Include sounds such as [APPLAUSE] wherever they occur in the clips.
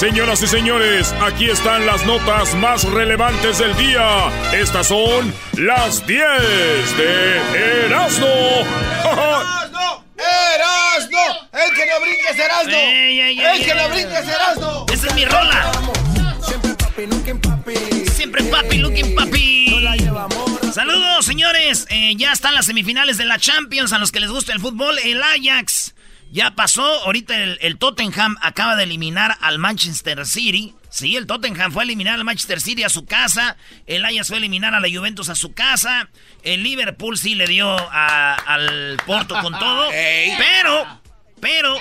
Señoras y señores, aquí están las notas más relevantes del día. Estas son las 10 de Erasmo. ¡Erasmo! ¡Erasmo! ¡El que no brinque es Erasmo! ¡El que no brinque es Erasmo! ¡Esa es mi rola! Siempre papi, looking papi. Siempre papi, looking papi. Saludos, señores. Eh, ya están las semifinales de la Champions. A los que les gusta el fútbol, el Ajax ya pasó, ahorita el, Tottenham acaba de eliminar al Manchester City. Sí, el Tottenham fue a eliminar al Manchester City a su casa. El Ajax fue a eliminar a la Juventus a su casa. El Liverpool sí le dio al Porto con todo. [LAUGHS] Pero, pero,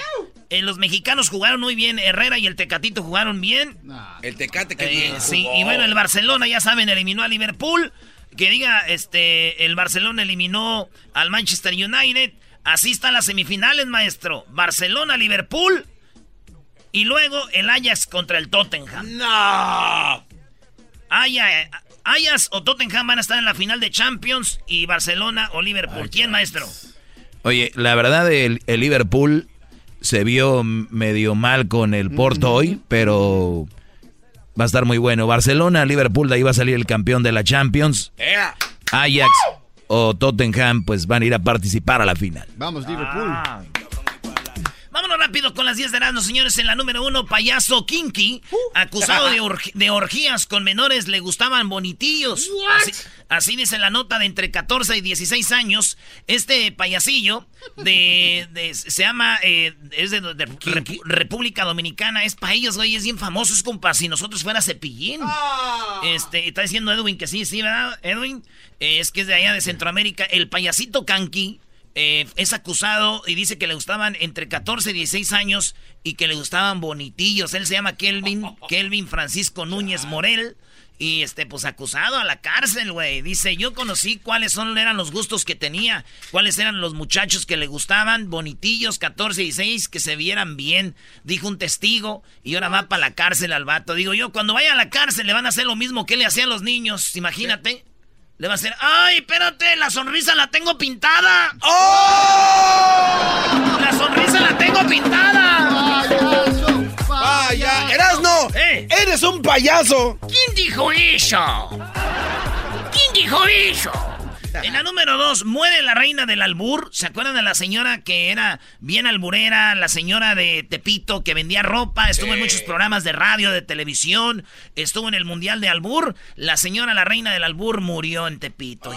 eh, los mexicanos jugaron muy bien. Herrera y el Tecatito jugaron bien. El Tecate que eh, Sí, y bueno, el Barcelona, ya saben, eliminó a Liverpool. Que diga, este, el Barcelona eliminó al Manchester United. Así están las semifinales, maestro. Barcelona, Liverpool. Y luego el Ajax contra el Tottenham. ¡No! Ajax, o Tottenham van a estar en la final de Champions y Barcelona o Liverpool. ¿Quién, maestro? Oye, la verdad, el, Liverpool se vio medio mal con el Porto hoy, pero va a estar muy bueno. Barcelona, Liverpool, de ahí va a salir el campeón de la Champions. Ajax o Tottenham pues van a ir a participar a la final. Vamos, Liverpool. Ah. Vámonos rápido con las 10 de Erasmus, señores. En la número uno, payaso Kinky, acusado [LAUGHS] de, orgías con menores, le gustaban bonitillos. Así, dice la nota de entre 14 y 16 años. Este payasillo de, se llama, eh, es de, República Dominicana. Es para ellos, güey, es bien famoso. Es como si nosotros fuera Cepillín. Ah. Este, está diciendo Edwin que sí, sí, ¿verdad, Edwin? Eh, es que es de allá de Centroamérica. El payasito Kanki eh, es acusado y dice que le gustaban entre 14 y 16 años y que le gustaban bonitillos. Él se llama Kelvin, [LAUGHS] Kelvin Francisco Núñez Morel. Y este, pues acusado a la cárcel, güey. Dice, yo conocí cuáles son, eran los gustos que tenía, cuáles eran los muchachos que le gustaban, bonitillos, 14 y 16, que se vieran bien, dijo un testigo, y ahora va para la cárcel al vato. Digo yo, cuando vaya a la cárcel le van a hacer lo mismo que le hacían los niños, imagínate. Le va a hacer, ¡ay, espérate! La sonrisa la tengo pintada. ¡Oh! La sonrisa la tengo pintada. Payaso. Vaya, Erasno. ¿Eh? Eres un payaso. ¿Quién dijo eso? ¿Quién dijo eso? En la número dos, muere la reina del albur. ¿Se acuerdan de la señora que era bien alburera? La señora de Tepito que vendía ropa. Estuvo en muchos programas de radio, de televisión. Estuvo en el Mundial de Albur. La señora, la reina del albur, murió en Tepito.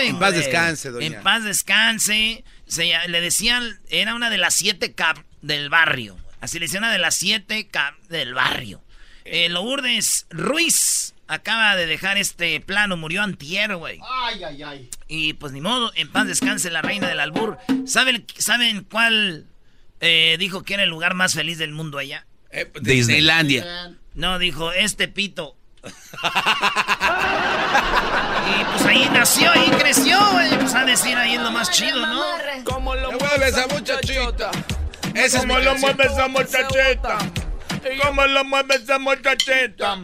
en, paz descanse, doña. En paz descanse. le decían, era una de las siete cap del barrio. Así le decían una de las siete cap del barrio. Eh, Lourdes Ruiz acaba de dejar este plano, murió antier, güey. Ay, ay, ay. Y pues ni modo, en paz descanse la reina del albur. ¿Saben, ¿saben cuál eh, dijo que era el lugar más feliz del mundo allá? Eh, Disneylandia. No, dijo, este pito. y pues ahí nació, ahí creció, güey. Pues a decir ahí es lo más chido, ¿no? ¿Cómo lo mueves a muchachita? ¿Cómo lo mueves a muchachita? ¿Cómo lo mueves a muchachita?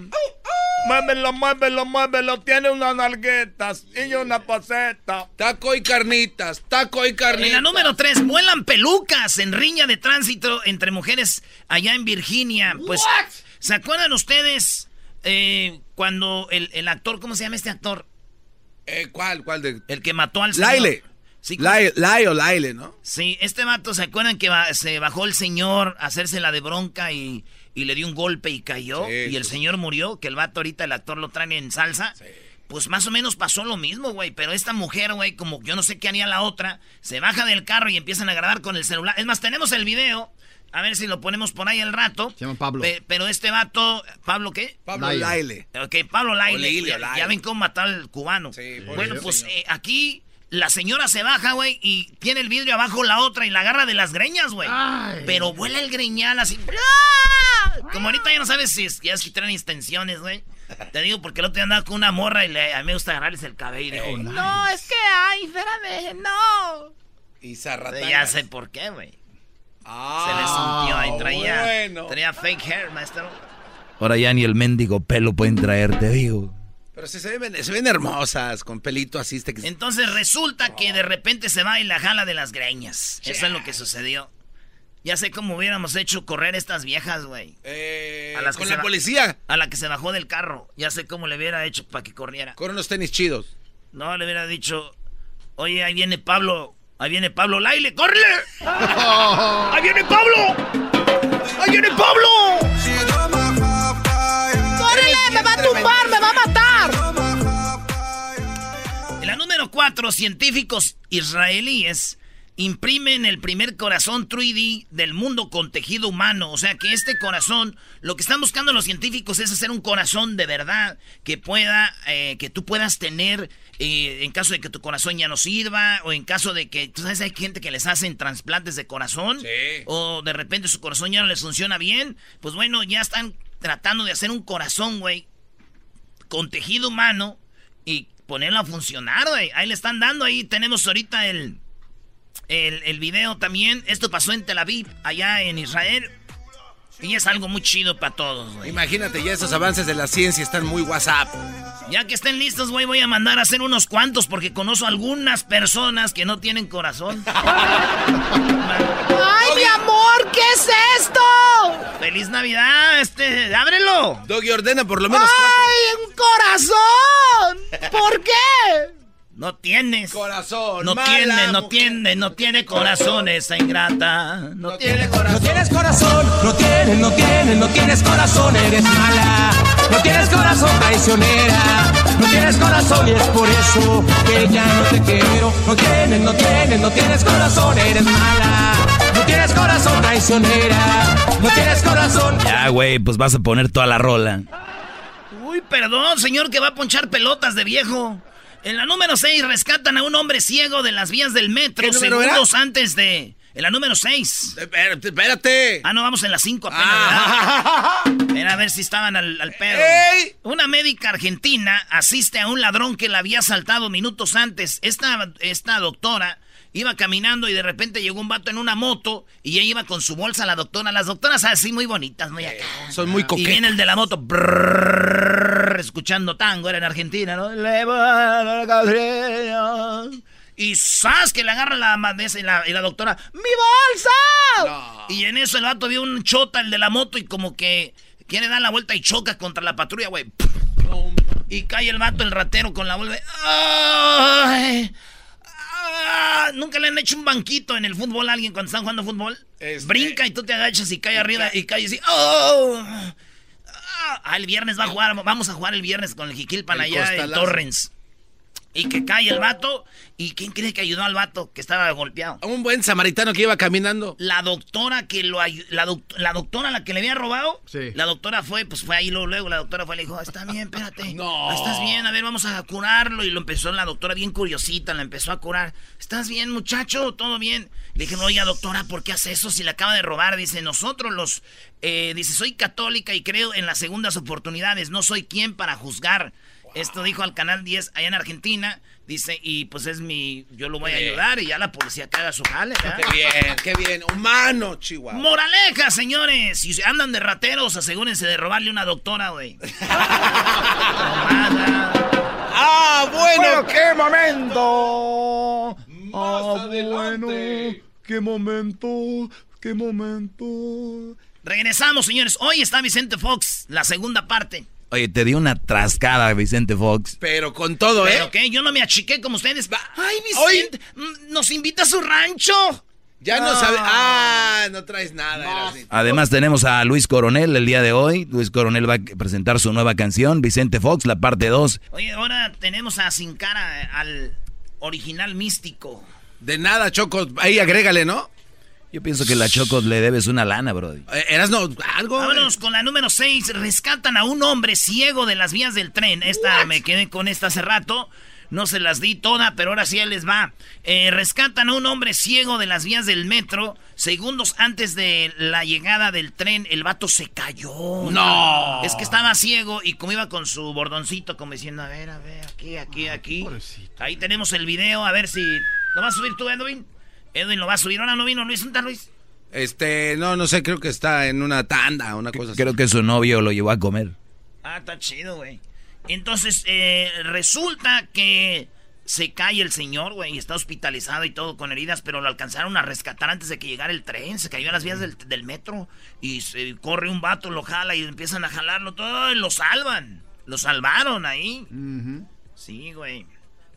Muévelo, muévelo, muévelo. Tiene unas nalguetas y una paseta. Taco y carnitas, taco y carnitas. En la número 3, vuelan pelucas en riña de tránsito entre mujeres allá en Virginia. Pues, ¿se acuerdan ustedes eh, cuando el, el actor, ¿cómo se llama este actor? Eh, ¿Cuál? ¿Cuál de...? El que mató al señor. Laile. Sí, Laile, Laile o Laile, ¿no? Sí, este vato, ¿se acuerdan que va- se bajó el señor a hacerse la de bronca y, y le dio un golpe y cayó? Sí, y el sí. señor murió, que el vato ahorita, el actor lo traen en salsa. Pues más o menos pasó lo mismo, güey. Pero esta mujer, güey, como yo no sé qué haría la otra, se baja del carro y empiezan a grabar con el celular. Es más, tenemos el video. A ver si lo ponemos por ahí al rato. Se llama Pablo. Pe- pero este vato, ¿Pablo qué? Pablo Laile. Ok, Pablo Laile. Ya, Laile. ya ven cómo matar al cubano. Sí, por bueno, pues eh, aquí la señora se baja, güey, y tiene el vidrio abajo la otra y la agarra de las greñas, güey. Pero vuela el greñal así. ¡ah! Como ahorita ya no sabes si ya es que traen extensiones, güey. Te digo porque el otro día andaba con una morra y le, a mí me gusta agarrarles el cabello. y digo, no, es que ay, espérame, no. Y zarratangas. Ya sé por qué, güey. Ah, Se le sintió ahí, traía, bueno. traía fake hair, maestro. Ahora ya ni el mendigo pelo pueden traer, te digo. Pero sí se ven, se ven hermosas, con pelito así. Este que... Entonces resulta que de repente se va y la jala de las greñas. Eso es lo que sucedió. Ya sé cómo hubiéramos hecho correr estas viejas, güey. Eh, A las que con la policía. A la que se bajó del carro. Ya sé cómo le hubiera hecho para que corriera. Con unos tenis chidos. No, le hubiera dicho, oye, ahí viene Pablo. Ahí viene Pablo Laile, ¡córrele! [LAUGHS] ¡Ahí viene Pablo! ¡Ahí viene Pablo! ¡Córrele! ¡Me va a tumbar! ¡Me va a matar! En la número 4, científicos israelíes imprimen el primer corazón 3D del mundo con tejido humano. O sea que este corazón, lo que están buscando los científicos es hacer un corazón de verdad que pueda, eh, que tú puedas tener eh, en caso de que tu corazón ya no sirva o en caso de que, tú sabes, hay gente que les hacen trasplantes de corazón Sí. o de repente su corazón ya no les funciona bien. Pues bueno, ya están tratando de hacer un corazón, güey, con tejido humano y ponerlo a funcionar, güey. Ahí le están dando, ahí tenemos ahorita el, el, el video también. Esto pasó en Tel Aviv, allá en Israel. Y es algo muy chido para todos, güey. Imagínate, ya esos avances de la ciencia están muy WhatsApp. Ya que estén listos, güey, voy a mandar a hacer unos cuantos porque conozco algunas personas que no tienen corazón. [LAUGHS] ¡Ay, mi amor! ¿Qué es esto? ¡Feliz Navidad! Este, ábrelo. Doggy ordena por lo menos ¡Ay, un corazón! ¿Por qué? No tienes. Corazón, No tiene, no tiene, no tiene corazón esa ingrata. No tiene No corazón. tienes corazón, no tienes, no tienes, no tienes corazón, eres mala. No tienes corazón traicionera, no tienes corazón y es por eso que ya no te quiero. No tienes, no tienes, no tienes corazón, eres mala. No tienes corazón traicionera, no tienes corazón. Ya, güey, pues vas a poner toda la rola. Uy, perdón, señor, que va a ponchar pelotas de viejo. En la número 6 rescatan a un hombre ciego de las vías del metro ¿Qué número segundos antes de... En la número 6. Espérate, espérate. Ah, no, vamos en la 5 apenas, Ah. Era a ver si estaban al, al pedo. ¡Ey! Una médica argentina asiste a un ladrón que la había asaltado minutos antes. Esta, esta doctora iba caminando y de repente llegó un vato en una moto y ella iba con su bolsa, la doctora. Las doctoras así muy bonitas, muy acá. Son muy Y coquetas. viene el de la moto, escuchando tango, era en Argentina, ¿no? Y ¡zas! que le agarra la madesa y la, y la doctora, ¡mi bolsa! Y en eso el vato vio un chota, el de la moto, y como que quiere dar la vuelta y choca contra la patrulla, güey. Y cae el vato, el ratero, con la vuelta. ¡Ay! ¿Nunca le han hecho un banquito en el fútbol a alguien cuando están jugando fútbol? Este- Brinca y tú te agachas y cae arriba y cae así. ¡Oh! Ah, el viernes va a jugar, vamos a jugar el viernes con el Jiquilpan El allá en. Torrens. Y que cae el vato. ¿Y quién cree que ayudó al vato que estaba golpeado? Un buen samaritano que iba caminando. La doctora que lo la, doc- la doctora a la que le había robado, Sí. la doctora fue, pues fue ahí luego, luego la doctora fue y le dijo, está bien, espérate. [LAUGHS] No. Estás bien, a ver, vamos a curarlo. Y lo empezó la doctora bien curiosita, la empezó a curar. ¿Estás bien, muchacho? ¿Todo bien? Le dije, oiga, doctora, ¿por qué hace eso si le acaba de robar? Dice, nosotros los, eh, dice, soy católica y creo en las segundas oportunidades. No soy quien para juzgar. Esto dijo al canal 10 allá en Argentina. Dice, y pues es mi. Yo lo voy a ayudar y ya la policía que haga su jale. ¿verdad? Qué bien, qué bien. Humano, Chihuahua. Moraleja, señores. Si andan de rateros, asegúrense de robarle una doctora, güey. [LAUGHS] ¡Ah, bueno! qué momento! ¡Ah, bueno! ¡Qué momento! ¡Qué momento! Regresamos, señores. Hoy está Vicente Fox, la segunda parte. Oye, te dio una trascada Vicente Fox. Pero con todo, ¿eh? ¿Pero qué? Yo no me achiqué como ustedes. ¡Ay, Vicente! mm, ¿Nos invita a su rancho? Ya no sabe. Ah, no traes nada. Además tenemos a Luis Coronel el día de hoy. Luis Coronel va a presentar su nueva canción, Vicente Fox, la parte 2. Oye, ahora tenemos a Sin Cara, al original místico. De nada, Choco. Ahí agrégale, ¿no? Yo pienso que la Choco le debes una lana, brody. Eh, Eras no, algo. Vámonos con la número 6. Rescatan a un hombre ciego de las vías del tren. Esta me quedé con esta hace rato. No se las di toda, pero ahora sí les va. Eh, rescatan a un hombre ciego de las vías del metro. Segundos antes de la llegada del tren, el vato se cayó. No. Es que estaba ciego y como iba con su bordoncito, como diciendo, a ver, a ver, aquí, aquí, aquí. Ahí tenemos el video, a ver si... ¿Lo vas a subir tú, Edwin? Edwin lo va a subir. Ahora no vino Luis. ¿Dónde Luis? Este, no, no sé, creo que está en una tanda, una cosa así. Creo que su novio lo llevó a comer. Ah, está chido, güey. Entonces, eh, resulta que se cae el señor, güey, y está hospitalizado y todo con heridas, pero lo alcanzaron a rescatar antes de que llegara el tren. Se cayó a las vías del, del metro y se corre un vato, lo jala y empiezan a jalarlo todo y lo salvan. Lo salvaron ahí. Sí, güey.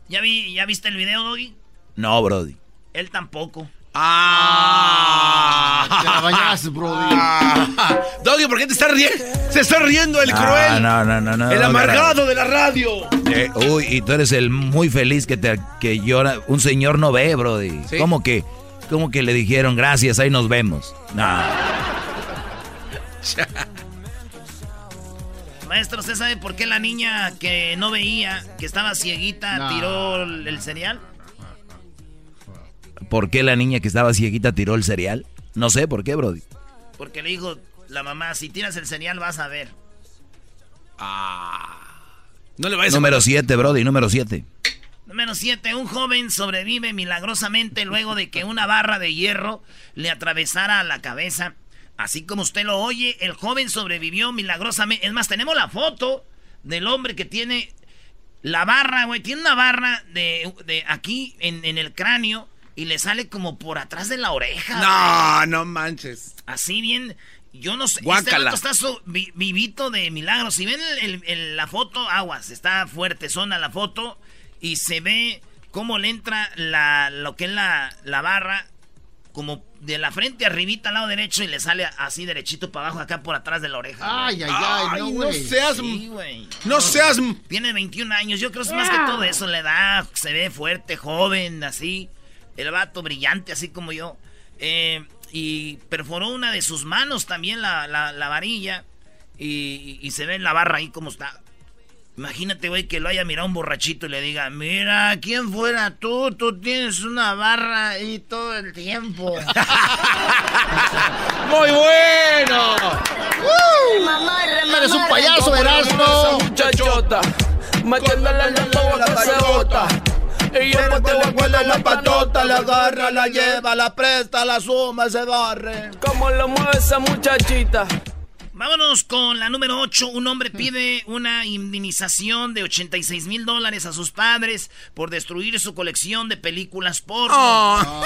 ¿Ya, vi, ¿Ya viste el video, Doggy? No, brody. Él tampoco. ¡Ah! Te la bañaste, brody. Ah. Doggy, ¿por qué te estás riendo? Se está riendo el Ah, cruel. no, no, no, no. el no, amargado de la radio. Eh, uy, y tú eres el muy feliz que te que llora. Un señor no ve, brody. Sí. ¿Cómo que, cómo que le dijeron gracias, ahí nos vemos? No. [LAUGHS] Maestro, ¿usted sabe por qué la niña que no veía, que estaba cieguita, No. tiró el el cereal? ¿Por qué la niña que estaba cieguita tiró el cereal? No sé por qué, brody. Porque le dijo la mamá, si tiras el cereal vas a ver. No le vayas Número 7, brody, número 7. Número 7. Un joven sobrevive milagrosamente luego de que una barra de hierro le atravesara la cabeza. Así como usted lo oye, el joven sobrevivió milagrosamente. Es más, tenemos la foto del hombre que tiene la barra, güey. Tiene una barra de, de aquí en, en el cráneo y le sale como por atrás de la oreja. güey. No, no manches. Así bien, yo no sé. Este Guácala. vato está so- vi- vivito de milagro. Si ven el- el- el- la foto, aguas, está fuerte, zona la foto y se ve cómo le entra la, lo que es la, la barra como de la frente arribita al lado derecho y le sale así derechito para abajo acá por atrás de la oreja. Ay, ay, ay, no, Ay, no seas. Sí, güey. No seas. Tiene 21 años, yo creo que es más que todo eso, le da, se ve fuerte, joven, así. El vato brillante, así como yo. Eh, y perforó una de sus manos también la, la- la varilla. Y, y se ve en la barra ahí como está. Imagínate, güey, que lo haya mirado un borrachito y le diga, mira, ¿quién fuera tú? Tú tienes una barra ahí todo el tiempo. [LAUGHS] ¡Muy bueno! Eres un payaso, Erasmo. muchachota, metiéndole la toa que se bota. Y yo pues te voy a la patota, la agarra, la lleva, la presta, la suma, se barre. ¿Cómo lo mueve esa muchachita? Vámonos con la número 8. Un hombre pide una indemnización de 86 mil dólares a sus padres por destruir su colección de películas porno.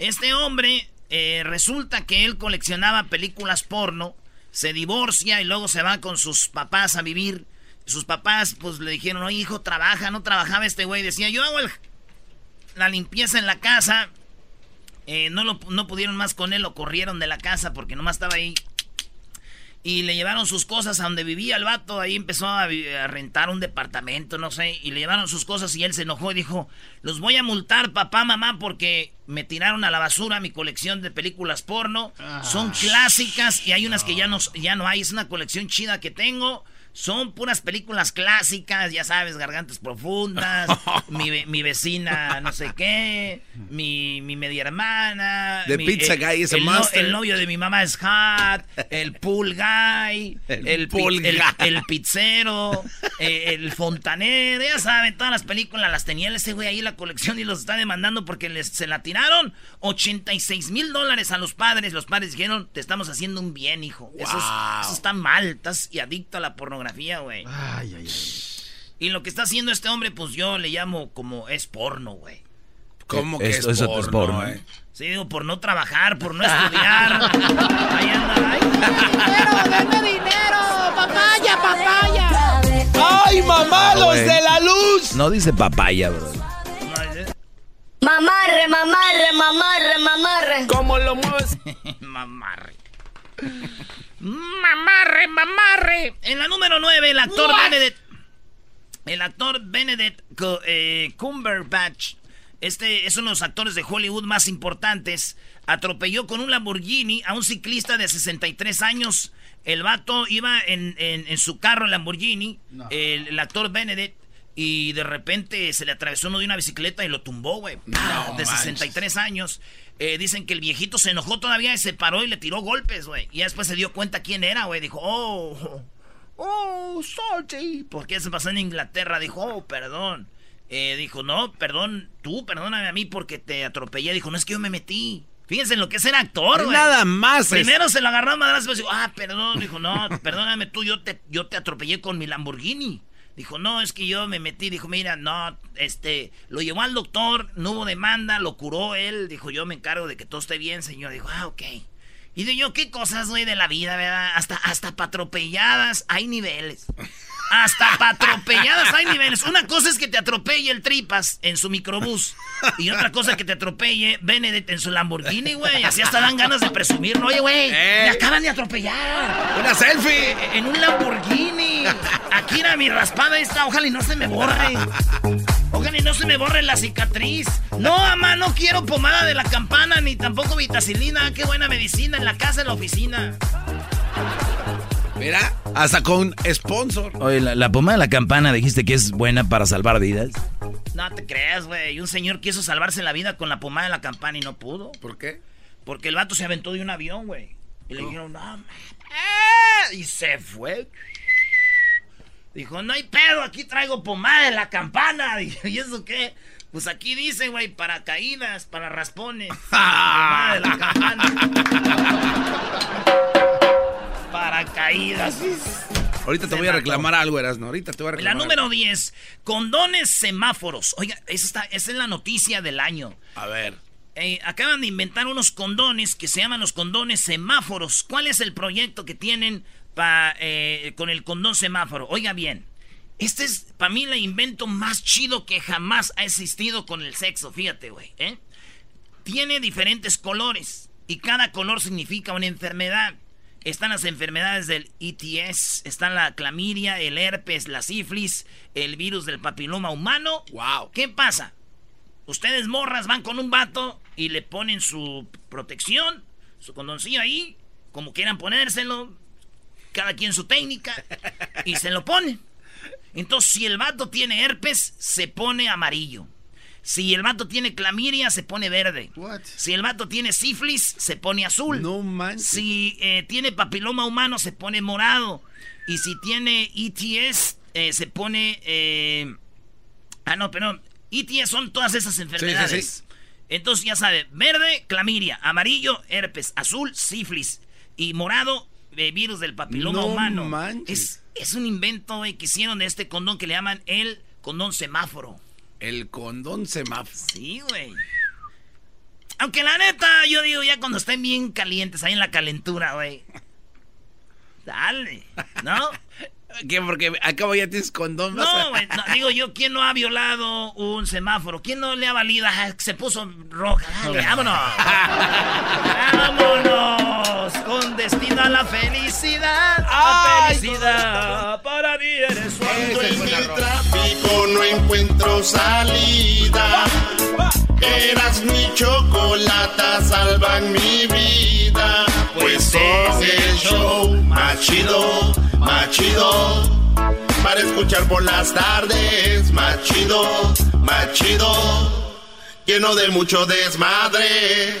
Este hombre eh, resulta que él coleccionaba películas porno, se divorcia y luego se va con sus papás a vivir. Sus papás pues le dijeron, oye hijo, trabaja, no trabajaba este güey. Decía, yo hago el- la limpieza en la casa. Eh, no, lo, no pudieron más con él, lo corrieron de la casa porque nomás estaba ahí y le llevaron sus cosas a donde vivía el vato. Ahí empezó a, rentar un departamento, no sé. Y le llevaron sus cosas y él se enojó y dijo: Los voy a multar, papá, mamá, porque me tiraron a la basura mi colección de películas porno. Son clásicas y hay unas que ya no, ya no hay. Es una colección chida que tengo. Son puras películas clásicas, ya sabes, Gargantas Profundas, [LAUGHS] mi, mi, vecina no sé qué, mi, mi media hermana. The Pizza Guy is a el, el novio de mi mamá es Hot, el Pool Guy, el, pool el, pizzero, [LAUGHS] eh, el fontanero, ya saben, todas las películas las tenía ese güey ahí la colección y los está demandando porque les, se la tiraron 86 mil dólares a los padres. Los padres dijeron, te estamos haciendo un bien, hijo. Eso, eso está mal, estás adicto a la pornografía güey. Ay, ay, ay. Y lo que está haciendo este hombre, pues yo le llamo como es porno, güey. ¿Cómo que es, porno, es porno? Eh? Sí, digo, por no trabajar, por no estudiar. [LAUGHS] ahí anda, ay. ¡Dinero, denme dinero! ¡Papaya, papaya! ¡Ay, mamá, los de la luz! No dice papaya, bro. Mamarre, mamarre, mamarre, mamarre. ¿Cómo lo mueves? [LAUGHS] mamarre. Mamarre, mamarre. En la número 9, el actor Benedict. El actor Benedict eh, Cumberbatch. Este es uno de los actores de Hollywood más importantes. Atropelló con un Lamborghini a un ciclista de 63 años. El vato iba en, su carro, Lamborghini. El, actor Benedict. Y de repente se le atravesó uno de una bicicleta y lo tumbó, güey. de 63 años. Eh, dicen que el viejito se enojó todavía y se paró y le tiró golpes, güey. Y después se dio cuenta quién era, güey. Dijo, oh, oh, salty. Porque se pasó en Inglaterra. Dijo, oh, perdón. Eh, dijo, no, perdón, tú, perdóname a mí porque te atropellé. Dijo, no es que yo me metí. Fíjense en lo que es ser actor, güey. Nada más. Primero se lo agarró a madrazo y dijo, ah, perdón. Dijo, no, perdóname tú, yo te, yo te atropellé con mi Lamborghini. Dijo, no, es que yo me metí. Dijo, mira, no, este, lo llevó al doctor, no hubo demanda, lo curó él. Dijo, yo me encargo de que todo esté bien, señor. Dijo, ah, ok. Y digo yo, ¿qué cosas, güey, de la vida, verdad? Hasta, hasta patropelladas hay niveles. Hasta patropelladas hay niveles. Una cosa es que te atropelle el tripas en su microbús. Y otra cosa que te atropelle Benedict en su Lamborghini, güey. Así hasta dan ganas de presumir. Oye, güey, me acaban de atropellar. Una selfie. En un Lamborghini. Aquí era mi raspada esta. Ojalá y no se me borre. Ojalá y no se me borre la cicatriz. No, mamá, no quiero pomada de la campana ni tampoco vitacilina. Qué buena medicina en la casa, en la oficina. Mira, hasta con sponsor. Oye, la, pomada de la campana dijiste que es buena para salvar vidas. No te creas, güey. Un señor quiso salvarse la vida con la pomada de la campana y no pudo. ¿Por qué? Porque el vato se aventó de un avión, güey. Y le dijeron, no, Y se fue. Dijo, no hay pedo, aquí traigo pomada de la campana. [LAUGHS] ¿y eso qué? Pues aquí dice, güey, para caídas, para raspones. [LAUGHS] pomada de la campana. Caídas. Ahorita te voy a reclamar algo, Erasno. Ahorita te voy a reclamar. La número 10, condones semáforos. Oiga, esa, es la noticia del año. A ver. Eh, acaban de inventar unos condones que se llaman los condones semáforos. ¿Cuál es el proyecto que tienen eh, con el condón semáforo? Oiga bien, este es para mí el invento más chido que jamás ha existido con el sexo. Fíjate, güey. ¿eh? Tiene diferentes colores y cada color significa una enfermedad. Están las enfermedades del ETS, están la clamidia, el herpes, la sífilis, el virus del papiloma humano. Wow. ¿Qué pasa? Ustedes morras van con un vato y le ponen su protección, su condoncillo ahí, como quieran ponérselo, cada quien su técnica, y se lo ponen. Entonces, si el vato tiene herpes, se pone amarillo. Si el vato tiene clamidia, se pone verde. Si el vato tiene sífilis, se pone azul. No manches. Si eh, tiene papiloma humano, se pone morado. Y si tiene ETS, eh, se pone... Eh, ah, no, pero ETS son todas esas enfermedades. Entonces ya sabe, verde, clamidia, amarillo, herpes, azul, sífilis y morado, virus del papiloma no humano. Manches. Es, es un invento que hicieron de este condón que le llaman el condón semáforo. El condón semáforo. Sí, güey. Aunque la neta, yo digo, ya cuando estén bien calientes, ahí en la calentura, güey. Dale, ¿no? [LAUGHS] ¿Qué? Porque acabo ya tienes condón. No, güey, digo yo, ¿quién no ha violado un semáforo? ¿Quién no le ha valido? se puso roja. Dale, [LAUGHS] vámonos. [LAUGHS] vámonos. Con destino a la felicidad. La felicidad. Para mí eres Cuando en el tráfico no encuentro salida Eras mi chocolata salvan mi vida. Pues es el show más chido, más chido. Para escuchar por las tardes, más chido, más chido. Lleno de mucho desmadre.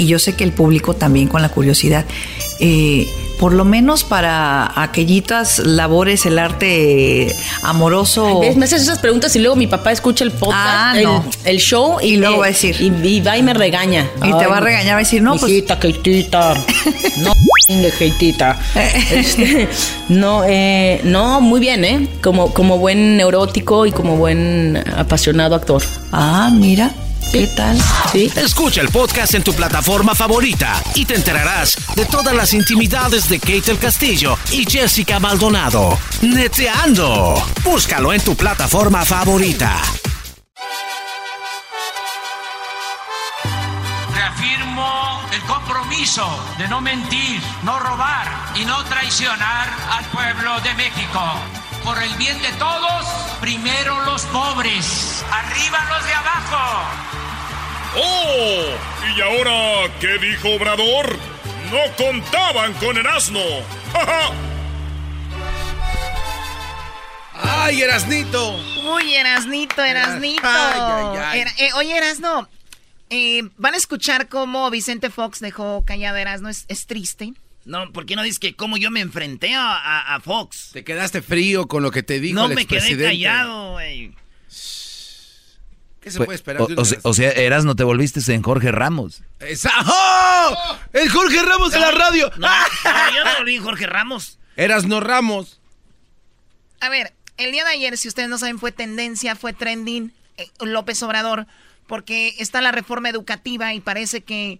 y yo sé que el público también con la curiosidad. Eh, por lo menos para aquellitas labores, el arte amoroso. Me haces esas preguntas y luego mi papá escucha el podcast, Ah, el, no. el show y, Y luego va a decir. Y, y va y me regaña. Y te va a regañar, va a decir, no, pues- Hijita, Keitita. [LAUGHS] No, Keitita. Este, no, eh, no, muy bien, ¿eh? Como, como buen neurótico y como buen apasionado actor. Ah, mira. ¿Qué tal? Sí. Escucha el podcast en tu plataforma favorita y te enterarás de todas las intimidades de Kate el Castillo y Jessica Maldonado. Neteando. Búscalo en tu plataforma favorita. Reafirmo el compromiso de no mentir, no robar y no traicionar al pueblo de México. Por el bien de todos, primero los pobres, arriba los de abajo. ¡Oh! ¿Y ahora qué dijo Obrador? No contaban con el asno. [LAUGHS] ¡Ja, ja! ¡Ay, Erasnito! Uy, Erasnito, Erasnito. Ay, ay, ay. Era- eh, oye, Erasno, eh, van a escuchar cómo Vicente Fox dejó callado a Erasno. ¿Es, es triste? No, ¿por qué no dices que cómo yo me enfrenté a, a- a Fox? Te quedaste frío con lo que te dijo No el me quedé callado, güey. ¿Qué se Pues, puede esperar o, de o un sea- o sea, eras no te volviste en Jorge Ramos. Esa- ¡Oh! ¡El Jorge Ramos de la radio! No, no, yo no volví Jorge Ramos. Eras no Ramos. A ver, el día de ayer, si ustedes no saben, fue tendencia, fue trending eh, López Obrador, porque está la reforma educativa y parece que,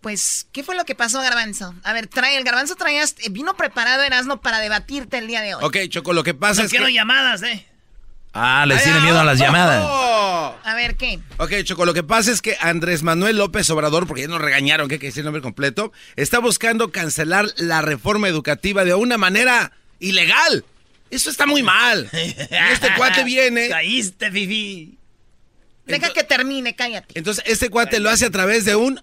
pues, ¿qué fue lo que pasó, Garbanzo? A ver, trae, el Garbanzo traías, eh, vino preparado Erasno para debatirte el día de hoy. Ok, Choco, lo que pasa No es quiero que... llamadas, ¿eh? Ah, les tiene miedo a las llamadas. ¡Oh! A ver, ¿qué? Ok, Choco, lo que pasa es que Andrés Manuel López Obrador, porque ya nos regañaron que hay que decir el nombre completo, está buscando cancelar la reforma educativa de una manera ilegal. Eso está muy mal. Y este cuate viene. [LAUGHS] Caíste, Fifi. Deja que termine, cállate. Entonces, este cuate lo hace a través de un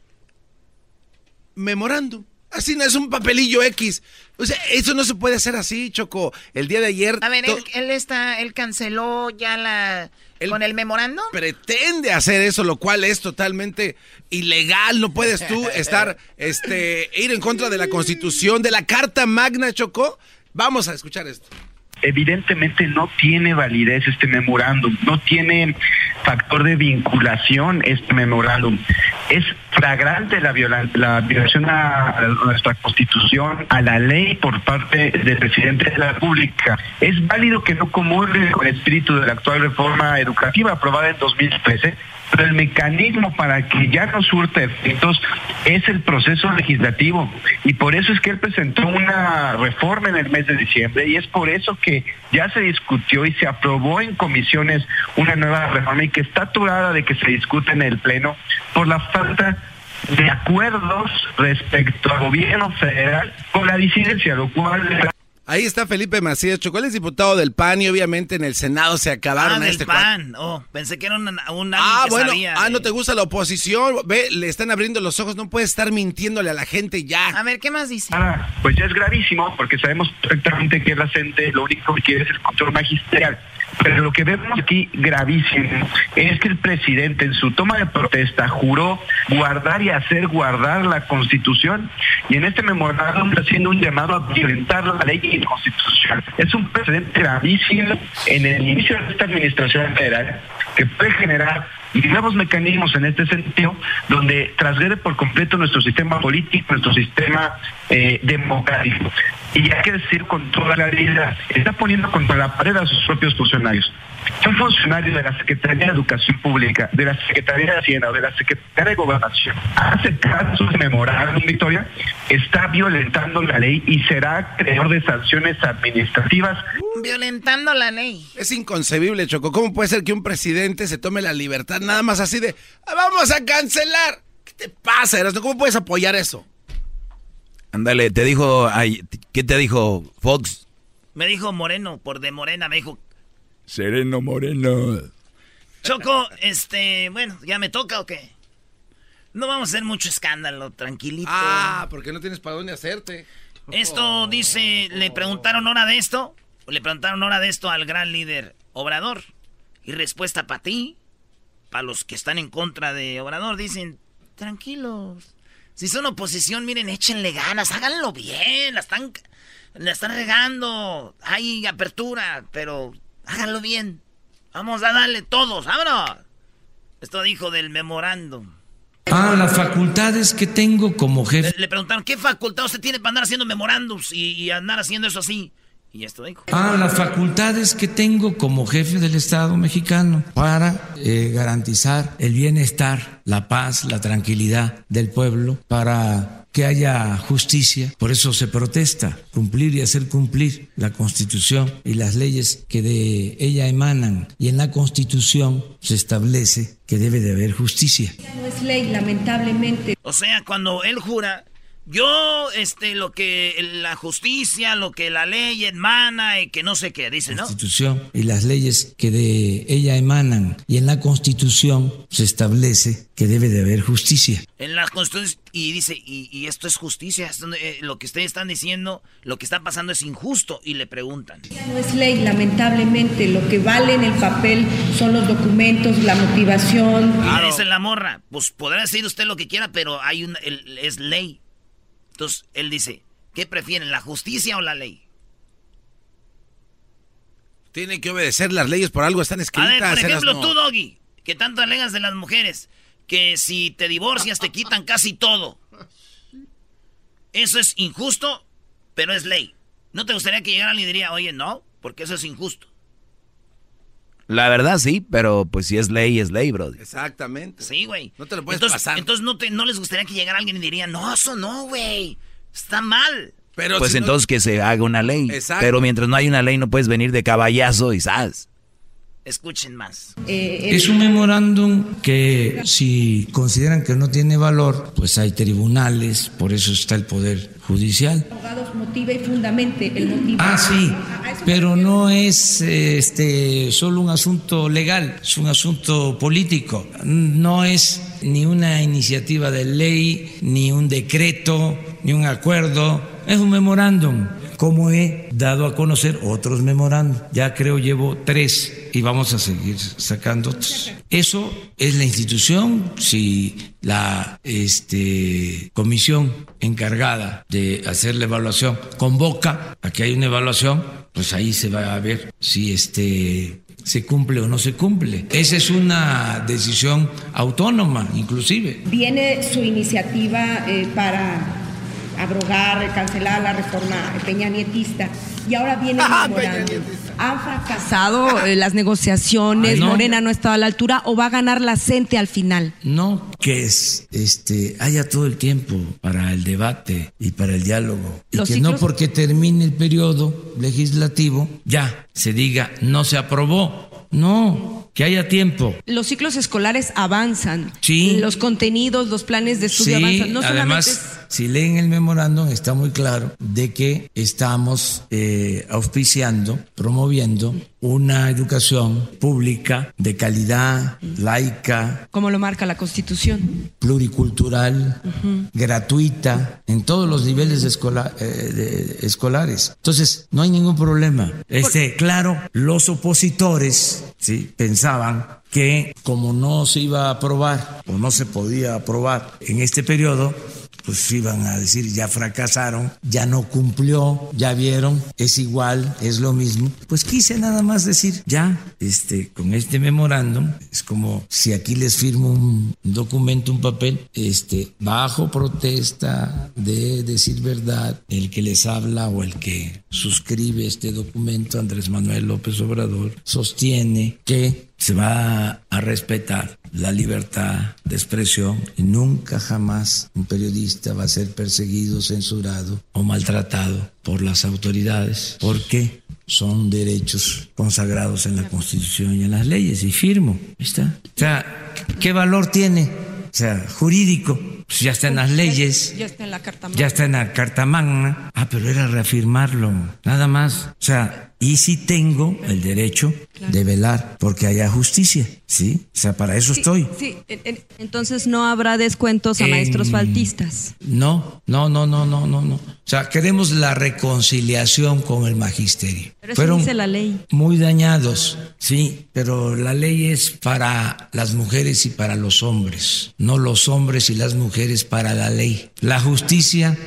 memorándum. Así no es un papelillo X. O sea, eso no se puede hacer así, Choco. El día de ayer. A ver, él, él está, él canceló ya la, con el memorando. pretende hacer eso, lo cual es totalmente ilegal. No puedes tú [LAUGHS] estar, este, ir en contra de la Constitución, de la Carta Magna, Choco. Vamos a escuchar esto. Evidentemente no tiene validez este memorándum, no tiene factor de vinculación este memorándum. Es flagrante la, viola- la violación a, a nuestra constitución, a la ley por parte del presidente de la República. Es válido que no comulgue con el espíritu de la actual reforma educativa aprobada en 2013, pero el mecanismo para que ya no surta efectos es el proceso legislativo. Y por eso es que él presentó una reforma en el mes de diciembre y es por eso que ya se discutió y se aprobó en comisiones una nueva reforma y que está aturada de que se discute en el pleno por la falta de acuerdos respecto al gobierno federal con la disidencia, lo cual Ahí está Felipe Macías, Choco. Él es diputado del PAN y obviamente en el Senado se acabaron Ah, del este pan. Oh, pensé que era un, un Ah, que bueno, sabía ah, de- no te gusta la oposición. Ve, le están abriendo los ojos. No puedes estar mintiéndole a la gente ya. A ver, ¿qué más dice? Ah, pues ya es gravísimo porque sabemos perfectamente que la gente lo único que quiere es el control magisterial. Pero lo que vemos aquí gravísimo es que el presidente en su toma de protesta juró guardar y hacer guardar la constitución y en este memorándum está haciendo un llamado a violentar la ley y la constitución. Es un precedente gravísimo en el inicio de esta administración federal que puede generar nuevos mecanismos en este sentido, donde transgrede por completo nuestro sistema político, nuestro sistema eh, democrático. Y hay que decir con toda claridad, está poniendo contra la pared a sus propios funcionarios. Un funcionario de la Secretaría de Educación Pública, de la Secretaría de Hacienda o de la Secretaría de Gobernación hace caso de memorándum, Victoria, está violentando la ley y será creador de sanciones administrativas. Violentando la ley. Es inconcebible, Choco. ¿Cómo puede ser que un presidente se tome la libertad nada más así de "Ah, vamos a cancelar? ¿Qué te pasa, Erasmo? ¿Cómo puedes apoyar eso? Ándale, te dijo, ay, ¿qué te dijo Fox? Me dijo Moreno, por de Morena, me dijo, Sereno Moreno. Choco, este, bueno, ¿ya me toca o qué? No vamos a hacer mucho escándalo, tranquilito. Ah, porque no tienes para dónde hacerte. Esto dice, le preguntaron hora de esto, le preguntaron hora de esto al gran líder Obrador. Y respuesta para ti, para los que están en contra de Obrador, dicen, tranquilos. Si son oposición, miren, échenle ganas, háganlo bien, la están, la están regando, hay apertura, pero háganlo bien. Vamos a darle todos, vámonos. Esto dijo del memorándum. Ah, las facultades que tengo como jefe. Le, le preguntaron, ¿qué facultad usted tiene para andar haciendo memorándums y, y andar haciendo eso así? Y esto dijo. Ah, las facultades que tengo como jefe del Estado mexicano para eh, garantizar el bienestar, la paz, la tranquilidad del pueblo, para que haya justicia. Por eso se protesta, cumplir y hacer cumplir la Constitución y las leyes que de ella emanan. Y en la Constitución se establece que debe de haber justicia. No es ley, lamentablemente. O sea, cuando él jura, yo, este, lo que la justicia, lo que la ley emana y que no sé qué, dice, ¿no? Constitución y las leyes que de ella emanan. Y en la Constitución se establece que debe de haber justicia. En la constitución, y dice, y, y esto es justicia, esto, eh, lo que ustedes están diciendo, lo que está pasando es injusto, y le preguntan. No es ley, lamentablemente. Lo que vale en el papel son los documentos, la motivación. Y dice la morra, pues podrá decir usted lo que quiera, pero hay un, el- es ley. Entonces, él dice, ¿qué prefieren, la justicia o la ley? Tiene que obedecer las leyes por algo están A escritas. ver, por ejemplo, tú, Doggy, que tanto alegas de las mujeres, que si te divorcias te quitan casi todo. Eso es injusto, pero es ley. ¿No te gustaría que llegara alguien y diría, oye, no, porque eso es injusto? La verdad sí, pero pues si es ley, es ley, bro. Exactamente. Sí, güey. No te lo puedes entonces, pasar. Entonces no, te, no les gustaría que llegara alguien y diría, no, eso no, güey. Está mal. Pero pues si no- entonces que se haga una ley. Exacto. Pero mientras no hay una ley no puedes venir de caballazo y ¡zas! Escuchen más. Es un memorándum que si consideran que no tiene valor, pues hay tribunales, por eso está el Poder Judicial. Abogados motiva y fundamente el motivo. Ah, sí, pero no es eh, este solo un asunto legal, es un asunto político. No es ni una iniciativa de ley, ni un decreto, ni un acuerdo, es un memorándum. Como he dado a conocer otros memorándum, ya creo llevo tres y vamos a seguir sacando otros. Eso es la institución, si la este, comisión encargada de hacer la evaluación convoca a que haya una evaluación, pues ahí se va a ver si este se cumple o no se cumple. Esa es una decisión autónoma, inclusive. Viene su iniciativa eh, para abrogar, cancelar la reforma peña nietista y ahora viene [LAUGHS] el memorándum. ¿Han fracasado eh, las negociaciones? Ay, no. ¿Morena no ha estado a la altura o va a ganar la CENTE al final? No que es, este, haya todo el tiempo para el debate y para el diálogo. Y Los que no porque termine el periodo legislativo ya se diga no se aprobó. No, que haya tiempo. Los ciclos escolares avanzan. Sí. Los contenidos, los planes de estudio Sí, avanzan. No solamente además, si leen el memorándum, está muy claro de que estamos eh, auspiciando, promoviendo una educación pública de calidad, laica, como lo marca la Constitución. pluricultural, Ujú. gratuita, en todos los niveles eh, de- escolares. Entonces, no hay ningún problema. Este, claro, los opositores ¿sí? Pensaban que como no se iba a aprobar o no se podía aprobar en este periodo, pues iban a decir ya fracasaron, ya no cumplió, ya vieron, es igual, es lo mismo. Pues quise nada más decir, ya, este, con este memorándum, es como si aquí les firmo un documento, un papel, este, bajo protesta de decir verdad, el que les habla o el que suscribe este documento, Andrés Manuel López Obrador, sostiene que se va a respetar la libertad de expresión y nunca jamás un periodista va a ser perseguido, censurado o maltratado por las autoridades porque son derechos consagrados en la Constitución y en las leyes y firmo, ¿está? O sea, ¿qué valor tiene? O sea, jurídico, pues ya está en las leyes. Ya está en la carta magna. Ya está en la Carta Magna. Ah, pero era reafirmarlo, nada más. O sea, y sí tengo el derecho de velar porque haya justicia, ¿sí? O sea, para eso estoy. Sí, en- en- entonces no habrá descuentos a maestros En- faltistas. No, no, no, no, no, no, no. O sea, queremos la reconciliación con el magisterio. Pero eso Fueron dice la ley. muy dañados, sí, pero la ley es para las mujeres y para los hombres, no los hombres y las mujeres para la ley. La justicia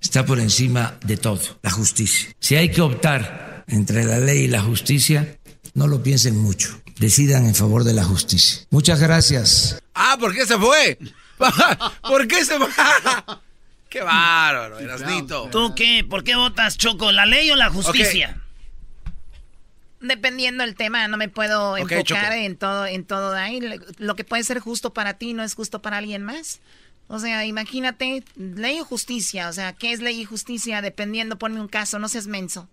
está por encima de todo, la justicia. Si hay que optar entre la ley y la justicia, no lo piensen mucho. Decidan en favor de la justicia. Muchas gracias. Ah, ¿por qué se fue? [LAUGHS] ¿Por qué se fue? [LAUGHS] Qué bárbaro, Erasnito. ¿Tú qué? ¿Por qué votas, Choco? ¿La ley o la justicia? Dependiendo del tema, no me puedo enfocar Choco. en todo, en todo ahí. Lo que puede ser justo para ti no es justo para alguien más. O sea, imagínate, ley o justicia. O sea, ¿qué es ley y justicia? Dependiendo, ponme un caso, no seas menso.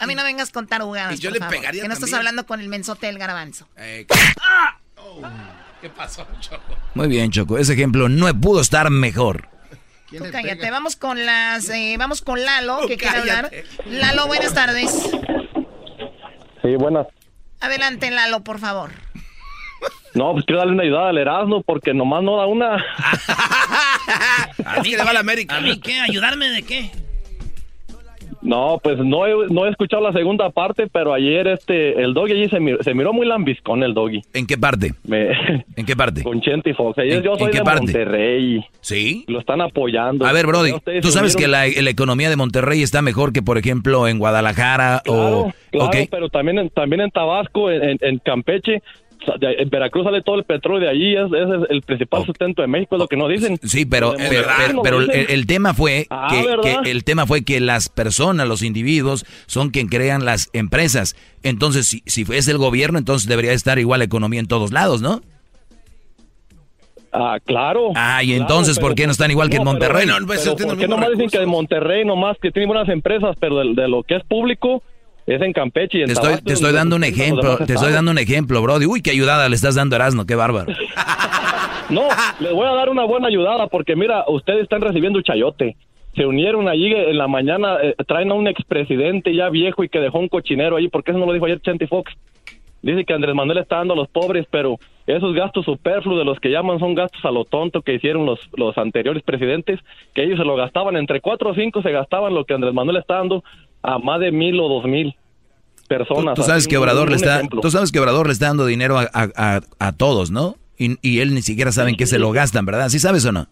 A mí no vengas con tarugadas, y yo por le favor, pegaría Que no estás hablando con el mensote del garbanzo. Eh, ¡Ah! ¿Qué pasó, Choco? Muy bien, Choco. Ese ejemplo no pudo estar mejor. Tú cállate, vamos con las, eh, vamos con Lalo, que quiere hablar. cállate. Lalo, buenas tardes. Sí, buenas. Adelante, Lalo, por favor. No, pues quiero darle una ayuda al Erasmo porque nomás no da una. [LAUGHS] ¿A mí, le va a la América. ¿A mí qué? ¿Ayudarme de qué? No, pues no he, no he escuchado la segunda parte, pero ayer este el doggy allí se, mir- se miró muy lambiscón el doggy. ¿En qué parte? [LAUGHS] ¿En qué parte? Con Chente y Fox. Ayer ¿En- yo en soy qué de parte? Monterrey. ¿Sí? Lo están apoyando. A ver, Brody, tú sabes que la, la economía de Monterrey está mejor que, por ejemplo, en Guadalajara o... Claro, ok. pero también en, también en Tabasco, en, Campeche, de- en Veracruz sale todo el petróleo de allí, es, el principal sustento de México, es lo que no dicen. Sí, pero, De pero, Monterrey pero- no pero lo el, tema fue Ah, que, el tema fue que las personas, los individuos, son quien crean las empresas. Entonces, si, si es el gobierno, entonces debería estar igual la economía en todos lados, ¿no? Ah, claro. Ah, y Claro, entonces, pero- ¿por qué no están igual que en no, pero Monterrey? bueno, pero ¿por qué nomás dicen que en Monterrey nomás que tienen buenas empresas, pero de, de lo que es público es en Campeche y en Te estoy, Tabasco, te estoy dando un ejemplo, te estoy dando un ejemplo, Brody. Uy, qué ayudada le estás dando a Erasmo, qué bárbaro. [LAUGHS] No, les voy a dar una buena ayudada porque mira, ustedes están recibiendo chayote. Se unieron allí en la mañana, eh, traen a un expresidente ya viejo y que dejó un cochinero ahí, porque eso no lo dijo ayer Chente Fox. Dice que Andrés Manuel está dando a los pobres, pero esos gastos superfluos de los que llaman son gastos a lo tonto que hicieron los, los anteriores presidentes, que ellos se lo gastaban, entre cuatro o cinco se gastaban lo que Andrés Manuel está dando a más de mil o dos mil personas. Tú sabes que Obrador le está, ejemplo. tú sabes que Obrador le está dando dinero a, a- a- a todos, ¿no? Y, y él ni siquiera sabe en qué se lo gastan, ¿verdad? ¿Sí sabes o no?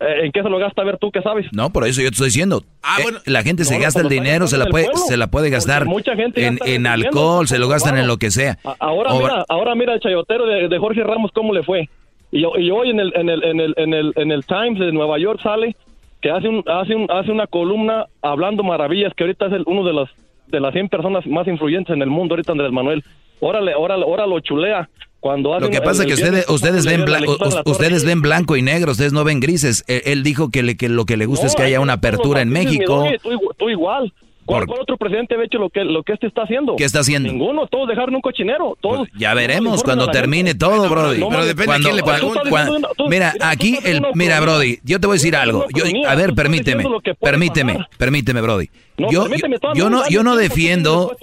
Eh, ¿En qué se lo gasta? A ver, ¿tú qué sabes? No, por eso yo te estoy diciendo. Eh, la gente se No, gasta el dinero, se la puede, pueblo, se la puede gastar mucha gente en, en alcohol, se lo gastan claro. en lo que sea. Ahora Obra- mira, ahora mira el chayotero de, de Jorge Ramos cómo le fue. Y, y hoy en el en el en el en el en el Times de Nueva York sale que hace un hace un hace una columna hablando maravillas que ahorita es el- uno de las de las 100 personas más influyentes en el mundo ahorita Andrés Manuel. Órale, órale, ahora lo chulea cuando hace Lo que pasa es que ustedes, ustedes ven blanco, ustedes ven blanco y negro, ustedes no ven grises. Él, él dijo que, le- que lo que le gusta No, es que haya una apertura en México. Tú, tú igual. ¿Cuál, Por- cuál otro presidente ha hecho lo que, lo que este está haciendo? ¿Qué está haciendo? Ninguno, todos dejaron un cochinero. Todos. Ya veremos cuando termine todo, Brody. no, pero depende Cuando- a quién le cuan- pregunte. Tú mira, aquí, el, mira. Brody, yo te voy a decir algo. Yo, a ver, permíteme, permíteme, permíteme, Brody. No, yo, yo, no, yo no defiendo,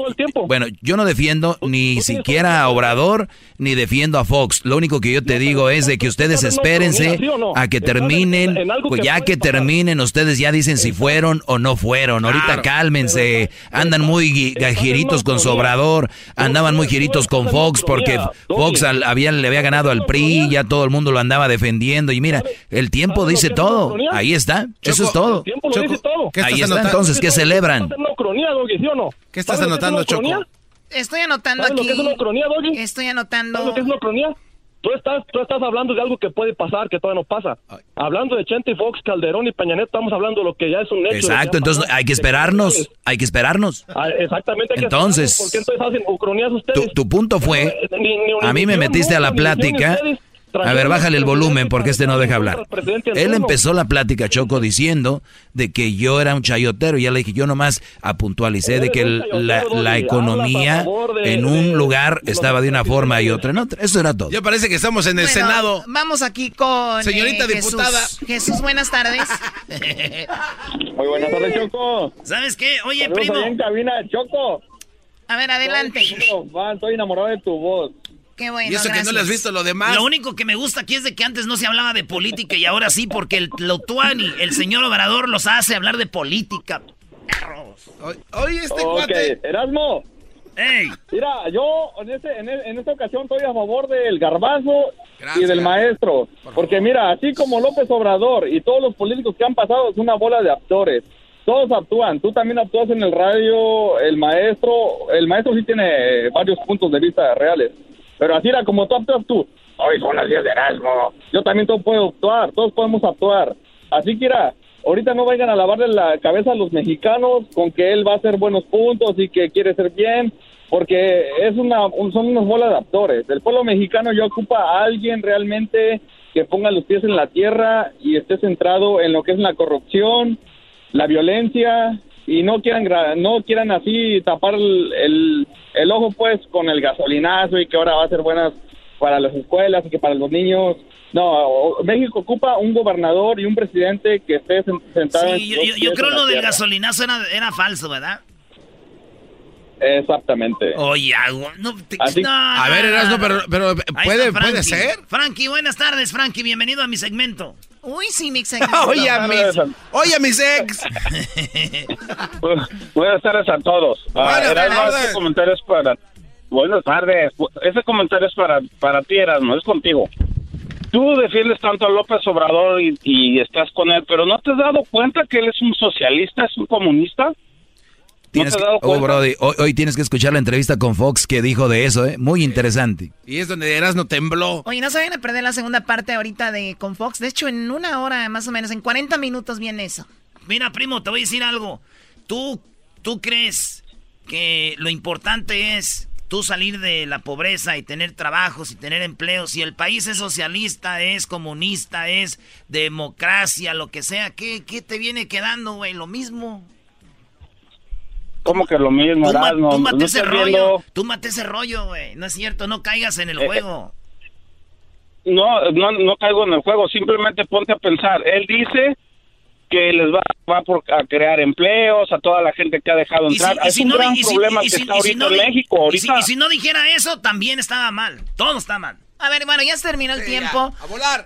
bueno, yo no defiendo ni siquiera a Obrador, ni defiendo a Fox. Lo único que yo te digo es de que ustedes espérense a que terminen, pues que ya que terminen, ustedes ya dicen si fueron o no fueron. Ahorita cálmense, andan muy giritos con su Obrador, andaban muy giritos con Fox porque Fox al- había, le había ganado al PRI, ya todo el mundo lo andaba defendiendo. Y mira, el tiempo dice todo, ahí está, eso es todo. El tiempo lo dice todo. ¿Qué estás Ahí está, entonces, ¿qué celebran? ¿Estás en una ucronía, Doggy, sí o no? ¿Qué estás ¿Sabes lo anotando, una Choco? Estoy anotando ¿Sabes lo aquí. que es una ucronía, Doggy? Estoy ¿Sabes lo anotando. que es una ucronía? Tú estás, tú estás hablando de algo que puede pasar, que todavía no pasa. Hablando de Chente Fox, Calderón y Peña Nieto, estamos hablando de lo que ya es un hecho. Exacto, entonces hay que esperarnos, hay que esperarnos. Ah, exactamente. hay que Entonces, esperarnos, ¿Por qué entonces hacen ucronías ustedes? Tu, tu punto fue, Ni- ni a mí me metiste a la no, plática. ustedes A ver, bájale el volumen porque este no deja hablar. Él empezó la plática, Choco, diciendo de que yo era un chayotero. Y ya le dije, yo nomás puntualicé de que la, la economía en un lugar estaba de una forma y otra en otra. Eso era todo. Ya parece que estamos en el Bueno, Senado. Vamos aquí con. Señorita eh, diputada. Jesús. Jesús, buenas tardes. [LAUGHS] Muy buenas tardes, Choco. ¿Sabes qué? Oye, primo. en cabina, Choco. A ver, adelante. Soy, enamorado de tu voz. Qué bueno. Y eso que no le has visto lo demás. Lo único que me gusta aquí es de que antes no se hablaba de política y ahora sí, porque el Lotuani, el señor Obrador, los hace hablar de política. Oye, este ok, cuate. Erasmo. ¡Ey! Mira, yo en, este, en, en esta ocasión estoy a favor del garbanzo Gracias. y del maestro. Porque mira, así como López Obrador y todos los políticos que han pasado es una bola de actores. Todos actúan. Tú también actúas en el radio, el maestro. El maestro sí tiene varios puntos de vista reales. Pero así era como tú actúas tú. Hoy son las 10 de Erasmo. Yo también todo puedo actuar. Todos podemos actuar. Así que mira, ahorita no vayan a lavarle la cabeza a los mexicanos con que él va a hacer buenos puntos y que quiere ser bien, porque es una, un- son unas bolas de actores. El pueblo mexicano ya ocupa a alguien realmente que ponga los pies en la tierra y esté centrado en lo que es la corrupción, la violencia y no quieran no quieran así tapar el, el, el ojo pues con el gasolinazo y que ahora va a ser buenas para las escuelas y que para los niños. No, México ocupa un gobernador y un presidente que esté sen- sentado en Sí, sus yo, yo- yo creo en lo del gasolinazo era, era falso, ¿verdad? Exactamente. Oye, no, te- Así- no, A ver, Erasmo, pero, pero puede, puede ser. Frankie, buenas tardes, Frankie. Bienvenido a mi segmento. Uy, sí, mi [LAUGHS] segmento. Oye, a mis, oye, a mis ex. [LAUGHS] Buenas tardes a todos. Ah, Buenas Erasmo, tardes. este comentario es para... Buenas tardes. Ese comentario es para, para ti, Erasmo, es contigo. Tú defiendes tanto a López Obrador y, y estás con él, pero ¿no te has dado cuenta que él es un socialista, es un comunista? Tienes que- oh? Brody, hoy, hoy tienes que escuchar la entrevista con Fox que dijo de eso, ¿eh? Muy interesante. Y es donde Erasmo tembló. Oye, no se vayan a perder la segunda parte ahorita de con Fox. De hecho, en una hora más o menos, en 40 minutos viene eso. Mira, primo, te voy a decir algo. ¿Tú, tú crees que lo importante es tú salir de la pobreza y tener trabajos y tener empleos? Si el país es socialista, es comunista, es democracia, lo que sea, ¿qué, qué te viene quedando, güey? Lo mismo. ¿Cómo que lo mismo, Tú, ma- Erasmo? tú mate ¿No ese rollo. viendo? Tú mate ese rollo, güey. No es cierto, no caigas en el Eh, juego. No, no, no caigo en el juego, simplemente ponte a pensar. Él dice que les va, va por- a crear empleos a toda la gente que ha dejado entrar. es un gran problema que está ahorita en México. y Ahorita si- y si no dijera eso, también estaba mal. Todo está mal. A ver, bueno, ya se terminó el tiempo. A volar.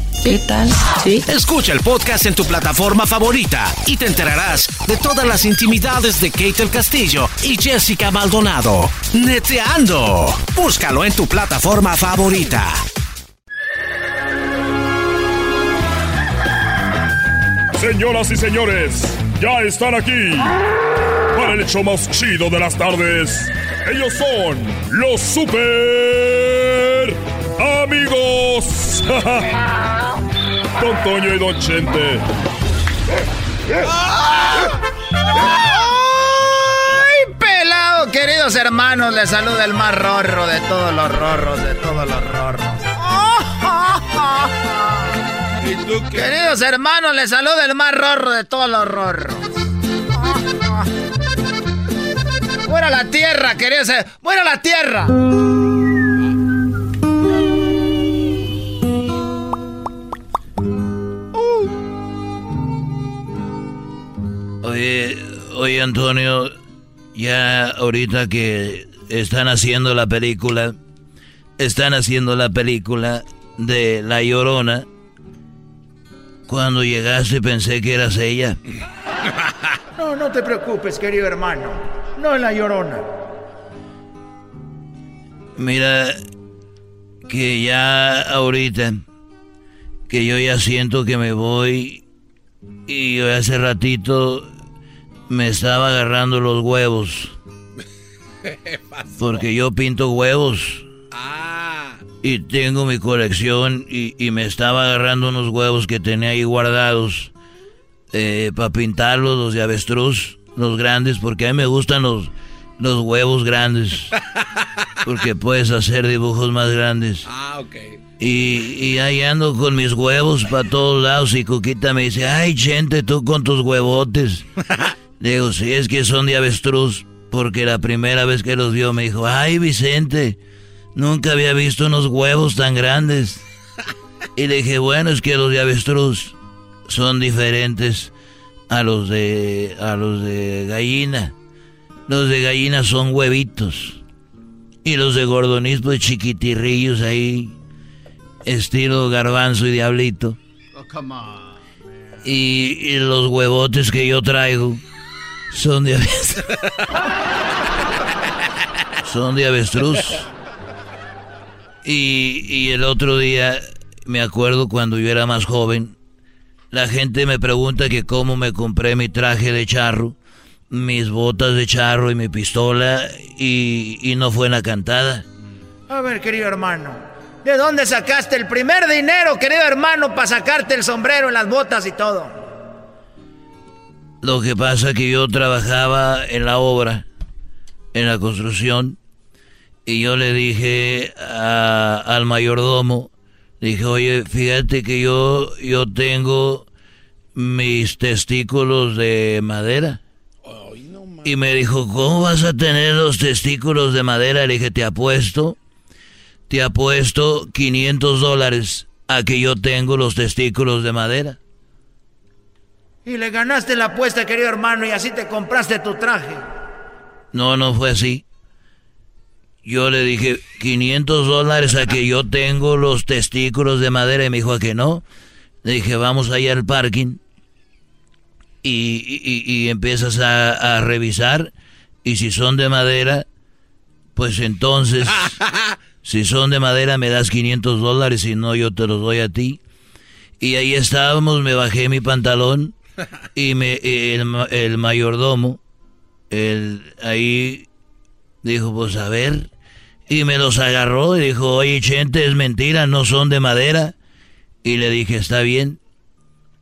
¿Qué tal? Sí. Escucha el podcast en tu plataforma favorita y te enterarás de todas las intimidades de Kate del Castillo y Jessica Maldonado. Neteando. Búscalo en tu plataforma favorita. Señoras y señores, ya están aquí para el hecho más chido de las tardes. Ellos son los super amigos. [LAUGHS] Don Toño y Don Chente. ¡Ay, pelado! Queridos hermanos, les saluda el más rorro de todos los rorros, de todos los rorros. Queridos hermanos, les saluda el más rorro de todos los rorros. ¡Fuera la tierra, queridos! ¡Fuera la tierra! Oye, oye Antonio, ya ahorita que están haciendo la película, están haciendo la película de La Llorona. Cuando llegaste pensé que eras ella. [LAUGHS] No, no te preocupes, querido hermano. No es la llorona. Mira, que ya ahorita, que yo ya siento que me voy y yo hace ratito me estaba agarrando los huevos. Porque yo pinto huevos. Y tengo mi colección y, y me estaba agarrando unos huevos que tenía ahí guardados eh, para pintarlos, los de avestruz, los grandes, porque a mí me gustan los, los huevos grandes. [LAUGHS] Porque puedes hacer dibujos más grandes. Ah, ok. Y, y ahí ando con mis huevos para todos lados y Cuquita me dice, ay, gente, tú con tus huevotes. [LAUGHS] Digo, sí, es que son de avestruz, porque la primera vez que los vio me dijo, ay, Vicente, nunca había visto unos huevos tan grandes. [LAUGHS] Y le dije, bueno, es que los de avestruz son diferentes a los de a los de gallina. Los de gallina son huevitos. Y los de gordonis pues chiquitirrillos ahí estilo garbanzo y diablito. Oh, come on. Y, y los huevotes que yo traigo son de avestruz. son de avestruz. Y, y el otro día me acuerdo cuando yo era más joven, la gente me pregunta que cómo me compré mi traje de charro, mis botas de charro y mi pistola y, y no fue en la cantada. A ver, querido hermano, ¿de dónde sacaste el primer dinero, querido hermano, para sacarte el sombrero, las botas y todo? Lo que pasa que yo trabajaba en la obra, en la construcción, y yo le dije a- al mayordomo, dije, oye, fíjate que yo, yo tengo mis testículos de madera. Y me dijo, ¿cómo vas a tener los testículos de madera? Le dije, te apuesto, te apuesto 500 dólares a que yo tengo los testículos de madera. Y le ganaste la apuesta, querido hermano, y así te compraste tu traje. No, no fue así. Yo le dije 500 dólares a que yo tengo los testículos de madera y me dijo a que no. Le dije, vamos allá al parking y, y- y empiezas a, a revisar y si son de madera, pues entonces, [LAUGHS] si son de madera me das 500 dólares, si no yo te los doy a ti. Y ahí estábamos, me bajé mi pantalón y me, el, el mayordomo, el, ahí dijo, pues a ver, y me los agarró y dijo, oye, Chente, es mentira, no son de madera. Y le dije, está bien,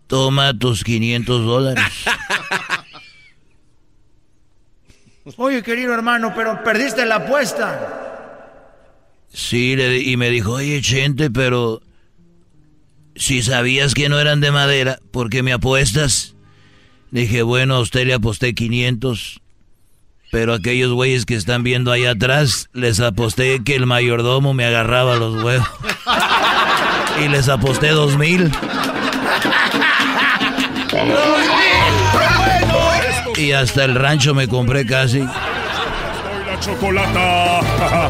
toma tus 500 dólares. [LAUGHS] Oye, querido hermano, pero perdiste la apuesta. Sí, le y me dijo, oye, Chente, pero si sabías que no eran de madera, ¿por qué me apuestas? Dije, bueno, a usted le aposté 500, pero aquellos güeyes que están viendo ahí atrás, les aposté que el mayordomo me agarraba los huevos. y les aposté 2000. Y hasta el rancho me compré casi. La chocolata.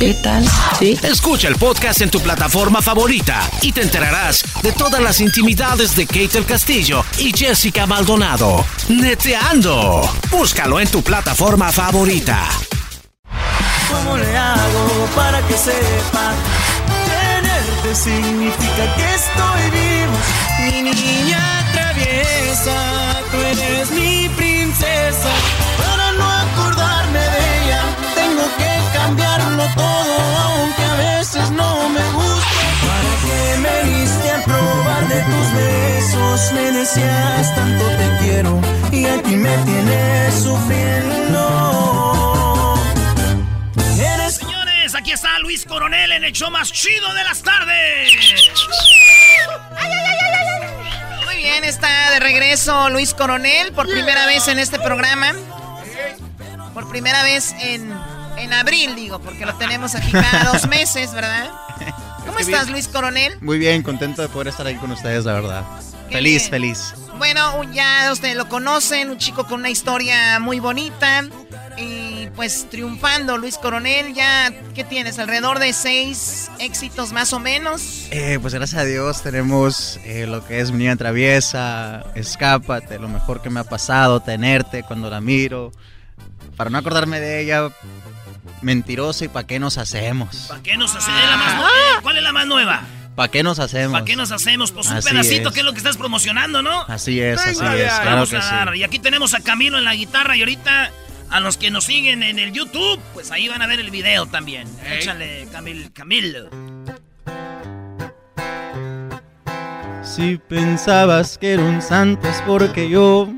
¿Qué tal? Sí. Escucha el podcast en tu plataforma favorita y te enterarás de todas las intimidades de Kate el Castillo y Jessica Maldonado. Neteando. Búscalo en tu plataforma favorita. ¿Cómo le hago para que sepa? Tenerte significa que estoy vivo. Mi niña traviesa, tú eres mi todo, aunque a veces no me gusta. ¿Para que me diste a probar de tus besos? Me decías tanto te quiero y aquí me tienes sufriendo. Eres Señores, aquí está Luis Coronel en el show más chido de las tardes. Muy bien, está de regreso Luis Coronel por primera vez en este programa. Por primera vez en, en abril, digo, porque lo tenemos aquí cada [LAUGHS] dos meses, ¿verdad? ¿Cómo estás, bien. Luis Coronel? Muy bien, contento de poder estar aquí con ustedes, la verdad. Qué feliz, bien. feliz. Bueno, ya ustedes lo conocen, un chico con una historia muy bonita y pues triunfando, Luis Coronel, ya, ¿qué tienes? Alrededor de seis éxitos más o menos. Eh, pues gracias a Dios tenemos eh, lo que es Mi Niña Traviesa, Escápate, lo mejor que me ha pasado, tenerte cuando la miro. Para no acordarme de ella, mentirosa y pa' qué nos hacemos. ¿Para qué nos hacemos? nu- eh, ¿Cuál es la más nueva? ¿Pa' qué nos hacemos? ¿Para qué nos hacemos? Pues un Así pedacito, es. que es lo que estás promocionando, ¿no? Así es, así Venga, es, claro Vamos que a sí. dar. Y aquí tenemos a Camilo en la guitarra y ahorita a los que nos siguen en el YouTube, pues ahí van a ver el video también. Échale, Camil, Camilo. Si pensabas que era un santo es porque yo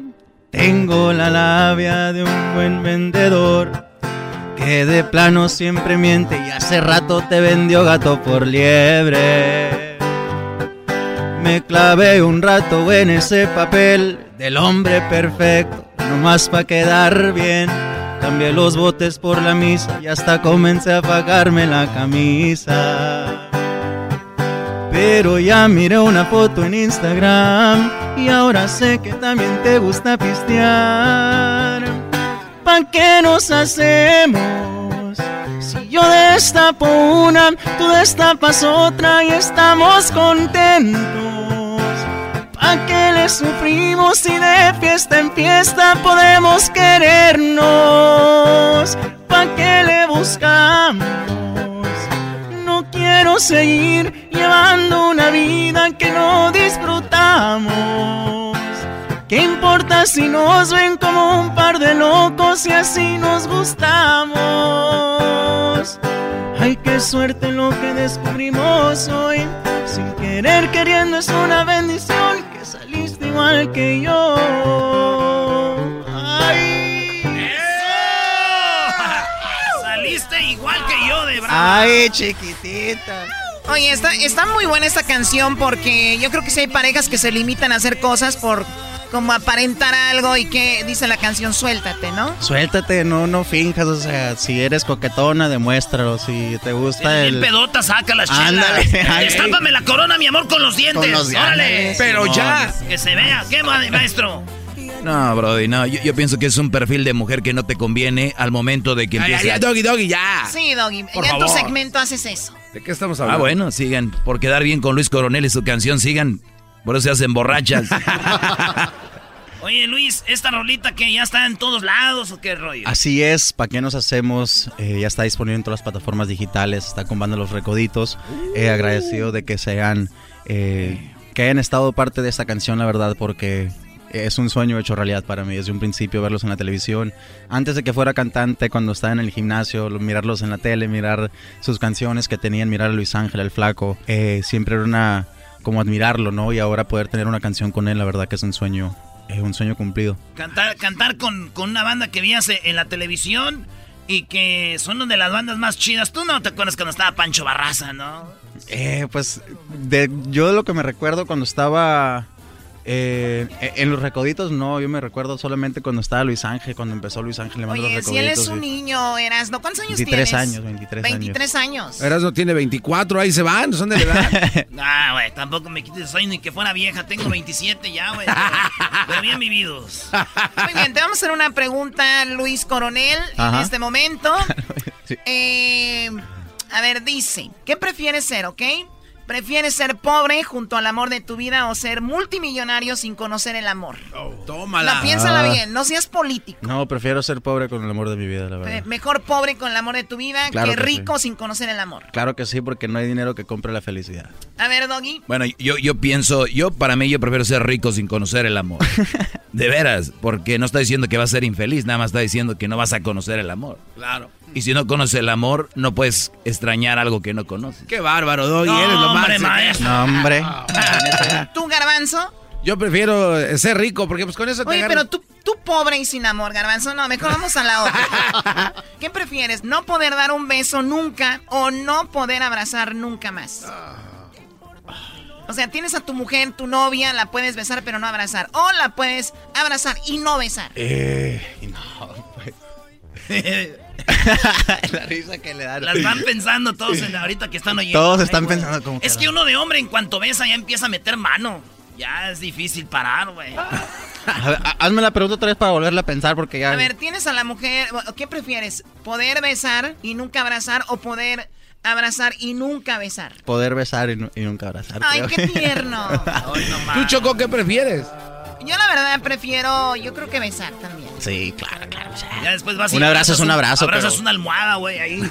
tengo la labia de un buen vendedor que de plano siempre miente y hace rato te vendió gato por liebre. Me clavé un rato en ese papel del hombre perfecto, nomás pa' quedar bien. Cambié los botes por la misa y hasta comencé a pagarme la camisa. Pero ya miré una foto en Instagram y ahora sé que también te gusta pistear. ¿Pa' qué nos hacemos? Si yo destapo una, tú destapas otra y estamos contentos. ¿Pa' qué le sufrimos si de fiesta en fiesta podemos querernos? ¿Pa' qué le buscamos? No quiero seguir llevando una vida que no disfrutamos. ¿Qué importa si nos ven como un par de locos y así nos gustamos? Ay, qué suerte lo que descubrimos hoy. Sin querer queriendo es una bendición que saliste igual que yo. Ay. Saliste igual que yo de bravo. Ay, chiquitita. Oye, está, está muy buena esta canción porque yo creo que si hay parejas que se limitan a hacer cosas por como aparentar algo y que dice la canción suéltate, ¿no? Suéltate, no, no finjas, o sea, si eres coquetona, demuéstralo, si te gusta Bien el... pedota, saca las chelas. Ándale, [LAUGHS] ándale. Estápame la corona, mi amor, con los dientes. Con los dientes. Órale. Pero ya. Que se vea. ¿Qué, ma- maestro? No, Brody, no. Yo, yo pienso que es un perfil de mujer que no te conviene al momento de que Ay, empiece. ay, ya, doggy, doggy, ya. Sí, Doggy. Por ya en tu segmento haces eso. ¿De qué estamos Ah, hablando? bueno, sigan. Por quedar bien con Luis Coronel y su canción, sigan. Por eso se hacen borrachas. [LAUGHS] Oye, Luis, esta rolita que ya está en todos lados o qué rollo. Así es, ¿para qué nos hacemos? Eh, ya está disponible en todas las plataformas digitales, está con banda Los Recoditos. Eh, agradecido de que sean, eh, que hayan estado parte de esta canción, la verdad, porque es un sueño hecho realidad para mí desde un principio verlos en la televisión. Antes de que fuera cantante, cuando estaba en el gimnasio, lo- mirarlos en la tele, mirar sus canciones que tenían, mirar a Luis Ángel, el flaco, eh, siempre era una, como admirarlo, ¿no? Y ahora poder tener una canción con él, la verdad que es un sueño, eh, un sueño cumplido. Cantar, cantar con, con una banda que vías en la televisión y que son una de las bandas más chidas. Tú no te acuerdas cuando estaba Pancho Barraza, ¿no? Eh, pues de, yo de lo que me recuerdo cuando estaba Eh, en los recoditos no, yo me recuerdo solamente cuando estaba Luis Ángel, cuando empezó Luis Ángel le mando Oye, los si recoditos. él es un y- niño, Erasno, ¿cuántos años 23 tienes? años, 23 años. 23 años. Erasmo tiene 24, ahí se van, son de la edad. [LAUGHS] Ah, güey, tampoco me quites soy ni que fuera vieja. Tengo 27 ya, güey. Pero, [LAUGHS] pero bien vividos. Muy bien, te vamos a hacer una pregunta, Luis Coronel, en Ajá. este momento. [LAUGHS] Eh, a ver, dice, ¿qué prefieres ser, ok? ¿Prefieres ser pobre junto al amor de tu vida o ser multimillonario sin conocer el amor? Tómala. No, piénsala Ah. bien, no seas político. No, prefiero ser pobre con el amor de mi vida, la verdad. Mejor pobre con el amor de tu vida Claro que que rico sin conocer el amor. Claro que sí, porque no hay dinero que compre la felicidad. A ver, Doggy. Bueno, yo, yo pienso, yo para mí yo prefiero ser rico sin conocer el amor. [LAUGHS] De veras, porque no está diciendo que vas a ser infeliz, nada más está diciendo que no vas a conocer el amor. Claro. Y si no conoces el amor, no puedes extrañar algo que no conoces. Qué bárbaro, Doggy, No, eres lo hombre, maestro. No, hombre. [LAUGHS] ¿Tú, Garbanzo? Yo prefiero eh, ser rico porque pues con eso te Oye, agarras- pero tú, tú pobre y sin amor, Garbanzo, no, mejor vamos a la otra. [LAUGHS] ¿Qué prefieres? ¿No poder dar un beso nunca o no poder abrazar nunca más? O sea, tienes a tu mujer, tu novia, la puedes besar pero no abrazar. O la puedes abrazar y no besar. Eh, no, pues. [LAUGHS] la risa que le da. La están pensando todos en- ahorita que están oyendo. Todos Ay, están pensando como Es que uno de hombre en cuanto besa ya empieza a meter mano. Ya es difícil parar, güey. Hazme la pregunta otra vez para volverla a pensar porque ya... A ver, tienes a la mujer, ¿qué prefieres? ¿Poder besar y nunca abrazar o poder abrazar y nunca besar? Poder besar y, nu- y nunca abrazar. Ay, creo qué tierno. ¿Tú, Choco, qué prefieres? Yo la verdad prefiero, yo creo que besar también. Sí, claro, claro. o sea, Ya después vas Un abrazo es un abrazo, Abrazas pero- una almohada, güey, ahí.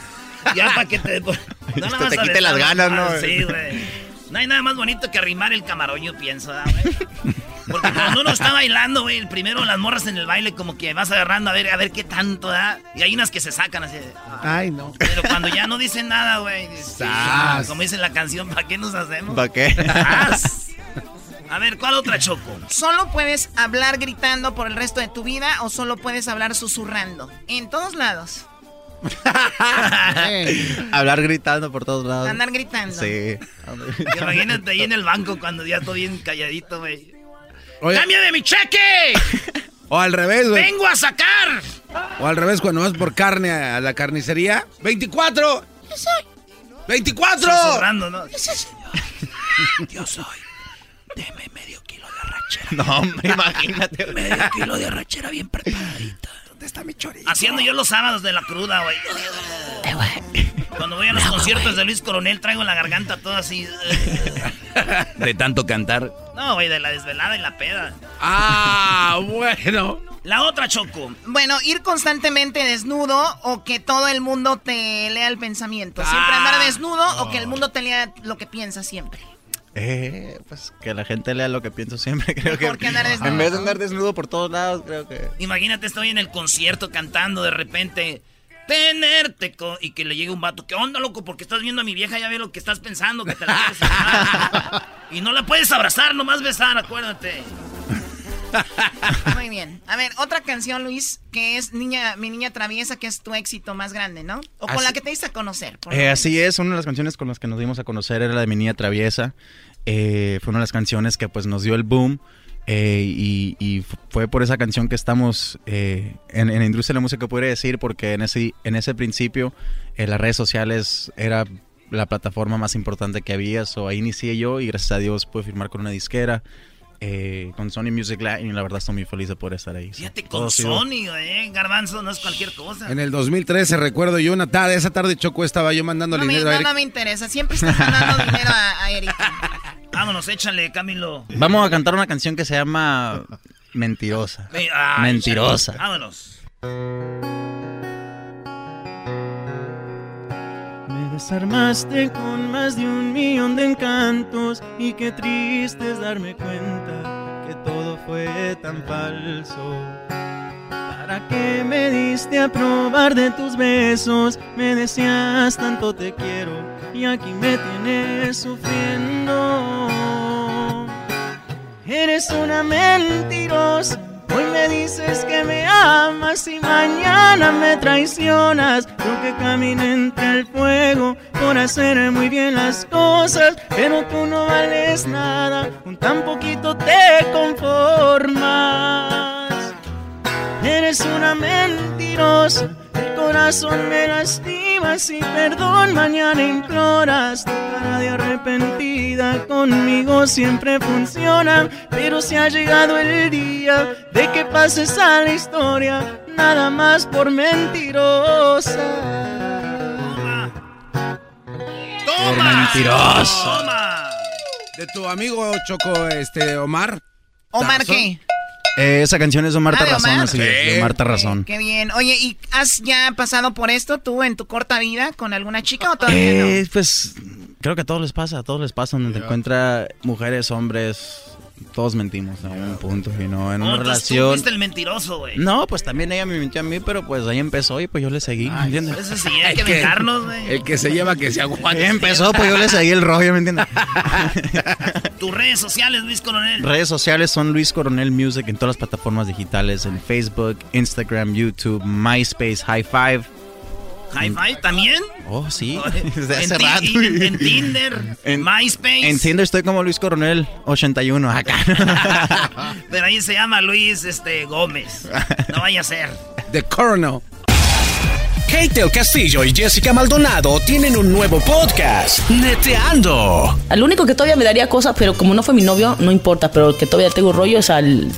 Ya para que te. No [LAUGHS] nada te más quite las ganas, ¿no? ah, Sí, güey. No hay nada más bonito que arrimar el camarón, yo pienso, ¿verdad, güey? Porque cuando uno está bailando, güey, primero las morras en el baile como que vas agarrando a ver, a ver qué tanto da. Y hay unas que se sacan así. de, ah. Ay, no. Pero cuando ya no dicen nada, güey. Sas. Como dice la canción, ¿para qué nos hacemos? ¿Para qué? Sas. A ver, ¿cuál otra choco? ¿Solo puedes hablar gritando por el resto de tu vida o solo puedes hablar susurrando? En todos lados. [LAUGHS] Hablar gritando por todos lados. Andar gritando. Sí. [LAUGHS] Imagínate ahí en el banco cuando ya estoy bien calladito, güey. ¡Cambia de mi cheque! O al revés, güey. ¡Vengo a sacar! O al revés, cuando vas por carne a la carnicería. ¡24! Yo soy. ¡24! Susurrando, ¿no? Yo soy. Deme medio kilo de arrachera. No, hombre, imagínate. Medio kilo de arrachera bien preparadita. ¿Dónde está mi chorizo? Haciendo yo los sábados de la cruda, güey. Cuando voy a los conciertos de Luis Coronel traigo la garganta toda así. [LAUGHS] De tanto cantar. No, güey, de la desvelada y la peda. Ah, [LAUGHS] bueno. La otra choco. Bueno, ir constantemente desnudo o que todo el mundo te lea el pensamiento. Siempre andar desnudo o que el mundo te lea lo que piensas siempre. Eh, pues que la gente lea lo que pienso siempre, [LAUGHS] creo Mejor que. que andar desnudo. En vez de andar desnudo por todos lados, creo que. Imagínate, estoy en el concierto cantando de repente. Tenerte co- y que le llegue un vato. ¿Qué onda, loco? Porque estás viendo a mi vieja, ya ve lo que estás pensando, que te la quieres. [LAUGHS] Y no la puedes abrazar, nomás besar, acuérdate. [LAUGHS] Muy bien. A ver, otra canción, Luis, que es niña, Mi Niña Traviesa, que es tu éxito más grande, ¿no? O con Así- la que te diste a conocer. por Eh, así es, una de las canciones con las que nos dimos a conocer era la de Mi Niña Traviesa. Eh, fue una de las canciones que pues nos dio el boom. eh, y, y fu- fue por esa canción que estamos eh, en, en la industria de la música, podría decir, porque en ese, en ese principio eh, las redes sociales era la plataforma más importante que había. So, ahí inicié yo y gracias a Dios pude firmar con una disquera, eh, con Sony Music Latin. Y la verdad estoy muy feliz de poder estar ahí. Fíjate, con Sony, eh, Garbanzo, no es cualquier cosa. En el 2013 recuerdo yo una tarde, esa tarde Choco estaba yo mandando No me, dinero a no, Eric. no me interesa. Siempre estás mandando [LAUGHS] dinero a, a Erika. Vámonos, échale, Camilo. Vamos a cantar una canción que se llama Mentirosa. Ay, Mentirosa. Vámonos. Desarmaste con más de un millón de encantos y qué triste es darme cuenta que todo fue tan falso. ¿Para qué me diste a probar de tus besos? Me decías tanto te quiero y aquí me tienes sufriendo. Eres una mentirosa. Hoy me dices que me amas y mañana me traicionas. Yo que caminé entre el fuego por hacer muy bien las cosas, pero tú no vales nada, con tan poquito te conformas. Eres una mentirosa, el corazón me lastimas y perdón mañana imploras. Tu cara de arrepentida conmigo siempre funciona, pero si ha llegado el día de que pases a la historia, nada más por mentirosa. Por mentiroso. De tu amigo Choco, este, Omar. ¿Omar Tarzón. qué? Eh, esa canción es de Omar Ah, ¿de Razón, Omar? así es, de Omar Razón. Qué bien. Oye, ¿y has ya pasado por esto tú en tu corta vida con alguna chica o todavía Eh, pues creo que a todos les pasa, a todos les pasa donde te encuentra mujeres, hombres, todos mentimos a un punto y no en una tú relación. fuiste el mentiroso, güey. No, pues también ella me mintió a mí, pero pues ahí empezó y pues yo le seguí, ¿me entiendes? Eso sí, hay [LAUGHS] que vengarnos, güey. El que se lleva que se aguante. Ahí empezó, pues yo le seguí el rollo, ¿me entiendes? [LAUGHS] Tus redes sociales, Luis Coronel. Redes sociales son Luis Coronel Music en todas las plataformas digitales, en Facebook, Instagram, YouTube, MySpace, High Five. High Five también. Oh, sí, [LAUGHS] En desde hace ti- rato. En, en Tinder, [LAUGHS] En- MySpace. En Tinder estoy como Luis Coronel 81 [LAUGHS] acá. Pero ahí se llama Luis este, Gómez. No vaya a ser. The Coronel. Kate del Castillo y Jessica Maldonado tienen un nuevo podcast, Neteando. Al único que todavía me daría cosas, pero como no fue mi novio, no importa, pero el que todavía tengo rollo es al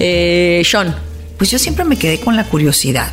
eh, Sean. Pues yo siempre me quedé con la curiosidad.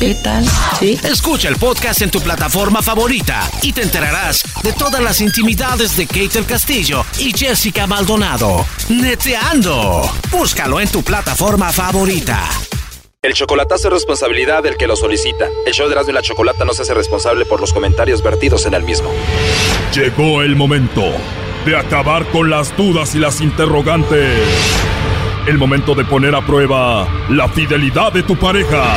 ¿Qué tal? Sí. Escucha el podcast en tu plataforma favorita y te enterarás de todas las intimidades de Kate del Castillo y Jessica Maldonado. Neteando. Búscalo en tu plataforma favorita. El chocolatazo es responsabilidad del que lo solicita. El show de Erasmo y la Chocolata no se hace responsable por los comentarios vertidos en el mismo. Llegó el momento de acabar con las dudas y las interrogantes. El momento de poner a prueba la fidelidad de tu pareja.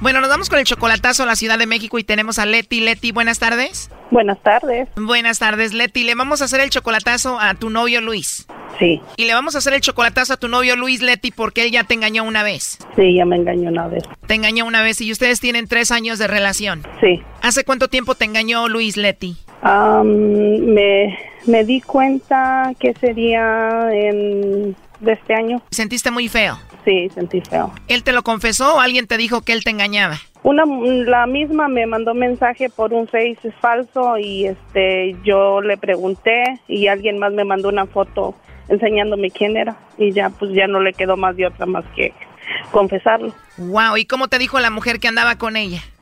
Bueno, nos vamos con el chocolatazo a la Ciudad de México y tenemos a Leti. Leti, buenas tardes. Buenas tardes. Buenas tardes, Leti. Le vamos a hacer el chocolatazo a tu novio Luis. Sí, Y le vamos a hacer el chocolatazo a tu novio Luis, Leti, porque él ya te engañó una vez. sí, ya me engañó una vez. Te engañó una vez y ustedes tienen tres años de relación. Sí. ¿Hace cuánto tiempo te engañó Luis, Leti? Am, me, me di cuenta que sería en, de este año. ¿Sentiste muy feo? Sí, sentí feo. ¿Él te lo confesó o alguien te dijo que él te engañaba? Una, la misma me mandó mensaje por un Face falso y este yo le pregunté y alguien más me mandó una foto enseñándome quién era y ya pues ya no le quedó más de otra más que confesarlo. Wow, ¿y cómo te dijo la mujer que andaba con ella?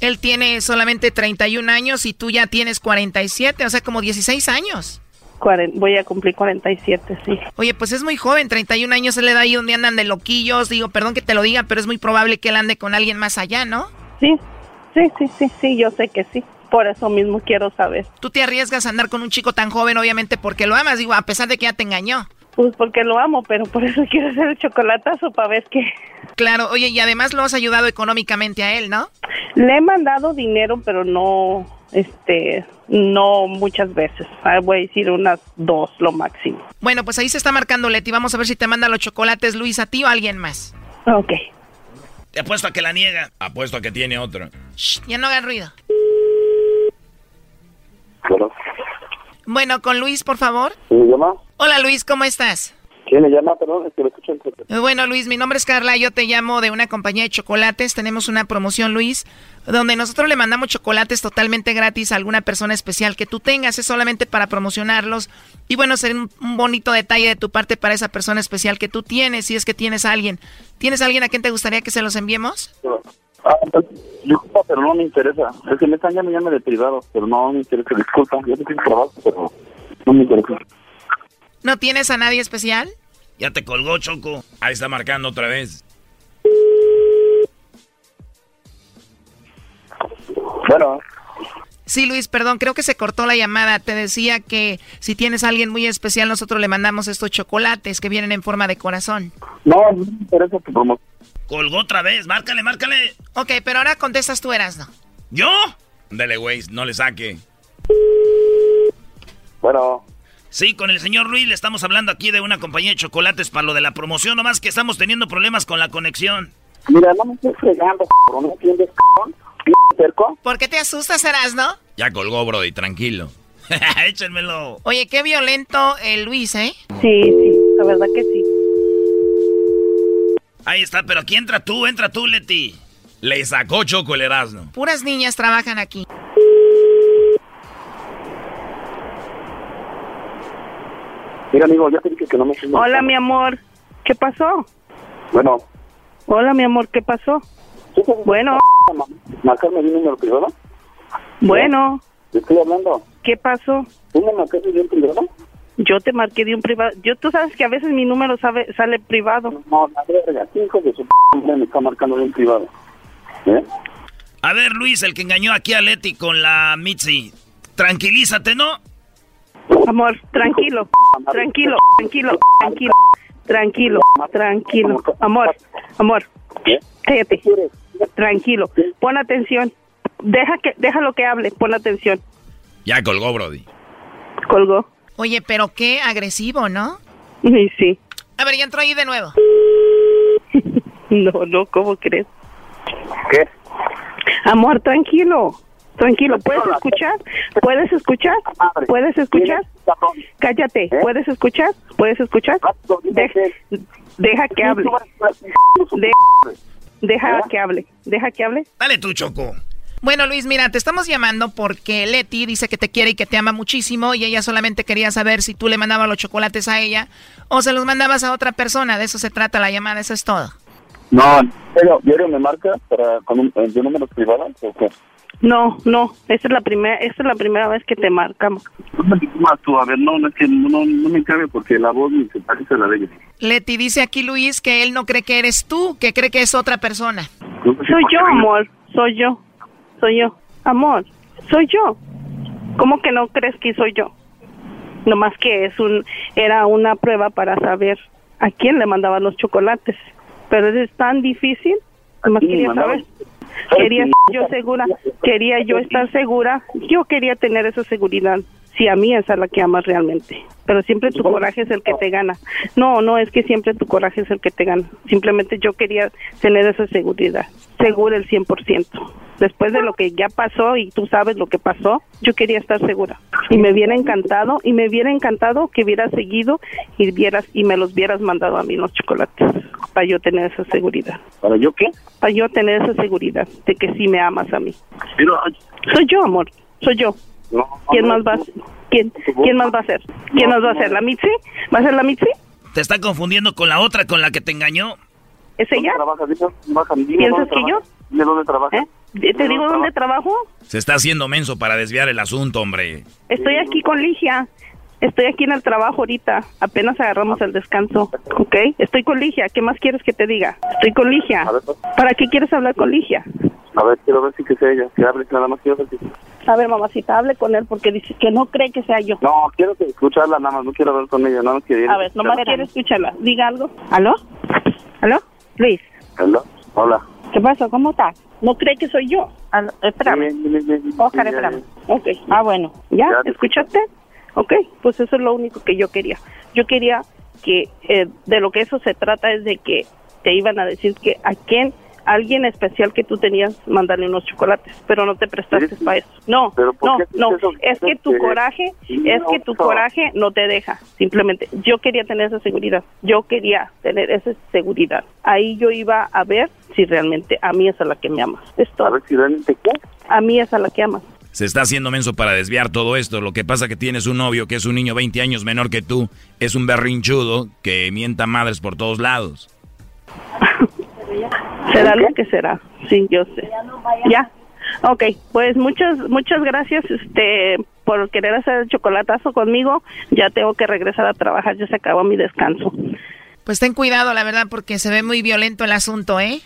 Él tiene solamente 31 años y tú ya tienes 47, o sea, como 16 años. Voy a cumplir 47, sí. Oye, pues es muy joven, 31 años él le da ahí donde andan de loquillos. Digo, perdón que te lo diga, pero es muy probable que él ande con alguien más allá, ¿no? Sí, sí, sí, sí, sí, yo sé que sí. Por eso mismo quiero saber. Tú te arriesgas a andar con un chico tan joven, obviamente, porque lo amas, digo, a pesar de que ya te engañó. Pues porque lo amo, pero por eso quiero hacer el chocolatazo para ver qué. Claro, oye, y además lo has ayudado económicamente a él, ¿no? Le he mandado dinero, pero no, este, no muchas veces. Ah, voy a decir unas dos, lo máximo. Bueno, pues ahí se está marcando Leti. Vamos a ver si te manda los chocolates, Luis, a ti o a alguien más. Ok. Te apuesto a que la niega. Apuesto a que tiene otro. ya no hagan ruido. Bueno, con Luis, por favor. ¿Me llama? Hola, Luis, ¿cómo estás? ¿Quién le llama? Perdón, es que lo escucho en Bueno, Luis, mi nombre es Carla, yo te llamo de una compañía de chocolates. Tenemos una promoción, Luis, donde nosotros le mandamos chocolates totalmente gratis a alguna persona especial que tú tengas. Es solamente para promocionarlos. Y bueno, sería un, bonito detalle de tu parte para esa persona especial que tú tienes, si es que tienes a alguien. ¿Tienes a alguien a quien te gustaría que se los enviemos? Ah, disculpa, pero no me interesa. Es que me están llamando de privado, pero no me interesa. Disculpa, yo tengo trabajo, pero no me interesa. ¿No tienes a nadie especial? Ya te colgó, Choco. Ahí está marcando otra vez. Bueno. Sí, Luis, perdón, creo que se cortó la llamada. Te decía que si tienes a alguien muy especial, nosotros le mandamos estos chocolates que vienen en forma de corazón. No, no me interesa tu promoción. Colgó otra vez, márcale, márcale. Ok, pero ahora contestas tú, Erasno. ¿Yo? Dele, güey, no le saque. Bueno. Sí, con el señor Luis le estamos hablando aquí de una compañía de chocolates para lo de la promoción, nomás que estamos teniendo problemas con la conexión. Mira, no me estoy fregando, ¿no entiendes, cerco? ¿Por qué te asustas, Erasno? Ya colgó, Brody, tranquilo. [LAUGHS] Échenmelo. Oye, qué violento el Luis, ¿eh? Sí, sí, la verdad que sí. Ahí está, pero aquí entra tú, entra tú, Leti. Le sacó Choco el Erasmo. Puras niñas trabajan aquí. Mira, amigo, ya te dije que no me... Hola, mi amor. ¿Qué pasó? Bueno. Hola, mi amor, ¿qué pasó? Bueno. ¿Marcarme mi número privado? Bueno. ¿Te estoy hablando? ¿Qué pasó? ¿Tú me marcaste un privado? Yo te marqué de un privado. Yo, tú sabes que a veces mi número sabe, sale privado. No, la verga, hijo de su p me está marcando de un privado. ¿Eh? A ver, Luis, el que engañó aquí a Leti con la Mitzi. Tranquilízate, ¿no? Amor, tranquilo, tranquilo, tranquilo, tranquilo, tranquilo, tranquilo. Amor, amor, cállate, tranquilo, pon atención. Deja que, déjalo que hable, pon atención. Ya colgó, Brody. Colgó. Oye, pero qué agresivo, ¿no? Sí, sí. A ver, ya entró ahí de nuevo. [LAUGHS] no, no, ¿cómo crees? ¿Qué? Amor, tranquilo. Tranquilo, ¿puedes escuchar? ¿Puedes escuchar? ¿Puedes escuchar? Cállate, ¿puedes escuchar? ¿Puedes escuchar? deja que hable. [LAUGHS] deja que hable. Deja que hable. Dale tú, Choco. Bueno, Luis, mira, te estamos llamando porque Leti dice que te quiere y que te ama muchísimo y ella solamente quería saber si tú le mandabas los chocolates a ella o se los mandabas a otra persona. De eso se trata la llamada, eso es todo. No, pero ¿diario me marca para con un, de números privados o qué? No, no, esta es la primera, esta es la primera vez que te marcamos. Tú, a ver, no, no, es que no, no me cabe porque la voz se parece a la de ella. Leti dice aquí Luis que él no cree que eres tú, que cree que es otra persona. Soy yo, amor, soy yo, soy yo, amor, soy yo. ¿Cómo que no crees que soy yo? Nomás que es un, era una prueba para saber a quién le mandaban los chocolates. Pero es tan difícil, nomás quería saber. Quería yo segura, quería yo estar segura, yo quería tener esa seguridad. Si a mí esa es la que amas realmente. Pero siempre tu coraje es el que te gana. No, no es que siempre tu coraje es el que te gana. Simplemente yo quería tener esa seguridad, segura el 100%. Después de lo que ya pasó y tú sabes lo que pasó, yo quería estar segura. Y me hubiera encantado, y me hubiera encantado que hubieras seguido y vieras y me los hubieras mandado a mí los chocolates para yo tener esa seguridad. ¿Para yo qué? Para yo tener esa seguridad de que sí me amas a mí. Pero, soy yo, amor, soy yo. ¿Quién más va a ¿Quién, ¿Quién más va a ser? ¿Quién más va a ser? ¿La Mitzi? ¿Va a ser la Mitzi? Te está confundiendo con la otra con la que te engañó. ¿Es ella? ¿Piensas que yo? ¿De dónde trabaja? ¿Eh? ¿Te digo dónde trabajo? Se está haciendo menso para desviar el asunto, hombre. Estoy aquí con Ligia. Estoy aquí en el trabajo ahorita. Apenas agarramos el descanso. ¿Ok? Estoy con Ligia. ¿Qué más quieres que te diga? Estoy con Ligia. ¿Para qué quieres hablar con Ligia? A ver, quiero ver si que sea ella. Que hable nada más quiero ver si... A ver, mamacita, hable con él porque dice que no cree que sea yo. No, quiero que escucharla nada más, no quiero hablar con ella, nada más quiero A ver, nomás quiere escucharla. Diga algo. ¿Aló? ¿Aló? Luis. ¿Aló? Hola. ¿Qué pasa? ¿Cómo estás? ¿No cree que soy yo? Aló, espérame. Oscar, espérame. Ok. Ah, bueno. ¿Ya? ¿Escuchaste? Ok, pues eso es lo único que yo quería. Yo quería que eh, de lo que eso se trata es de que te iban a decir que a quién alguien especial que tú tenías mandarle unos chocolates, pero no te prestaste para eso. No, no, no, es que tu coraje, es que tu coraje no te deja, simplemente. Yo quería tener esa seguridad, yo quería tener esa seguridad. Ahí yo iba a ver si realmente a mí es a la que me amas. Es todo. A ver si realmente qué. A mí es a la que amas. Se está haciendo menso para desviar todo esto. Lo que pasa que tienes un novio que es un niño 20 años menor que tú, es un berrinchudo que mienta madres por todos lados. [LAUGHS] será lo que será. Sí, yo sé. Ya. Ok, pues muchas muchas gracias este por querer hacer el chocolatazo conmigo. Ya tengo que regresar a trabajar, ya se acabó mi descanso. Pues ten cuidado, la verdad, porque se ve muy violento el asunto, ¿eh?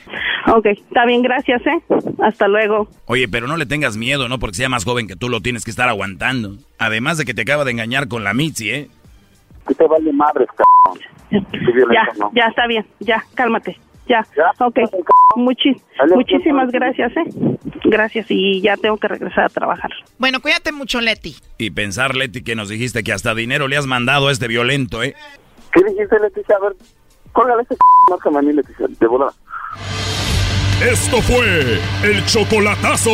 Ok, está bien, gracias, ¿eh? Hasta luego. Oye, pero no le tengas miedo, ¿no? Porque sea más joven que tú lo tienes que estar aguantando. Además de que te acaba de engañar con la Mitzi, ¿eh? Que te vale madres, cabrón. Ya, ya está bien, ya, cálmate. Ya, ok. Muchi muchísimas gracias, ¿eh? Gracias y ya tengo que regresar a trabajar. Bueno, cuídate mucho, Leti. Y pensar, Leti, que nos dijiste que hasta dinero le has mandado a este violento, ¿eh? ¿Qué dijiste, Leticia? A ver, córgale ese mí, Leticia, de volada. Esto fue el chocolatazo.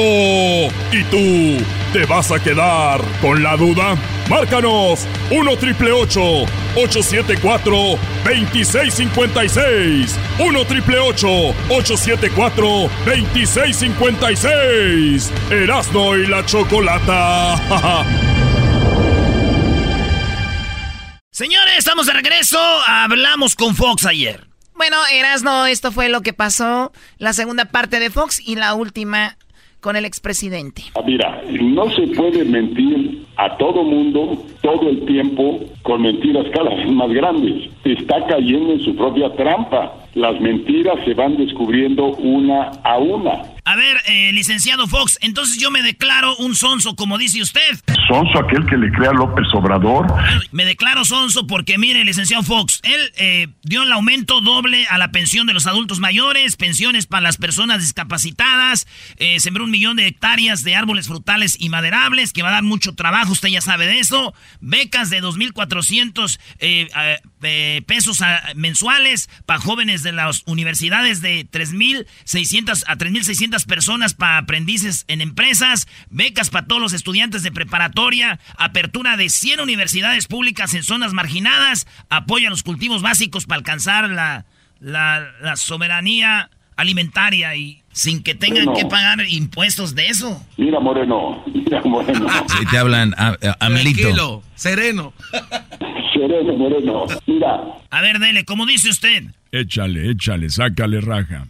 ¿Y tú te vas a quedar con la duda? Márcanos 1 triple 874 2656. 1 triple 874 2656. Erasno y la chocolata. [LAUGHS] Señores, estamos de regreso. Hablamos con Fox ayer. Bueno, Erasno, esto fue lo que pasó, la segunda parte de Fox y la última con el expresidente. Ah, mira, no se puede mentir a todo mundo todo el tiempo con mentiras cada vez más grandes. Está cayendo en su propia trampa. Las mentiras se van descubriendo una a una. A ver, eh, licenciado Fox, entonces yo me declaro un sonso, como dice usted. ¿Sonso aquel que le crea López Obrador? Me declaro sonso porque, mire, licenciado Fox, él eh, dio el aumento doble a la pensión de los adultos mayores, pensiones para las personas discapacitadas, eh, sembró un millón de hectáreas de árboles frutales y maderables, que va a dar mucho trabajo, usted ya sabe de eso, becas de 2.400 eh, pesos mensuales para jóvenes de las universidades de 3.600 a 3.600 personas para aprendices en empresas, becas para todos los estudiantes de preparatoria, apertura de 100 universidades públicas en zonas marginadas, apoyo a los cultivos básicos para alcanzar la, la, soberanía alimentaria y sin que tengan que pagar impuestos de eso. Mira, Moreno, mira, Moreno. [LAUGHS] Si te hablan, a, Tranquilo, sereno. Sereno, Moreno. Mira. A ver, dele, como dice usted. Échale, échale, sácale raja.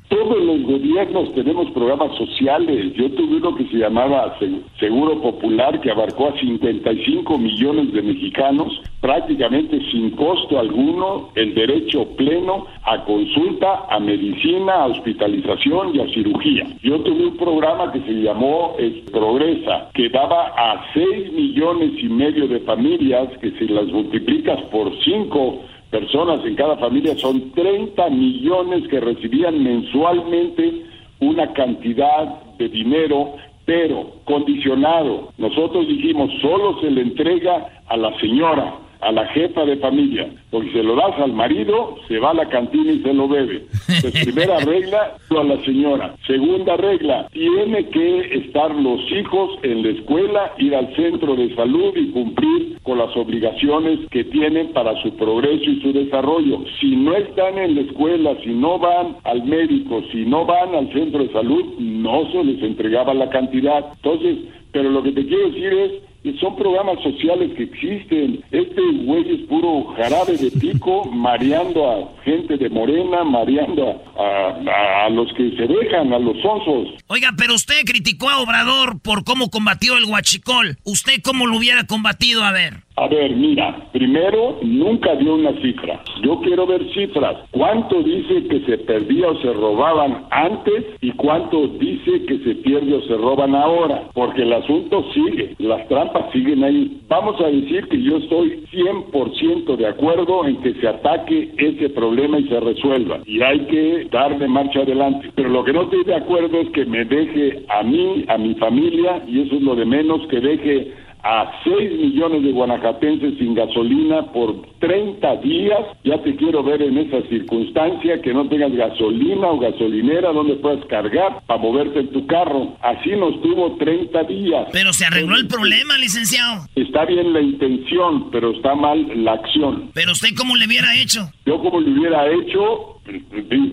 Tenemos programas sociales. Yo tuve uno que se llamaba Seguro Popular, que abarcó a 55 millones de mexicanos, prácticamente sin costo alguno, el derecho pleno a consulta, a medicina, a hospitalización y a cirugía. Yo tuve un programa que se llamó Progresa, que daba a 6 millones y medio de familias, que si las multiplicas por 5, personas en cada familia, son 30 millones que recibían mensualmente una cantidad de dinero, pero condicionado. Nosotros dijimos, solo se le entrega a la señora a la jefa de familia, porque se lo das al marido, se va a la cantina y se lo bebe. Entonces, [LAUGHS] primera regla, a la señora. Segunda regla, tiene que estar los hijos en la escuela, ir al centro de salud y cumplir con las obligaciones que tienen para su progreso y su desarrollo. Si no están en la escuela, si no van al médico, si no van al centro de salud, no se les entregaba la cantidad. Entonces, pero lo que te quiero decir es son programas sociales que existen. Este güey es puro jarabe de pico, [LAUGHS] mareando a gente de morena, mareando a, a, los que se dejan, a los onzos. Oiga, pero usted criticó a Obrador por cómo combatió el huachicol. ¿Usted cómo lo hubiera combatido? A ver. A ver, mira, primero, nunca dio una cifra. Yo quiero ver cifras. ¿Cuánto dice que se perdía o se robaban antes y cuánto dice que se pierde o se roban ahora? Porque el asunto sigue, las trampas siguen ahí. Vamos a decir que yo estoy 100% de acuerdo en que se ataque ese problema y se resuelva. Y hay que darle marcha adelante. Pero lo que no estoy de acuerdo es que me deje a mí, a mi familia, y eso es lo de menos, que deje a 6 millones de guanacatenses sin gasolina por 30 días. Ya te quiero ver en esa circunstancia, que no tengas gasolina o gasolinera donde puedas cargar para moverte en tu carro. Así nos tuvo 30 días. Pero se arregló el problema, licenciado. Está bien la intención, pero está mal la acción. Pero usted cómo le hubiera hecho? Yo como le hubiera hecho,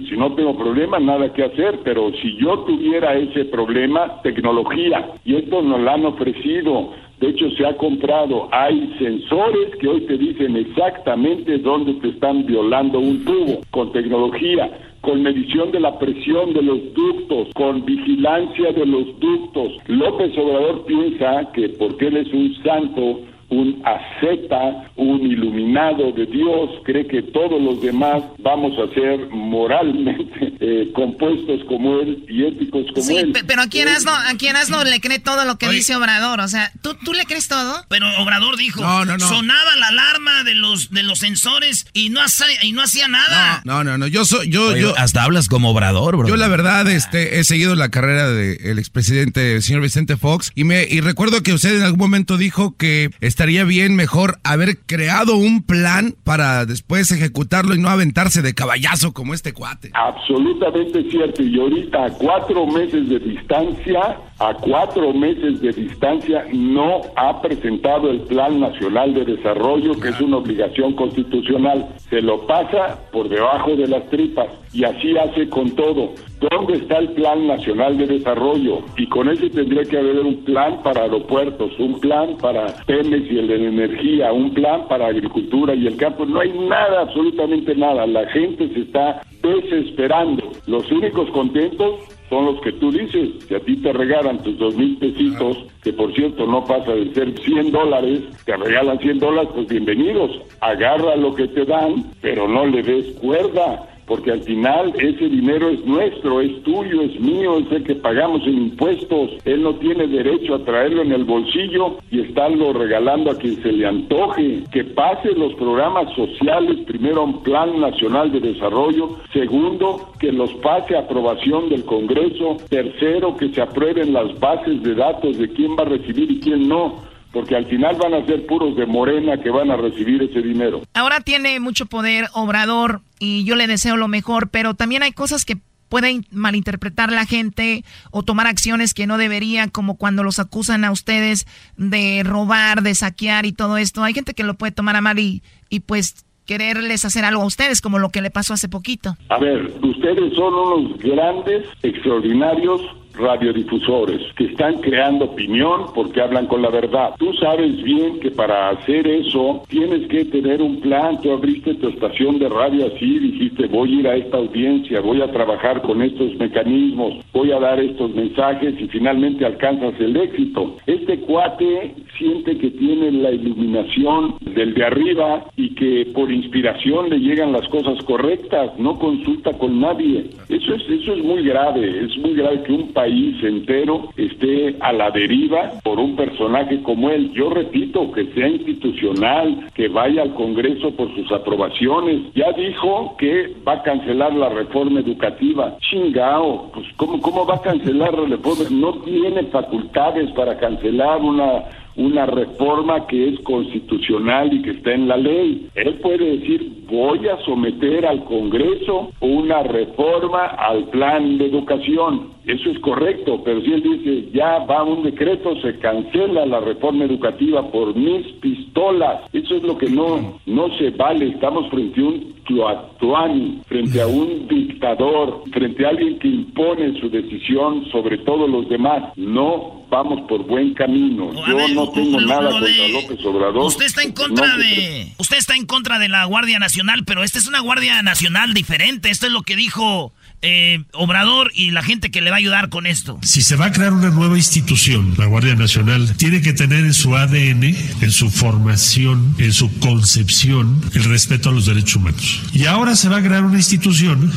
si no tengo problema, nada que hacer, pero si yo tuviera ese problema, tecnología, y esto nos lo han ofrecido, de hecho, se ha comprado, hay sensores que hoy te dicen exactamente dónde te están violando un tubo, con tecnología, con medición de la presión de los ductos, con vigilancia de los ductos. López Obrador piensa que porque él es un santo, un asceta, un iluminado de Dios, cree que todos los demás vamos a ser moralmente [LAUGHS] eh, compuestos como él y éticos como él. Sí, pero a quién Asno, a quién Asno le cree todo lo que dice Obrador, o sea, ¿tú, ¿tú le crees todo? Pero Obrador dijo, sonaba la alarma de los de los sensores y no hacía, y no hacía nada. No, no, no, yo soy yo yo hasta hablas como Obrador, bro. Yo la verdad este he seguido la carrera del expresidente señor Vicente Fox y me y recuerdo que usted en algún momento dijo que estaría bien mejor haber creado un plan para después ejecutarlo y no aventarse de caballazo como este cuate. Absolutamente cierto. Y ahorita a cuatro meses de distancia, a cuatro meses de distancia, no ha presentado el Plan Nacional de Desarrollo, que es una obligación constitucional. Se lo pasa por debajo de las tripas y así hace con todo. ¿Dónde está el Plan Nacional de Desarrollo? Y con ese tendría que haber un plan para aeropuertos, un plan para Pemex y el de energía, un plan para agricultura y el campo. No hay nada, absolutamente nada. La gente se está desesperando. Los únicos contentos son los que tú dices. Si a ti te regalan tus dos mil pesitos, que por cierto no pasa de ser 100 dólares, te regalan 100 dólares, pues bienvenidos. Agarra lo que te dan, pero no le des cuerda porque al final ese dinero es nuestro, es tuyo, es mío, es el que pagamos en impuestos. Él no tiene derecho a traerlo en el bolsillo y estarlo regalando a quien se le antoje. Que pase los programas sociales, primero un plan nacional de desarrollo, segundo, que los pase a aprobación del Congreso, tercero, que se aprueben las bases de datos de quién va a recibir y quién no porque al final van a ser puros de Morena que van a recibir ese dinero. Ahora tiene mucho poder Obrador y yo le deseo lo mejor, pero también hay cosas que pueden malinterpretar la gente o tomar acciones que no deberían, como cuando los acusan a ustedes de robar, de saquear y todo esto. Hay gente que lo puede tomar a mal y, y pues quererles hacer algo a ustedes, como lo que le pasó hace poquito. A ver, ustedes son unos grandes, extraordinarios radiodifusores que están creando opinión porque hablan con la verdad. Tú sabes bien que para hacer eso tienes que tener un plan. Tú abriste tu estación de radio así, dijiste voy a ir a esta audiencia, voy a trabajar con estos mecanismos, voy a dar estos mensajes y finalmente alcanzas el éxito. Este cuate siente que tiene la iluminación del de arriba y que por inspiración le llegan las cosas correctas, no consulta con nadie. Eso es, eso es muy grave, es muy grave que un país país entero esté a la deriva por un personaje como él. Yo repito, que sea institucional, que vaya al Congreso por sus aprobaciones. Ya dijo que va a cancelar la reforma educativa. Chingao, pues ¿cómo, cómo va a cancelar la reforma? No tiene facultades para cancelar una una reforma que es constitucional y que está en la ley. Él puede decir, voy a someter al Congreso una reforma al plan de educación. Eso es correcto, pero si él dice, ya va un decreto, se cancela la reforma educativa por mis pistolas. Eso es lo que no, no se vale. Estamos frente a un Tlatuani, frente a un dictador, frente a alguien que impone su decisión sobre todos los demás. No vamos por buen camino. Yo no tengo nada contra López Obrador. Usted está en contra de usted está en contra de la Guardia Nacional, pero esta es una Guardia Nacional diferente. Esto es lo que dijo eh, Obrador y la gente que le va a ayudar con esto. Si se va a crear una nueva institución, la Guardia Nacional, tiene que tener en su ADN, en su formación, en su concepción, el respeto a los derechos humanos. Y ahora se va a crear una institución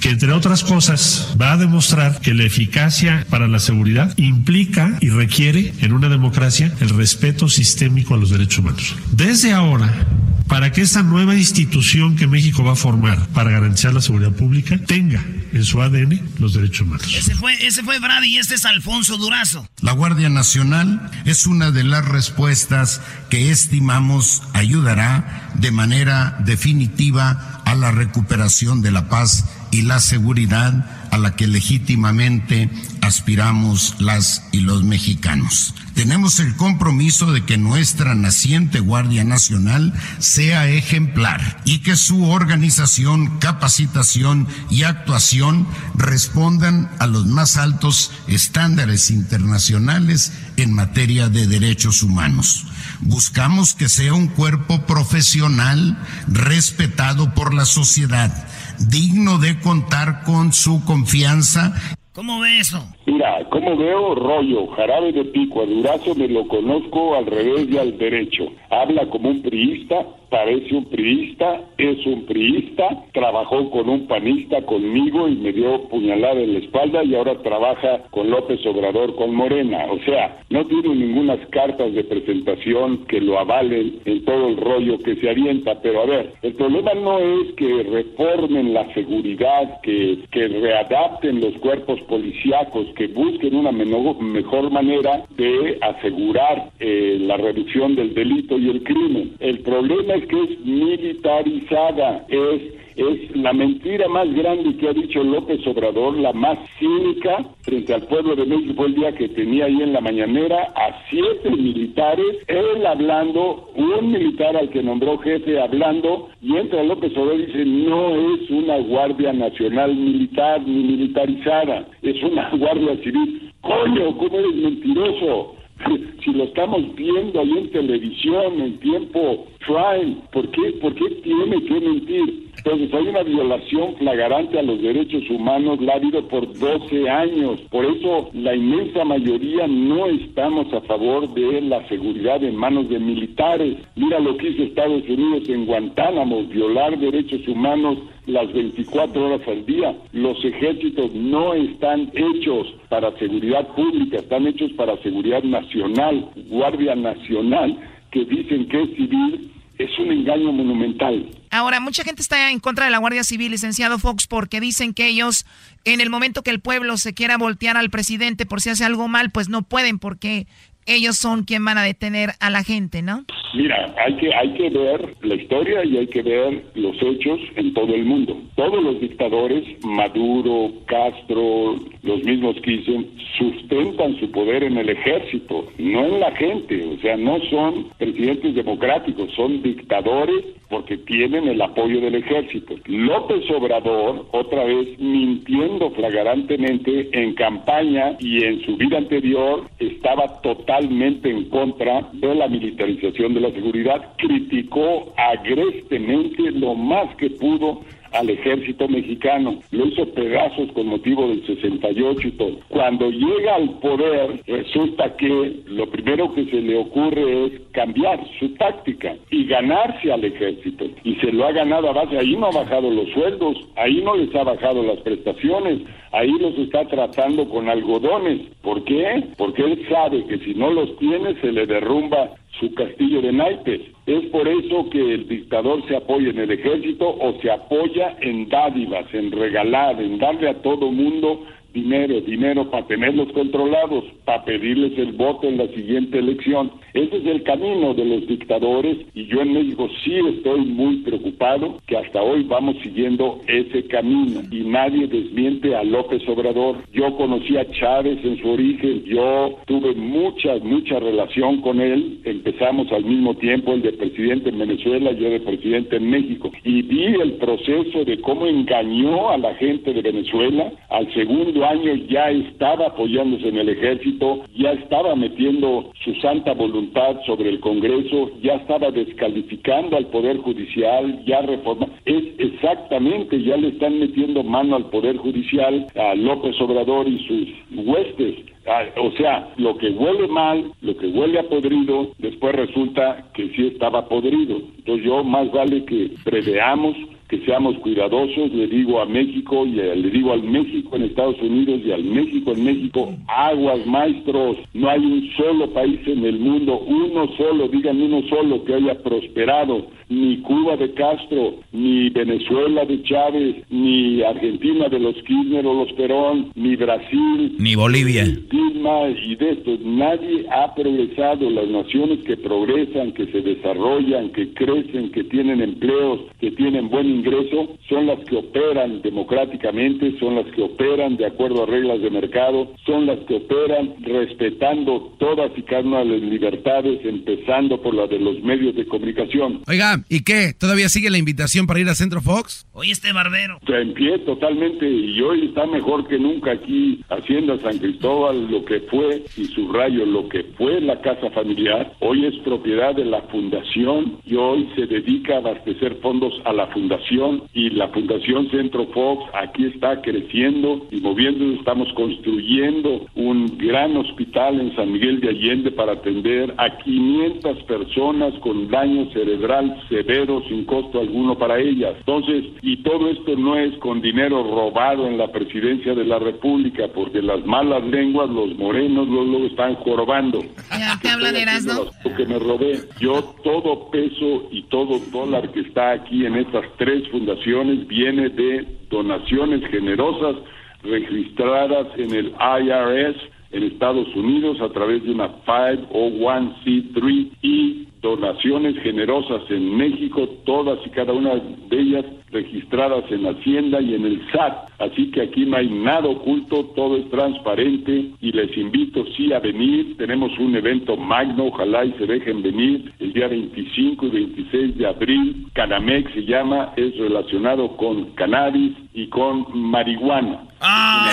que, entre otras cosas, va a demostrar que la eficacia para la seguridad implica y requiere en una democracia el respeto sistémico a los derechos humanos. Desde ahora, para que esta nueva institución que México va a formar para garantizar la seguridad pública tenga en su ADN los derechos humanos. Ese fue, ese fue Brady y este es Alfonso Durazo. La Guardia Nacional es una de las respuestas que estimamos ayudará de manera definitiva a la recuperación de la paz y la seguridad a la que legítimamente aspiramos las y los mexicanos. Tenemos el compromiso de que nuestra naciente Guardia Nacional sea ejemplar y que su organización, capacitación y actuación respondan a los más altos estándares internacionales en materia de derechos humanos. Buscamos que sea un cuerpo profesional respetado por la sociedad, digno de contar con su confianza ¿Cómo ve eso? Mira, como veo rollo, jarabe de pico, a Durazo me lo conozco al revés y al derecho. Habla como un priista, parece un priista, es un priista, trabajó con un panista conmigo y me dio puñalada en la espalda y ahora trabaja con López Obrador con Morena. O sea, no tiene ninguna cartas de presentación que lo avalen en todo el rollo que se avienta. Pero a ver, el problema no es que reformen la seguridad, que, que readapten los cuerpos policíacos, que busquen una mejor manera de asegurar eh, la reducción del delito y el crimen. El problema es que es militarizada, es es la mentira más grande que ha dicho López Obrador, la más cínica frente al pueblo de México el día que tenía ahí en la mañanera a siete militares, él hablando, un militar al que nombró jefe hablando, y entra López Obrador y dice, no es una Guardia Nacional militar ni militarizada, es una [LAUGHS] Guardia Civil. Coño, ¿cómo eres mentiroso? [LAUGHS] si lo estamos viendo ahí en televisión en tiempo prime, ¿por qué, ¿por qué tiene que mentir? Entonces hay una violación flagrante a los derechos humanos, la ha habido por 12 años. Por eso la inmensa mayoría no estamos a favor de la seguridad en manos de militares. Mira lo que hizo Estados Unidos en Guantánamo, violar derechos humanos las 24 horas al día. Los ejércitos no están hechos para seguridad pública, están hechos para seguridad nacional, Guardia Nacional, que dicen que es civil, es un engaño monumental. Ahora, mucha gente está en contra de la Guardia Civil, licenciado Fox, porque dicen que ellos, en el momento que el pueblo se quiera voltear al presidente por si hace algo mal, pues no pueden, porque ellos son quien van a detener a la gente, ¿no? Mira, hay que, hay que ver la historia y hay que ver los hechos en todo el mundo. Todos los dictadores, Maduro, Castro, los mismos que dicen, sustentan su poder en el ejército, no en la gente. O sea, no son presidentes democráticos, son dictadores porque tienen el apoyo del ejército. López Obrador, otra vez mintiendo flagrantemente en campaña y en su vida anterior, estaba totalmente en contra de la militarización de la seguridad, criticó agrestemente lo más que pudo al ejército mexicano, lo hizo pedazos con motivo del 68 y todo. Cuando llega al poder, resulta que lo primero que se le ocurre es cambiar su táctica y ganarse al ejército. Y se lo ha ganado a base, ahí no ha bajado los sueldos, ahí no les ha bajado las prestaciones, ahí los está tratando con algodones. ¿Por qué? Porque él sabe que si no los tiene se le derrumba su castillo de naipes. Es por eso que el dictador se apoya en el ejército o se apoya en dádivas, en regalar, en darle a todo mundo dinero, dinero para tenerlos controlados, para pedirles el voto en la siguiente elección. Ese es el camino de los dictadores y yo en México sí estoy muy preocupado que hasta hoy vamos siguiendo ese camino y nadie desmiente a López Obrador. Yo conocí a Chávez en su origen, yo tuve mucha, mucha relación con él, empezamos al mismo tiempo el de presidente en Venezuela, yo de presidente en México. Y vi el proceso de cómo engañó a la gente de Venezuela, al segundo año ya estaba apoyándose en el ejército, ya estaba metiendo su santa voluntad sobre el Congreso, ya estaba descalificando al Poder Judicial, ya reforma. Es exactamente, ya le están metiendo mano al Poder Judicial, a López Obrador y sus huestes. Ah, o sea, lo que huele mal, lo que huele a podrido, después resulta que sí estaba podrido. Entonces yo más vale que preveamos que seamos cuidadosos, le digo a México y le digo al México en Estados Unidos y al México en México, aguas maestros, no hay un solo país en el mundo, uno solo, digan uno solo que haya prosperado, ni Cuba de Castro, ni Venezuela de Chávez, ni Argentina de los Kirchner o los Perón, ni Brasil, ni Bolivia. Dilma y de esto, nadie ha progresado, las naciones que progresan, que se desarrollan, que crecen, que tienen empleos, que tienen buen ingreso, son las que operan democráticamente, son las que operan de acuerdo a reglas de mercado, son las que operan respetando todas y cada una de las libertades, empezando por la de los medios de comunicación. Oiga, ¿y qué? ¿Todavía sigue la invitación para ir a Centro Fox? Oye, este barbero. En pie totalmente, y hoy está mejor que nunca aquí Hacienda San Cristóbal, lo que fue, y subrayo, lo que fue la casa familiar, hoy es propiedad de la fundación y hoy se dedica a abastecer fondos a la fundación y la fundación Centro Fox aquí está creciendo y moviéndose, estamos construyendo un gran hospital en San Miguel de Allende para atender a 500 personas con daño cerebral severo sin costo alguno para ellas. Entonces, y todo esto no es con dinero robado en la presidencia de la República, porque las malas lenguas, los morenos, luego están jorobando. Ya, te hablan Erasmo. Que me robé. Yo todo peso y todo dólar que está aquí en estas tres fundaciones viene de donaciones generosas registradas en el IRS en Estados Unidos a través de una 501c3 y donaciones generosas en México, todas y cada una de ellas registradas en Hacienda y en el SAT. Así que aquí no hay nada oculto, todo es transparente y les invito sí a venir. Tenemos un evento magno, ojalá y se dejen venir el día 25 y 26 de abril. Canamex se llama, es relacionado con cannabis y con marihuana. Ah,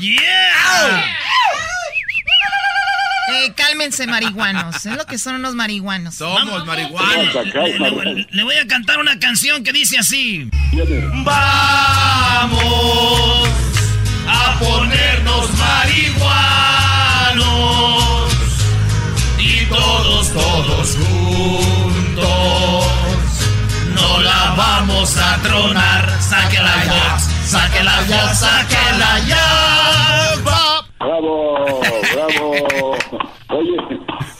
yeah. Eh, cálmense, marihuanos. Es lo que son unos marihuanos. Somos marihuanos. Le, voy a cantar una canción que dice así. Vamos a ponernos marihuanos y todos, todos juntos no la vamos a tronar. Sáquela ya, sáquela ya, sáquela ya. Bravo, bravo. Oye,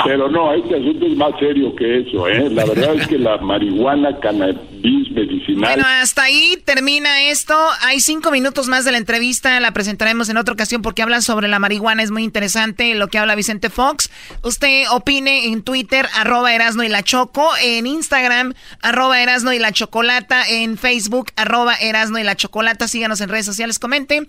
pero no, este asunto es más serio que eso, ¿eh? La verdad es que la marihuana, cannabis medicinal... Bueno, hasta ahí termina esto. Hay cinco minutos más de la entrevista. La presentaremos en otra ocasión porque hablan sobre la marihuana. Es muy interesante lo que habla Vicente Fox. Usted opine en Twitter, arroba Erasno y la Choco. En Instagram, arroba Erasno y la Chocolata. En Facebook, arroba Erasno y la Chocolata. Síganos en redes sociales, comenten.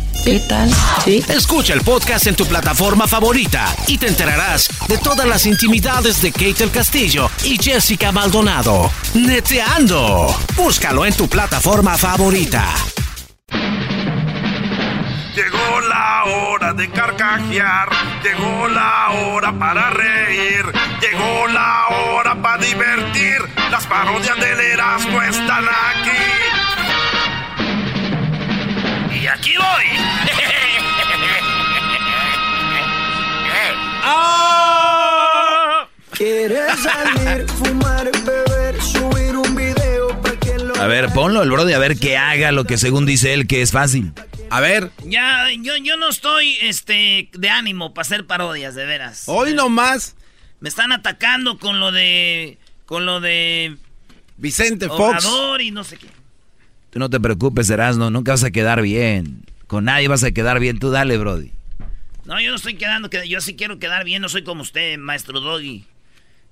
¿Qué tal? Sí. Escucha el podcast en tu plataforma favorita y te enterarás de todas las intimidades de Kate el Castillo y Jessica Maldonado. Neteando. Búscalo en tu plataforma favorita. Llegó la hora de carcajear, llegó la hora para reír, llegó la hora para divertir. Las parodias del Erasmo están aquí. Aquí voy. [LAUGHS] ¡Ah! ¿Quieres salir, fumar, beber, subir un video para que lo A ver, ponlo el brody a ver que haga lo que según dice él que es fácil. A ver. Ya, yo, yo no estoy este, de ánimo para hacer parodias, de veras. Hoy nomás. Me están atacando con lo de. Con lo de. Vicente Fox. Y no sé qué. Tú no te preocupes, Erasmo, nunca vas a quedar bien. Con nadie vas a quedar bien. Tú dale, brody. No, yo no estoy quedando, que yo sí quiero quedar bien, no soy como usted, maestro Doggy.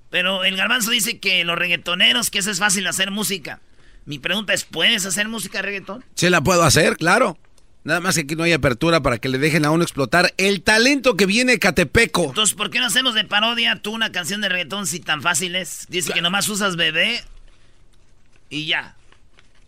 Pero el garbanzo dice que los reggaetoneros, que eso es fácil hacer música. Mi pregunta es, ¿puedes hacer música reggaetón? Se la puedo hacer, claro. Nada más que aquí no hay apertura para que le dejen a uno explotar el talento que viene de Catepeco. Entonces, ¿por qué no hacemos de parodia tú una canción de reggaetón si tan fácil es? Dice que nomás usas bebé y ya.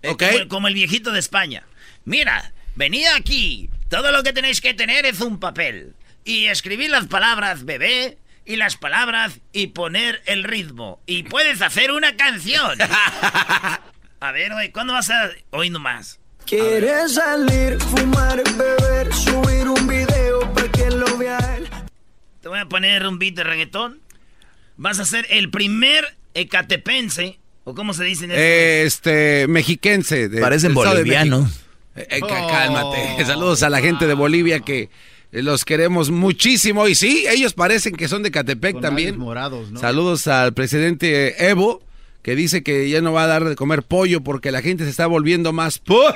Eh, Ok. Como, como el viejito de España. Mira, venid aquí. Todo lo que tenéis que tener es un papel. Y escribir las palabras bebé y las palabras y poner el ritmo. Y puedes hacer una canción. [LAUGHS] A ver, güey, ¿cuándo vas a...? Hoy nomás. ¿Quieres salir, fumar, beber, subir un video para que lo vea él? Te voy a poner un beat de reggaetón. Vas a ser el primer ecatepense, o cómo se dice en este- Este, mexiquense. de- Parecen bolivianos. Eh, eh, cá- Cálmate. Saludos a la gente de Bolivia que los queremos muchísimo. Y sí, ellos parecen que son de Catepec Con también. morados, ¿no? Saludos al presidente Evo, que dice que ya no va a dar de comer pollo porque la gente se está volviendo más ¡puf!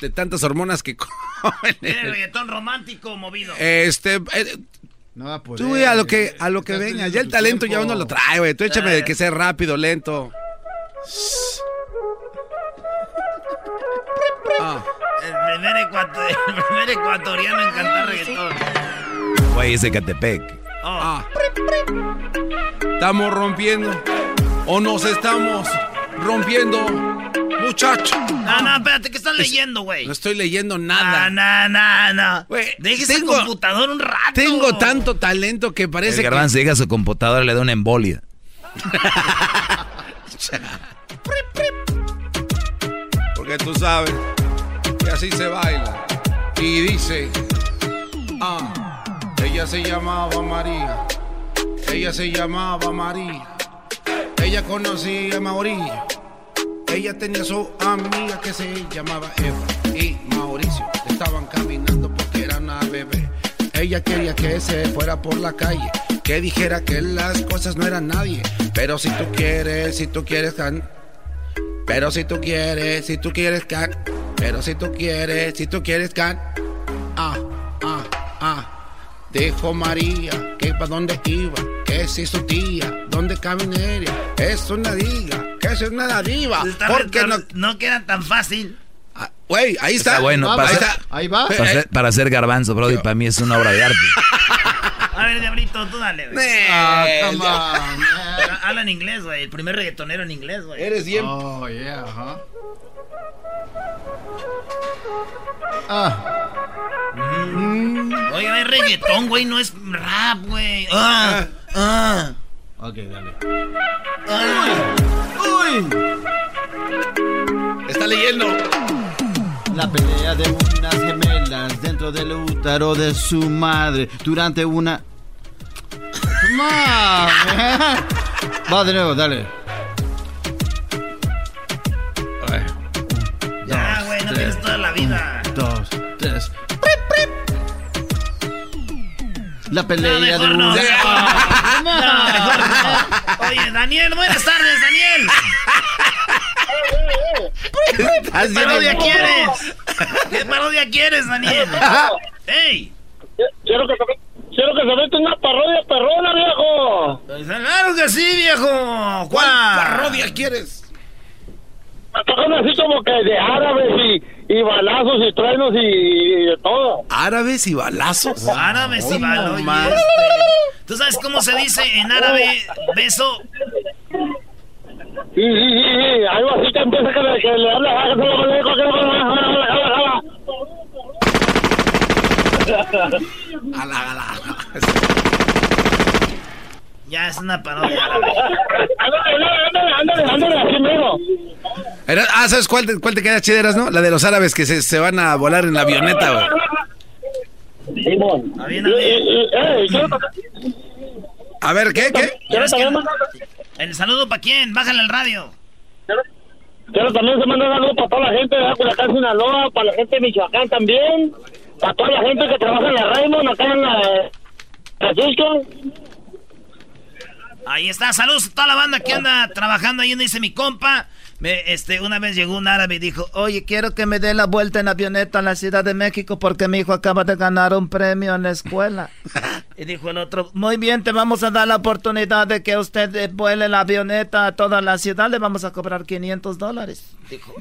de tantas hormonas que [LAUGHS] comen. El reggaetón romántico movido. Este, eh, No va a poder. tú a lo que a lo que venga, ya el talento ya uno lo trae, güey. Tú échame Eh. de que sea rápido, lento. Ah. El primer, ecuato- el primer ecuatoriano en cantar reggaetón. Güey, es de Catepec. Oh. Ah. Estamos rompiendo. O nos estamos rompiendo, muchacho. No, no, espérate, ¿qué estás leyendo, güey? No estoy leyendo Ah, nada. no, no, no. Güey, Déjese el tengo- computador un rato. Tengo tanto talento que El parece que... garbanzo llega a su computadora y le da una embolia. [LAUGHS] Porque tú sabes que así se baila. Y dice, ah, ella se llamaba María. Ella se llamaba María. Ella conocía a Mauricio. Ella tenía su amiga que se llamaba Eva. Y Mauricio estaban caminando porque era una bebé. Ella quería que se fuera por la calle. Que dijera que las cosas no eran nadie. Pero si tú quieres, si tú quieres, can- pero si tú quieres, si tú quieres can, pero si tú quieres, si tú quieres can, ah, ah, ah. Dijo María que para dónde iba, que si su tía, dónde caminaría, es una diga, que es una diva, porque no, no queda tan fácil. Güey, ahí está, Está bueno, Ahí para está. hacer- Ahí va. Para ser, para ser garbanzo, brody, para mí es una obra de arte. [LAUGHS] A ver, Diablito, tú dale, güey. Ah, Eh, come Habla en inglés, güey. El primer reggaetonero en inglés, güey. Eres bien. Oh, yeah, ajá. Ah. Oye, es reggaetón, güey, no es rap, güey. Ah, ah. Ok, dale. Está leyendo. La pelea de unas gemelas dentro del útero de su madre durante una. Man. [LAUGHS] Va de nuevo, dale. Ya, güey, no tienes toda la vida. Dos, tres. La No, pelea de no. unas. No, no. Oye, Daniel, buenas tardes, Daniel. ¿Qué parodia quieres? ¿Qué parodia quieres, Daniel? ¡Ey! Quiero que se, quiero que se meta una parodia perrona, viejo. Claro que sí, viejo. ¿Cuál ¿Cuál? parodia quieres? Tocan así como que de árabes y, y balazos y truenos y, y de todo. Árabes y balazos. [LAUGHS] Árabes y bal- no oye, más. este, ¿Tú sabes cómo se dice en árabe beso? Sí, sí, sí, sí. Algo así que empieza que le, que le habla. Ya es una parodia. Ándale, ándale, así mismo. Era- ah, ¿sabes cuál, te- cuál te queda chideras, no? La de los árabes que se, se van a volar en la avioneta, güey. Simón. bien, a ver. A ver, ¿qué? ¿Qué? ¿Quieres que- ¿El saludo para quién? Bájale el radio. Quiero también se manda un saludo para toda la gente de Culiacán, Sinaloa, para la gente de Michoacán también, para toda la gente que trabaja en la Raymond, acá en la Francisco. Ahí está, saludos a toda la banda que anda trabajando ahí donde dice mi compa. Me, este, una vez llegó un árabe y dijo, oye, quiero que me dé la vuelta en avioneta a la Ciudad de México porque mi hijo acaba de ganar un premio en la escuela. [LAUGHS] y dijo el otro, muy bien, te vamos a dar la oportunidad de que usted eh, vuele la avioneta a toda la ciudad, le vamos a cobrar 500 dólares. Dijo,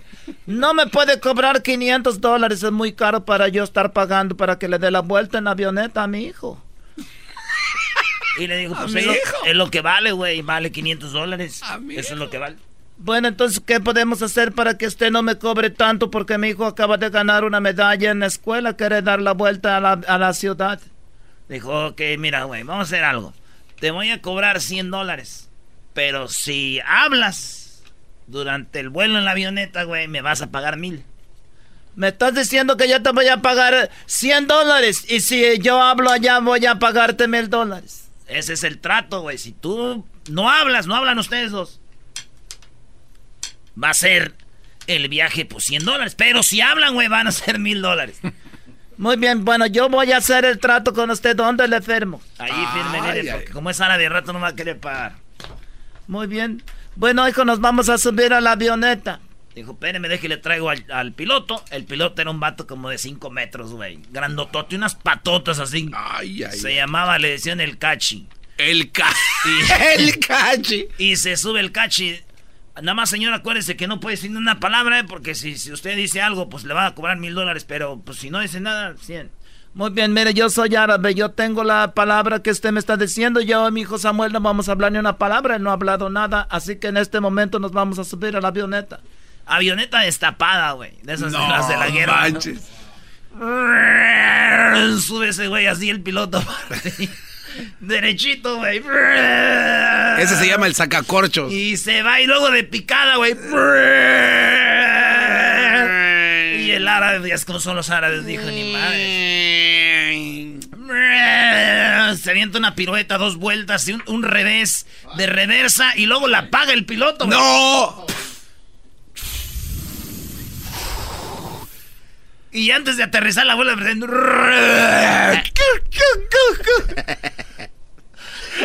no me puede cobrar 500 dólares, es muy caro para yo estar pagando para que le dé la vuelta en avioneta a mi hijo. [LAUGHS] Y le digo, A pues es lo, es lo que vale, güey, vale 500 dólares. Eso es lo que vale. Bueno, entonces, ¿qué podemos hacer para que usted no me cobre tanto? Porque mi hijo acaba de ganar una medalla en la escuela, quiere dar la vuelta a la, a la ciudad. Dijo, ok, mira, güey, vamos a hacer algo. Te voy a cobrar 100 dólares. Pero si hablas durante el vuelo en la avioneta, güey, me vas a pagar mil. Me estás diciendo que yo te voy a pagar 100 dólares y si yo hablo allá voy a pagarte mil dólares. Ese es el trato, güey. Si tú no hablas, no hablan ustedes dos. Va a ser el viaje, pues 100 dólares. Pero si hablan, güey, van a ser mil dólares. Muy bien, bueno, yo voy a hacer el trato con usted. ¿Dónde le firmo? Ahí firme, mire, Ay, porque como es árabe, de rato no va a querer pagar. Muy bien. Bueno, hijo, nos vamos a subir a la avioneta. Dijo, espéreme, deje le traigo al, al piloto. El piloto era un vato como de 5 metros, güey. Grandotote, unas patotas así. Se llamaba, le decían el cachi. El cachi. [LAUGHS] el cachi. Y se sube el cachi. Nada más, señor, acuérdese que no puede decir ni una palabra, ¿eh? porque si, si usted dice algo, pues le van a cobrar mil dólares. Pero pues si no dice nada, 100. Muy bien, mire, yo soy árabe, yo tengo la palabra que usted me está diciendo. Yo y mi hijo Samuel no vamos a hablar ni una palabra, él no ha hablado nada. Así que en este momento nos vamos a subir a la avioneta. Avioneta destapada, güey. De esas de No las de la guerra. ¿no? manches. Sube ese güey así el piloto. [LAUGHS] Derechito, güey. Ese se llama el sacacorchos. Y se va y luego de picada, güey. Y el árabe, ya es como son los árabes, dijo ni madre. Se avienta una pirueta, dos vueltas y un, un revés de reversa y luego la paga el piloto. güey. ¡No! Y antes de aterrizar la vuelve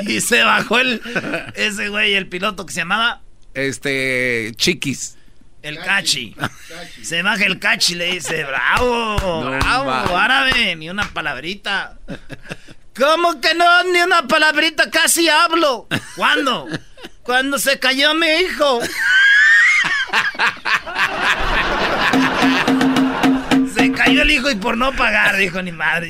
Y se bajó el ese güey, el piloto que se llamaba Este. Chiquis. el cachi. Se baja el cachi y le dice, bravo, No bravo, árabe, ni una palabrita. ¿Cómo que no? Ni una palabrita, casi hablo. ¿Cuándo? Cuando se cayó mi hijo. [LAUGHS] Cayó el hijo y por no pagar, dijo ni madre.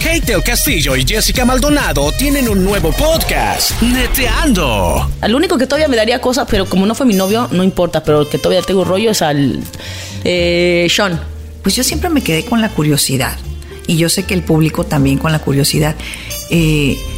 Kate el Castillo y Jessica Maldonado tienen un nuevo podcast, Neteando. Al único que todavía me daría cosas, pero como no fue mi novio, no importa, pero el que todavía tengo rollo es al eh, Sean. Pues yo siempre me quedé con la curiosidad. Y yo sé que el público también con la curiosidad. Eh,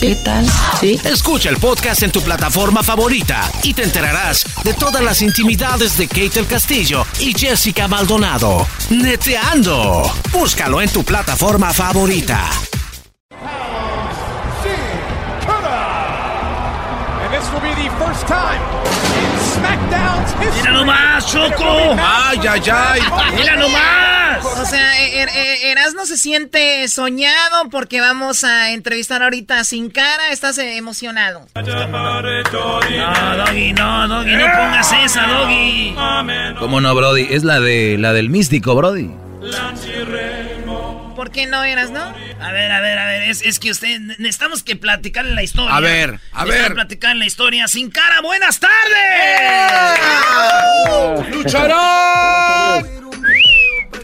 ¿Qué tal? Sí. Escucha el podcast en tu plataforma favorita y te enterarás de todas las intimidades de Kate el Castillo y Jessica Maldonado. Neteando. Búscalo en tu plataforma favorita. And this will be the first time. ¡Mira nomás, Choco! ¡Ay, ay, ay! ¡Mira nomás! O sea, er, er- Erasmo se siente soñado porque vamos a entrevistar ahorita Sin Cara. ¿Estás eh, emocionado? No, Doggy, no, Doggy, no pongas esa, Doggy. ¿Cómo no, Brody? Es la de la del místico, Brody. ¿Por qué no eras, no? A ver, a ver, a ver, es, es que usted, necesitamos que platicarle la historia. A ver, a ver. platicar la historia. Sin cara, buenas tardes. ¡Lucharán!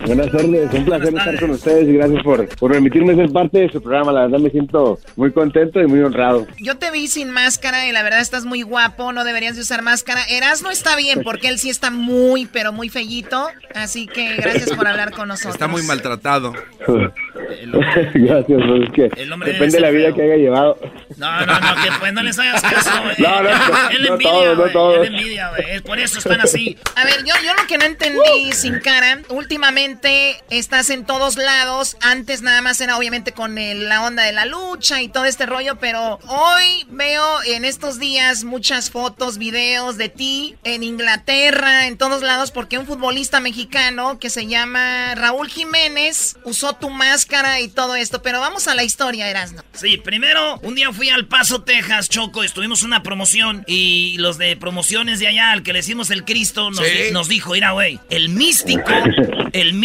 Buenas tardes, un placer estar con ustedes y gracias por, por permitirme ser parte de su programa. La verdad me siento muy contento y muy honrado. Yo te vi sin máscara y la verdad estás muy guapo, no deberías de usar máscara. Erasmo está bien porque él sí está muy, pero muy fellito. Así que gracias por hablar con nosotros. Está muy maltratado. [LAUGHS] gracias, pues es que depende de la vida que haya llevado. No, no, no, que pues no les hagas caso, [LAUGHS] güey. No, no, [LAUGHS] él no, envidia, todos, no todos. él envidia, güey. Por eso están así. A ver, yo, yo lo que no entendí sin cara, últimamente estás en todos lados. Antes nada más era obviamente con el- la onda de la lucha y todo este rollo, pero hoy veo en estos días muchas fotos, videos de ti en Inglaterra, en todos lados, porque un futbolista mexicano que se llama Raúl Jiménez usó tu máscara y todo esto. Pero vamos a la historia, Erasno. Sí, primero, un día fui al Paso, Texas, Choco, estuvimos en una promoción y los de promociones de allá, al que le hicimos el Cristo, nos, Sí. nos dijo, mira, güey, el místico, [LAUGHS] el místico,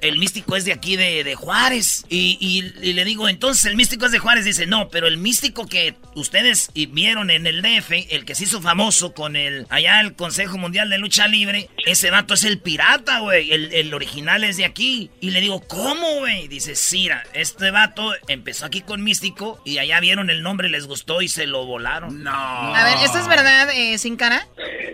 el místico es de aquí de, de Juárez. Y, y- y le digo, entonces el místico es de Juárez. Dice, no, pero el místico que ustedes vieron en el DF, el que se hizo famoso con el, allá el Consejo Mundial de Lucha Libre, ese vato es el pirata, güey, el, el original es de aquí. Y le digo, ¿cómo, güey? Dice, Sira, este vato empezó aquí con místico y allá vieron el nombre, les gustó y se lo volaron. No. A ver, ¿esto es verdad, eh, sin cara?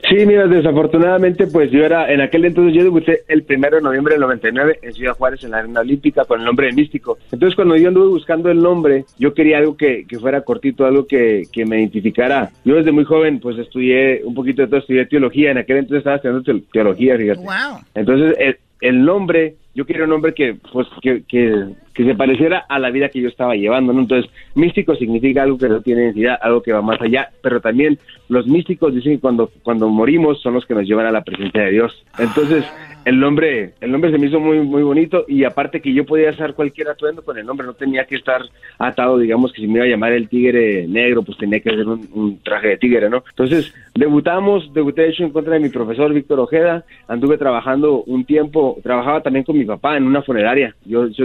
Sí, mira, desafortunadamente, pues yo era, en aquel entonces yo debuté el primero de noviembre del 99 en Ciudad Juárez, en la Arena Olímpica, con el nombre de Místico. Entonces, cuando yo anduve buscando el nombre, yo quería algo que, que fuera cortito, algo que, que me identificara. Yo desde muy joven, pues estudié un poquito de todo, estudié teología, en aquel entonces estaba estudiando te- teología, fíjate. Wow. Entonces, el, el nombre, yo quería un nombre que, pues, que, que, que se pareciera a la vida que yo estaba llevando, ¿no? Entonces, místico significa algo que no tiene identidad, algo que va más allá, pero también los místicos dicen que cuando, cuando morimos son los que nos llevan a la presencia de Dios. Entonces, el nombre, el nombre se me hizo muy, muy bonito y aparte que yo podía hacer cualquier atuendo con el nombre, no tenía que estar atado, digamos que si me iba a llamar el tigre negro, pues tenía que hacer un, un traje de tigre, ¿no? Entonces, debutamos, debuté de hecho en contra de mi profesor Víctor Ojeda, anduve trabajando un tiempo, trabajaba también con mi papá en una funeraria, yo, yo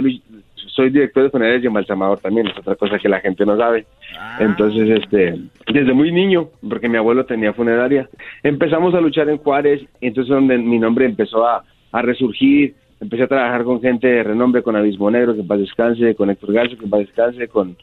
soy director de funerarias y embalsamador también, es otra cosa que la gente no sabe. Entonces, este, desde muy niño, porque mi abuelo tenía funeraria, empezamos a luchar en Juárez, y entonces donde mi nombre empezó a, a resurgir, empecé a trabajar con gente de renombre, con Abismo Negro, que en paz descanse, con Héctor Garza, que en paz descanse, con,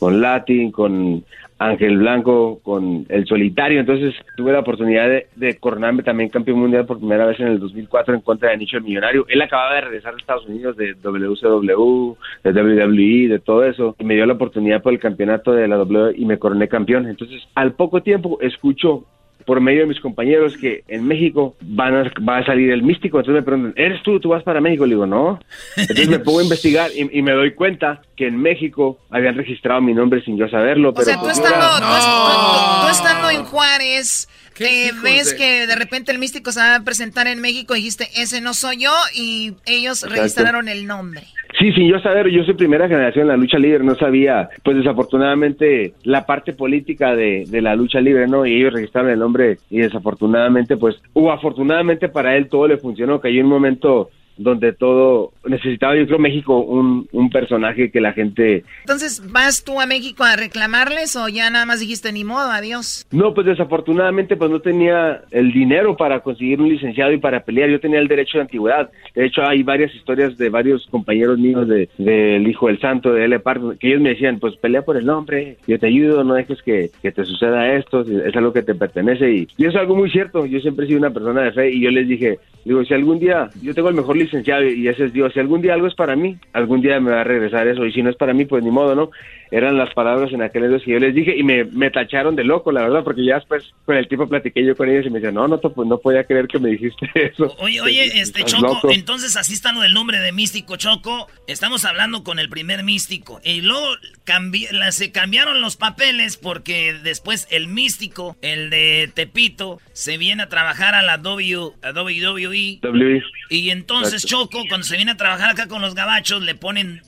con Latin, con Ángel Blanco, con El Solitario. Entonces tuve la oportunidad de, de coronarme también campeón mundial por primera vez en el 2004 en contra de Nicho el Millonario. Él acababa de regresar de Estados Unidos de WCW, de WWE, de todo eso, y me dio la oportunidad por el campeonato de la WWE y me coroné campeón. Entonces, al poco tiempo escucho por medio de mis compañeros que en México van a, va a salir el místico. Entonces me preguntan, ¿eres tú? ¿Tú vas para México? Le digo, no. Entonces me pongo a investigar y, y me doy cuenta que en México habían registrado mi nombre sin yo saberlo. O pero sea, tú pues estando, era- tú, tú- tú estando en Juárez, eh, ves de- que de repente el místico se va a presentar en México y dijiste, ese no soy yo, y ellos Exacto. registraron el nombre. Sí, sin yo saber, yo soy primera generación en la lucha libre, no sabía, pues desafortunadamente, la parte política de, de la lucha libre, ¿no? Y ellos registraron el nombre y desafortunadamente, pues, o afortunadamente para él todo le funcionó, que hay un momento donde todo necesitaba, yo creo, México un, un personaje que la gente Entonces, ¿vas tú a México a reclamarles o ya nada más dijiste ni modo, adiós? No, pues desafortunadamente pues no tenía el dinero para conseguir un licenciado y para pelear. Yo tenía el derecho de antigüedad. De hecho, hay varias historias de varios compañeros míos de del Hijo del Santo, de L. Pardo, que ellos me decían, pues pelea por el nombre, yo te ayudo, no dejes que, que te suceda esto, es algo que te pertenece. Y, y es algo muy cierto, yo siempre he sido una persona de fe y yo les dije, digo, si algún día yo tengo el mejor licenciado y ese es Dios, si algún día algo es para mí, algún día me va a regresar eso y si no es para mí, pues ni modo, ¿no? Eran las palabras en aquel entonces que yo les dije y me, me tacharon de loco, la verdad, porque ya después con el tiempo platiqué yo con ellos y me decían, no, no, pues no podía creer que me dijiste [LAUGHS] eso. Oye, oye, este Choco, loco. entonces así está lo del nombre de místico Choco. Estamos hablando con el primer místico. Y luego cambi- la- se cambiaron los papeles porque después el místico, el de Tepito, se viene a trabajar a la w, a WWE. WWE. Y entonces Exacto. Choco, cuando se viene a trabajar acá con los gabachos, le ponen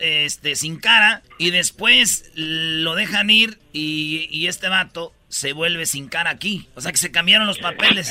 este, sin cara y después lo dejan ir y, y este vato se vuelve sin cara aquí. O sea que se cambiaron los papeles.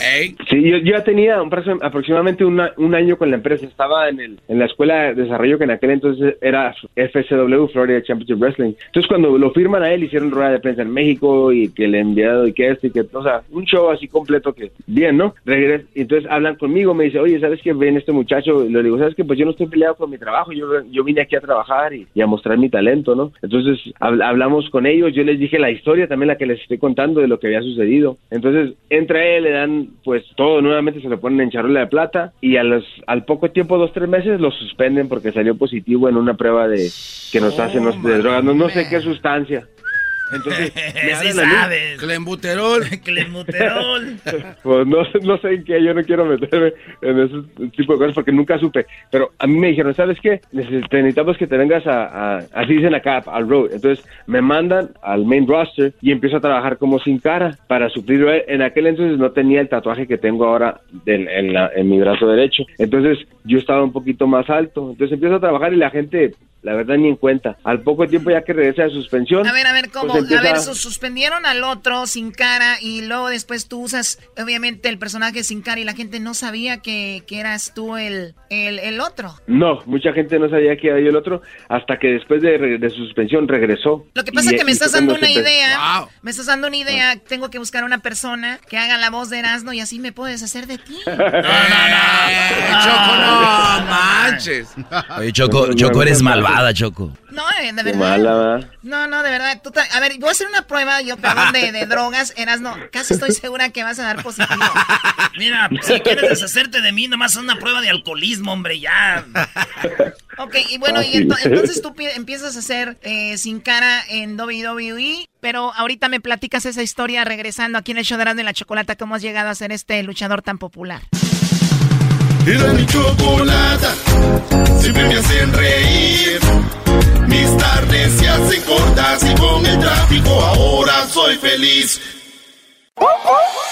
Sí, yo, yo ya tenía un, aproximadamente una- un año con la empresa. Estaba en, el, en la escuela de desarrollo que en aquel entonces era FCW, Florida Championship Wrestling. Entonces cuando lo firman a él, hicieron rueda de prensa en México y que el enviado y que esto y que... O sea, un show así completo que... Bien, ¿no? Regres, y entonces hablan conmigo, me dice, oye, ¿sabes qué? Ven este muchacho. Y le digo, ¿sabes qué? Pues yo no estoy peleado con mi trabajo. Yo, yo vine aquí a trabajar y, y a mostrar mi talento, ¿no? Entonces hab- hablamos con ellos. Yo les dije la historia también, la que les estoy contando de lo que había sucedido. Entonces entra él, le dan pues todo nuevamente, se lo ponen en charola de plata y a los, al poco tiempo, dos, tres meses, lo suspenden porque salió positivo en una prueba de que nos hacen los- de drogas, no, no sé qué sustancia. Entonces, [LAUGHS] me Sí sabes. Clembuterol. [LAUGHS] Clembuterol. [LAUGHS] Pues no, no sé en qué, yo no quiero meterme en ese tipo de cosas porque nunca supe. Pero a mí me dijeron, ¿sabes qué? Necesitamos que te vengas a, a- así dicen acá, al road. Entonces me mandan al main roster y empiezo a trabajar como sin cara para suplir. En aquel entonces no tenía el tatuaje que tengo ahora en, en la- en mi brazo derecho. Entonces yo estaba un poquito más alto. Entonces empiezo a trabajar y la gente, la verdad, ni en cuenta. Al poco tiempo ya que regresa de suspensión. A ver, a ver, ¿cómo? Empieza- A ver, su- suspendieron al otro sin cara y luego después tú usas, obviamente, el personaje sin cara y la gente no sabía que, que eras tú el, el, el otro. No, mucha gente no sabía que era yo el otro hasta que después de, de su suspensión regresó. Lo que pasa Y- es que me estás dando una idea. Me estás dando una idea. Tengo que buscar una persona que haga la voz de Erasmo y así me puedes hacer de ti. [LAUGHS] [LAUGHS] Choco, no [LAUGHS] manches. Oye, Choco, Choco, eres malvada, Choco. No, de verdad. mala, ¿verdad? No, no, de verdad. Tú a ver, voy a hacer una prueba, yo, perdón, de, de [LAUGHS] drogas. Erasmo, casi estoy segura que vas a dar positivo. Mira, si quieres deshacerte de mí, nomás haz una prueba de alcoholismo, hombre, ya. Ok, y bueno, y ento- entonces tú pi- empiezas a hacer eh, sin cara en WWE, pero ahorita me platicas esa historia regresando aquí en el show de Erasmo y la Chocolata, cómo has llegado a ser este luchador tan popular. Era mi chocolata, siempre me hacen reír. Mis tardes se hacen cortas y con el tráfico ahora soy feliz.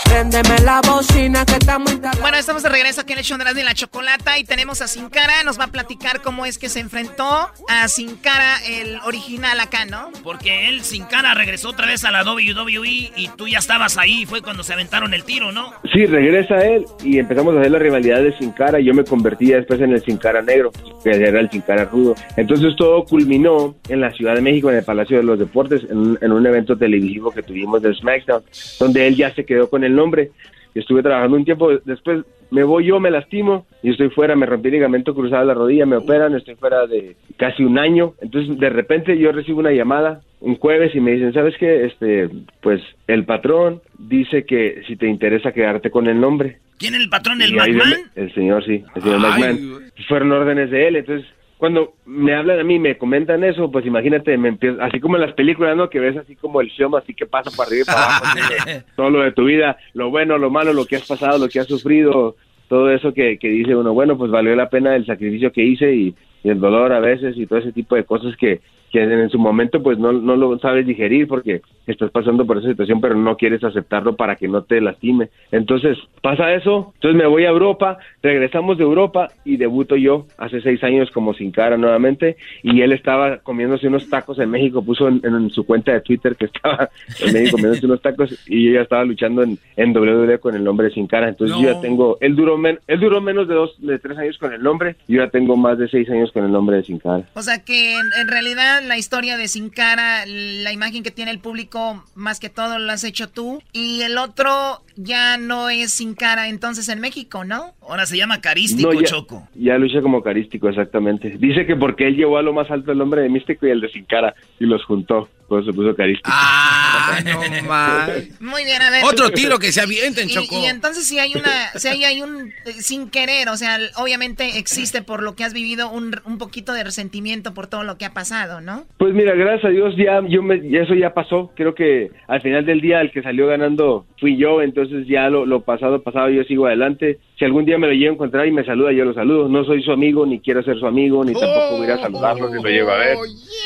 Préndeme la bocina que está muy Bueno, estamos de regreso aquí en el show de Erasmo y la Chocolata y tenemos a Sin Cara, nos va a platicar cómo es que se enfrentó a Sin Cara, el original acá, ¿no? Porque él sin cara regresó otra vez a la WWE y tú ya estabas ahí, fue cuando se aventaron el tiro, ¿no? Sí, regresa él y empezamos a hacer la rivalidad de Sin Cara. y Yo me convertí después en el Sin Cara Negro, que era el Sin Cara Rudo. Entonces todo culminó en la Ciudad de México, en el Palacio de los Deportes, en, un- en un evento televisivo que tuvimos de SmackDown, donde él ya se quedó con el nombre. Estuve trabajando un tiempo, después me voy yo, me lastimo y estoy fuera, me rompí el ligamento cruzado de la rodilla, me operan, estoy fuera de casi un año. Entonces de repente yo recibo una llamada un jueves y me dicen, ¿sabes qué? Este, pues el patrón dice que si te interesa quedarte con el nombre. ¿Quién es el patrón, el McMahon? el señor, sí, el señor Ay, McMahon. Fueron órdenes de él, entonces cuando me hablan a mí, me comentan eso, pues imagínate, me empiezo, así como en las películas, ¿no? Que ves así como el show, así que pasa para arriba y para abajo, [LAUGHS] todo lo de tu vida, lo bueno, lo malo, lo que has pasado, lo que has sufrido, todo eso que, que dice uno, bueno, pues valió la pena el sacrificio que hice y, y el dolor a veces y todo ese tipo de cosas que, que en su momento pues no, no lo sabes digerir porque estás pasando por esa situación pero no quieres aceptarlo para que no te lastime. Entonces pasa eso, entonces me voy a Europa, regresamos de Europa y debuto yo hace seis años como sin cara nuevamente y él estaba comiéndose unos tacos en México, puso en, en su cuenta de Twitter que estaba [LAUGHS] en México comiéndose unos tacos y yo ya estaba luchando en, en WWE con el nombre sin cara, entonces yo ya tengo, él duró, men- él duró menos de dos, de tres años con el nombre, yo ya tengo más de seis años con el nombre de sin cara. O sea que en, en la historia de Sin Cara, la imagen que tiene el público, más que todo lo has hecho tú. Y el otro ya no es Sin Cara entonces en México, ¿no? Ahora se llama Carístico, No, ya, Choco. Ya lucha como carístico, exactamente. Dice que porque él llevó a lo más alto el nombre de Místico y el de Sin Cara y los juntó, se puso carístico. Ah, [LAUGHS] no más. Muy bien, a ver. Otro tiro que se avienten, Y- Choco. Y, entonces si hay una, si hay, hay un eh, sin querer, o sea, obviamente existe por lo que has vivido un, un poquito de resentimiento por todo lo que ha pasado, ¿no? Pues mira, gracias a Dios ya, yo me, ya eso ya pasó. Creo que al final del día el que salió ganando fui yo, entonces ya lo, lo pasado, pasado, yo sigo adelante. Si algún día me lo llevo a encontrar y me saluda, yo lo saludo. No soy su amigo, ni quiero ser su amigo, ni tampoco voy a saludarlo si lo llevo a ver.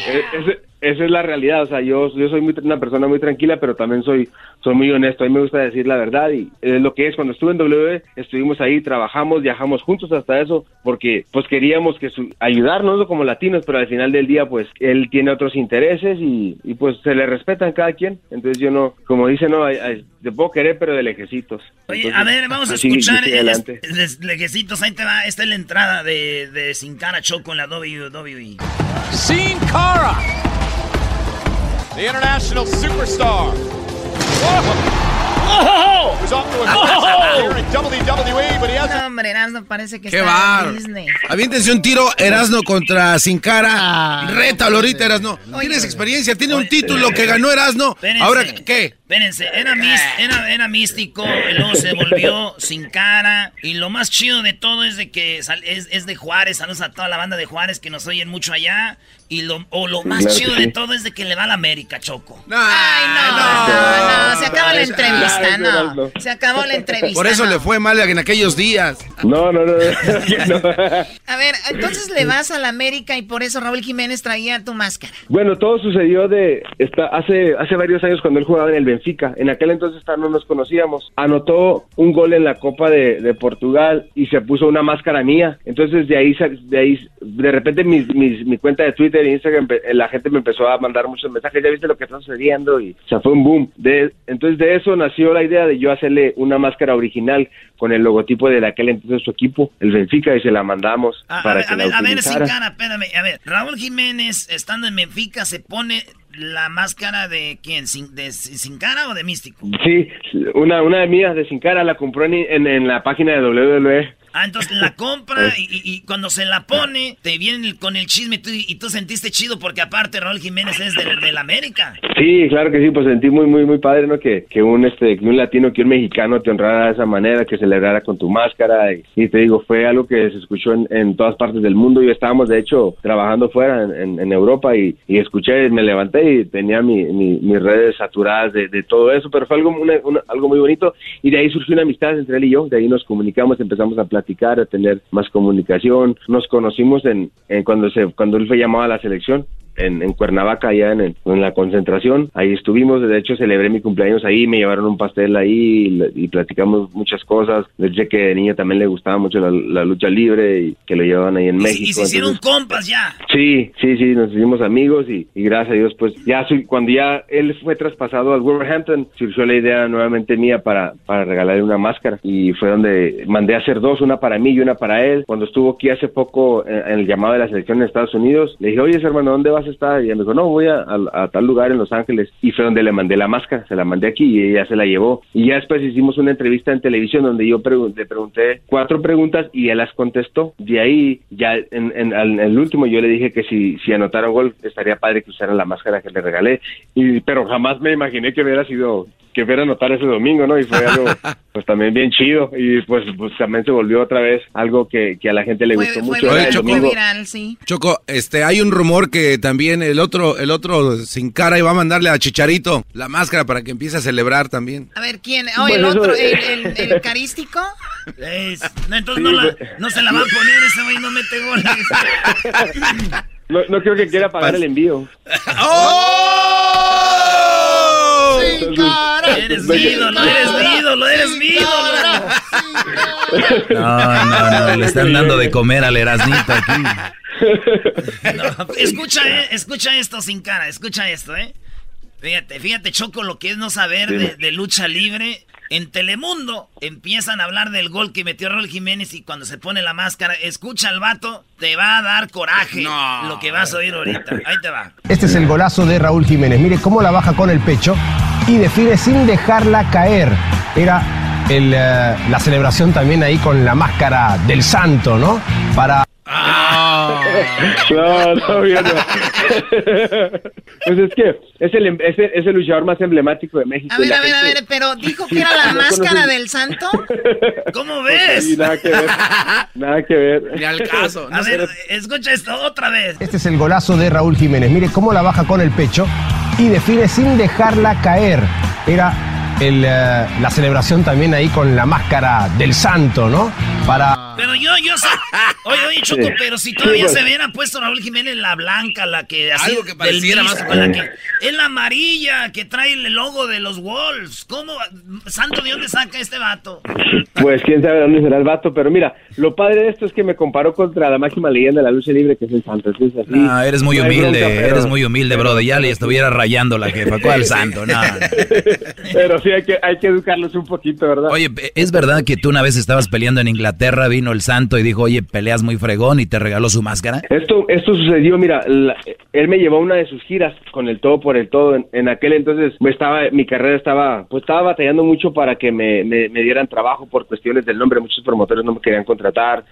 Eh, ese- esa es la realidad, o sea, yo, yo soy muy, una persona muy tranquila, pero también soy, soy muy honesto, a mí me gusta decir la verdad y es lo que es, cuando estuve en W, estuvimos ahí, trabajamos, viajamos juntos hasta eso, porque pues queríamos que su, ayudarnos como latinos, pero al final del día pues él tiene otros intereses y, y pues se le respetan cada quien, entonces yo no, como dice, no, hay, hay- te puedo querer, pero de lejecitos. Oye, Entonces, a ver, vamos a así- escuchar el, adelante. el- lejecitos, ahí te va. Esta es la entrada de, de Sin Cara Choco en la WWE. Sin Cara, the international superstar. Whoa! He has No, hombre, Erasmo parece que ¡Qué está bar! en Disney. Aviéntense un tiro Erasno contra Sin Cara. Ah, Rétalo ahorita, Erasno. Tienes experiencia, tiene un título que ganó Erasno. Ahora, ¿qué? Espérense, era, mis- era, era místico, y luego se volvió sin cara. Y lo más chido de todo es de que sal- es, es de Juárez. Saludos a toda la banda de Juárez que nos oyen mucho allá. Y lo, o lo más Claro chido sí. de todo es de que le va a la América, Choco. Ay, no, no, no, se acabó la entrevista, no. Se acabó la entrevista. Por eso no. le fue mal en aquellos días. No, no, no. A ver, entonces le vas a la América y por eso Raúl Jiménez traía tu máscara. Bueno, todo sucedió de esta, hace hace varios años cuando él jugaba en el Benfica. En aquel entonces no nos conocíamos. Anotó un gol en la Copa de, de Portugal y se puso una máscara mía. Entonces de ahí de ahí de repente mis, mis- mi cuenta de Twitter e Instagram empe- la gente me empezó a mandar muchos mensajes. Ya viste lo que está sucediendo y o sea, fue un boom. De, entonces de eso nació la idea de yo hacerle una máscara original con el logotipo de aquel entonces su equipo, el Benfica, y se la mandamos A, para ver, que la ver, a ver, sin cara, espérame. A ver, Raúl Jiménez, estando en Benfica, se pone la máscara de quién? ¿Sin, de, sin cara o de místico? Sí, una, una de mías de Sin Cara la compró en, en, en la página de WWE. Ah, entonces la compra [LAUGHS] y, y- y cuando se la pone, te viene el- con el chisme tú- y tú sentiste chido porque aparte Raúl Jiménez es del, del América. Sí, claro que sí, pues sentí muy, muy, muy padre, ¿no? Que, que un, este, que un latino, que un mexicano te honrara de esa manera, que celebrara con tu máscara. Y, y te digo, fue algo que se escuchó en, en todas partes del mundo. Yo estábamos, de hecho, trabajando fuera en, en- en Europa y, y escuché, me levanté y tenía mi, mi- mis redes saturadas de, de todo eso, pero fue algo, una- una- algo muy bonito. Y de ahí surgió una amistad entre él y yo. De ahí nos comunicamos, empezamos a platicar, a tener más comunicación. Nos conocimos en, en cuando, se, cuando él fue llamado a la selección. En, en Cuernavaca, allá en, el- en la concentración. Ahí estuvimos, de hecho celebré mi cumpleaños ahí, me llevaron un pastel ahí y, y platicamos muchas cosas. Dije que de niño también le gustaba mucho la, la lucha libre y que lo llevaban ahí en Y, México. y se hicieron entonces- compas ya. Sí, sí, sí, nos hicimos amigos y, y gracias a Dios, pues ya soy- cuando ya él fue traspasado al Wolverhampton, surgió la idea nuevamente mía para, para regalarle una máscara y fue donde mandé a hacer dos, una para mí y una para él. Cuando estuvo aquí hace poco en, en el llamado de la selección en Estados Unidos, le dije, oye, hermano, ¿dónde vas a estar? Y ella me dijo, no, voy a, a- a tal lugar en Los Ángeles. Y fue donde le mandé la máscara, se la mandé aquí y ella se la llevó. Y ya después hicimos una entrevista en televisión donde yo pregun- le pregunté cuatro preguntas y él las contestó. De ahí, ya en, en- en el último, yo le dije que si, si anotara un gol, estaría padre que usara la máscara que le regalé. Y, pero jamás me imaginé que hubiera sido, que fuera a anotar ese domingo, ¿no? Y fue algo, [LAUGHS] pues también bien chido. Y pues, pues también se volvió otra vez algo que, que a la gente le Fue, gustó fue mucho. Viral, el fue domingo. viral, sí. Choco, este, hay un rumor que también el otro, el otro sin cara iba a mandarle a Chicharito la máscara para que empiece a celebrar también. A ver, ¿quién? Oh, el otro, el, el, el [LAUGHS] carístico. Es- no, entonces no, la- no se la va a poner, ese güey no mete goles. No, no creo que quiera pagar el envío. [LAUGHS] Eres mi ídolo, eres mi ídolo, eres mi ídolo. No, no, no, le están dando de comer al Erasnito aquí. Escucha, eh, escucha esto sin cara, escucha esto, eh. Fíjate, fíjate, Choco, lo que es no saber de, de lucha libre. En Telemundo empiezan a hablar del gol que metió Raúl Jiménez y cuando se pone la máscara, escucha al vato, te va a dar coraje lo que vas a oír ahorita. Ahí te va. Este es el golazo de Raúl Jiménez. Mire cómo la baja con el pecho y define sin dejarla caer. Era el, eh, la celebración también ahí con la máscara del santo, ¿no? Para... No, no, yo no. [LAUGHS] Pues es que es el, em- es el, es el luchador más emblemático de México. A ver, a ver, a ver, pero dijo que era la no máscara conoces- del santo. [LAUGHS] ¿Cómo ves? Sí, nada que ver. Nada que ver. Ni al caso. [LAUGHS] A ver, escucha esto otra vez. Este es el golazo de Raúl Jiménez. Mire cómo la baja con el pecho y define sin dejarla caer. Era el, eh, la celebración también ahí con la máscara del santo, ¿no? para... Pero yo, yo sé. Oye, oye, Choco, pero si todavía se hubiera puesto Raúl Jiménez la blanca, la que así. Algo que pareciera del más- con la que, Es la amarilla que trae el logo de los Wolves. ¿Cómo? Santo, ¿de dónde saca este vato? Pues quién sabe dónde será el vato, pero mira, lo padre de esto es que me comparó contra la máxima leyenda de la lucha libre, que es el. Es así. No, eres muy No humilde, bronca, pero- eres muy humilde, bro. Ya le estuviera rayando la jefa. ¿Cuál [LAUGHS] santo? No. Pero sí hay que, hay que educarlos un poquito, ¿verdad? Oye, ¿es verdad que tú una vez estabas peleando en Inglaterra, vino el santo y dijo, oye, peleas muy fregón y te regaló su máscara? Esto, esto sucedió, mira, la- él me llevó a una de sus giras con el todo por el todo. En, en aquel entonces me estaba, mi carrera estaba, pues estaba batallando mucho para que me, me, me dieran trabajo por cuestiones del nombre. Muchos promotores no me querían contratar.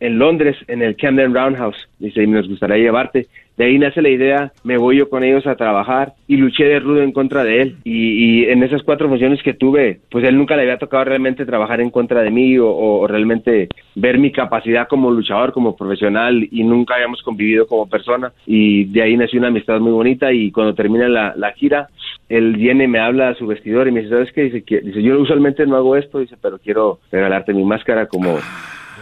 En Londres, en el Camden Roundhouse, dice, y nos gustaría llevarte. De ahí nace la idea, me voy yo con ellos a trabajar y luché de rudo en contra de él. Y, y en esas cuatro funciones que tuve, pues él nunca le había tocado realmente trabajar en contra de mí o, realmente ver mi capacidad como luchador, como profesional y nunca habíamos convivido como persona. Y de ahí nació una amistad muy bonita y cuando termina la, gira, él viene, me habla a su vestidor y me dice, ¿sabes qué? Dice, dice, yo usualmente no hago esto, dice, pero quiero regalarte mi máscara como,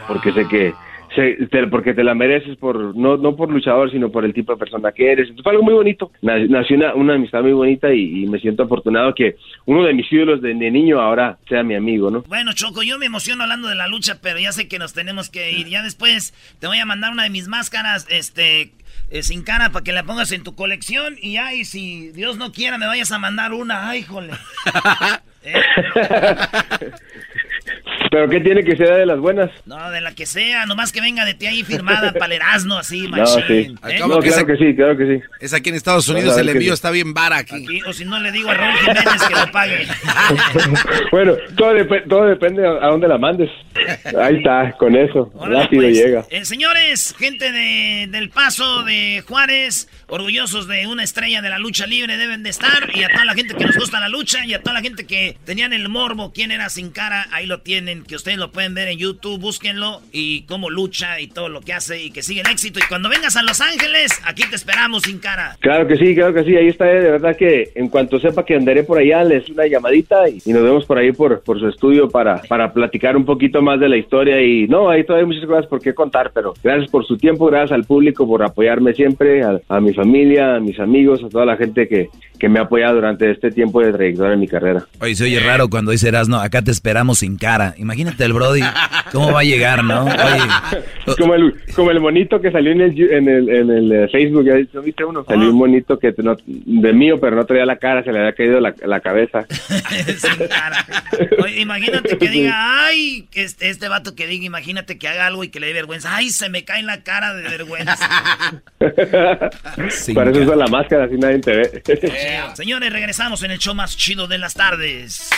porque sé que sé- te- porque te la mereces por no no por luchador sino por el tipo de persona que eres Entonces, fue algo muy bonito Na- nació una, una amistad muy bonita y, y me siento afortunado que uno de mis ídolos de, de niño ahora sea mi amigo no Bueno, Choco, yo me emociono hablando de la lucha, pero ya sé que nos tenemos que ir. Ya después te voy a mandar una de mis máscaras, este, eh, sin cara, para que la pongas en tu colección. Y ay, si Dios no quiera, me vayas a mandar una. Ay, jole. [LAUGHS] pero qué tiene que ser de las buenas No, de la que sea, nomás que venga de ti ahí firmada [LAUGHS] para el Erasmo, así, no machín. sí ¿eh? no claro que sí claro que sí Es aquí en Estados Unidos, Claro el envío sí. está bien vara aquí. Aquí, o si no le digo a Raúl Jiménez que lo pague. [LAUGHS] bueno todo, dep- todo depende a, dónde la mandes ahí está con eso Órale, rápido pues. llega Eh, señores, gente de, del Paso de Juárez, orgullosos de una estrella de la lucha libre deben de estar. Y a toda la gente que nos gusta la lucha y a toda la gente que tenían el morbo, quién era sin cara, ahí lo tienen, que ustedes lo pueden ver en YouTube, búsquenlo y cómo lucha y todo lo que hace y que sigue el éxito. Y cuando vengas a Los Ángeles, aquí te esperamos sin cara. Claro que sí, claro que sí, ahí está, eh, de verdad que en cuanto sepa que andaré por allá, les una llamadita y, y nos vemos por ahí por, por su estudio para, para platicar un poquito más de la historia y no, ahí todavía hay muchas cosas por qué contar, pero gracias por su tiempo, gracias al público por apoyarme siempre, a, a mi familia, a mis amigos, a toda la gente que, que me ha apoyado durante este tiempo de trayectoria en mi carrera. Oye, se oye raro cuando dice Erasno, acá te esperamos sin cara. Imagínate el Brody, ¿cómo va a llegar, no? Oye, [LAUGHS] Como el, como el monito que salió en el, yu- en el, en el eh, Facebook, ¿ya viste- viste uno? Salió un monito que no- de mío, pero no traía la cara, se le había caído la, la cabeza. [LAUGHS] sin cara. Oye, imagínate que diga, ay, este, este vato que diga, imagínate que haga algo y que le dé vergüenza. Ay, se me cae en la cara de vergüenza. [LAUGHS] Para eso usa la máscara, así nadie te ve. Señores, regresamos en el show más chido de las tardes.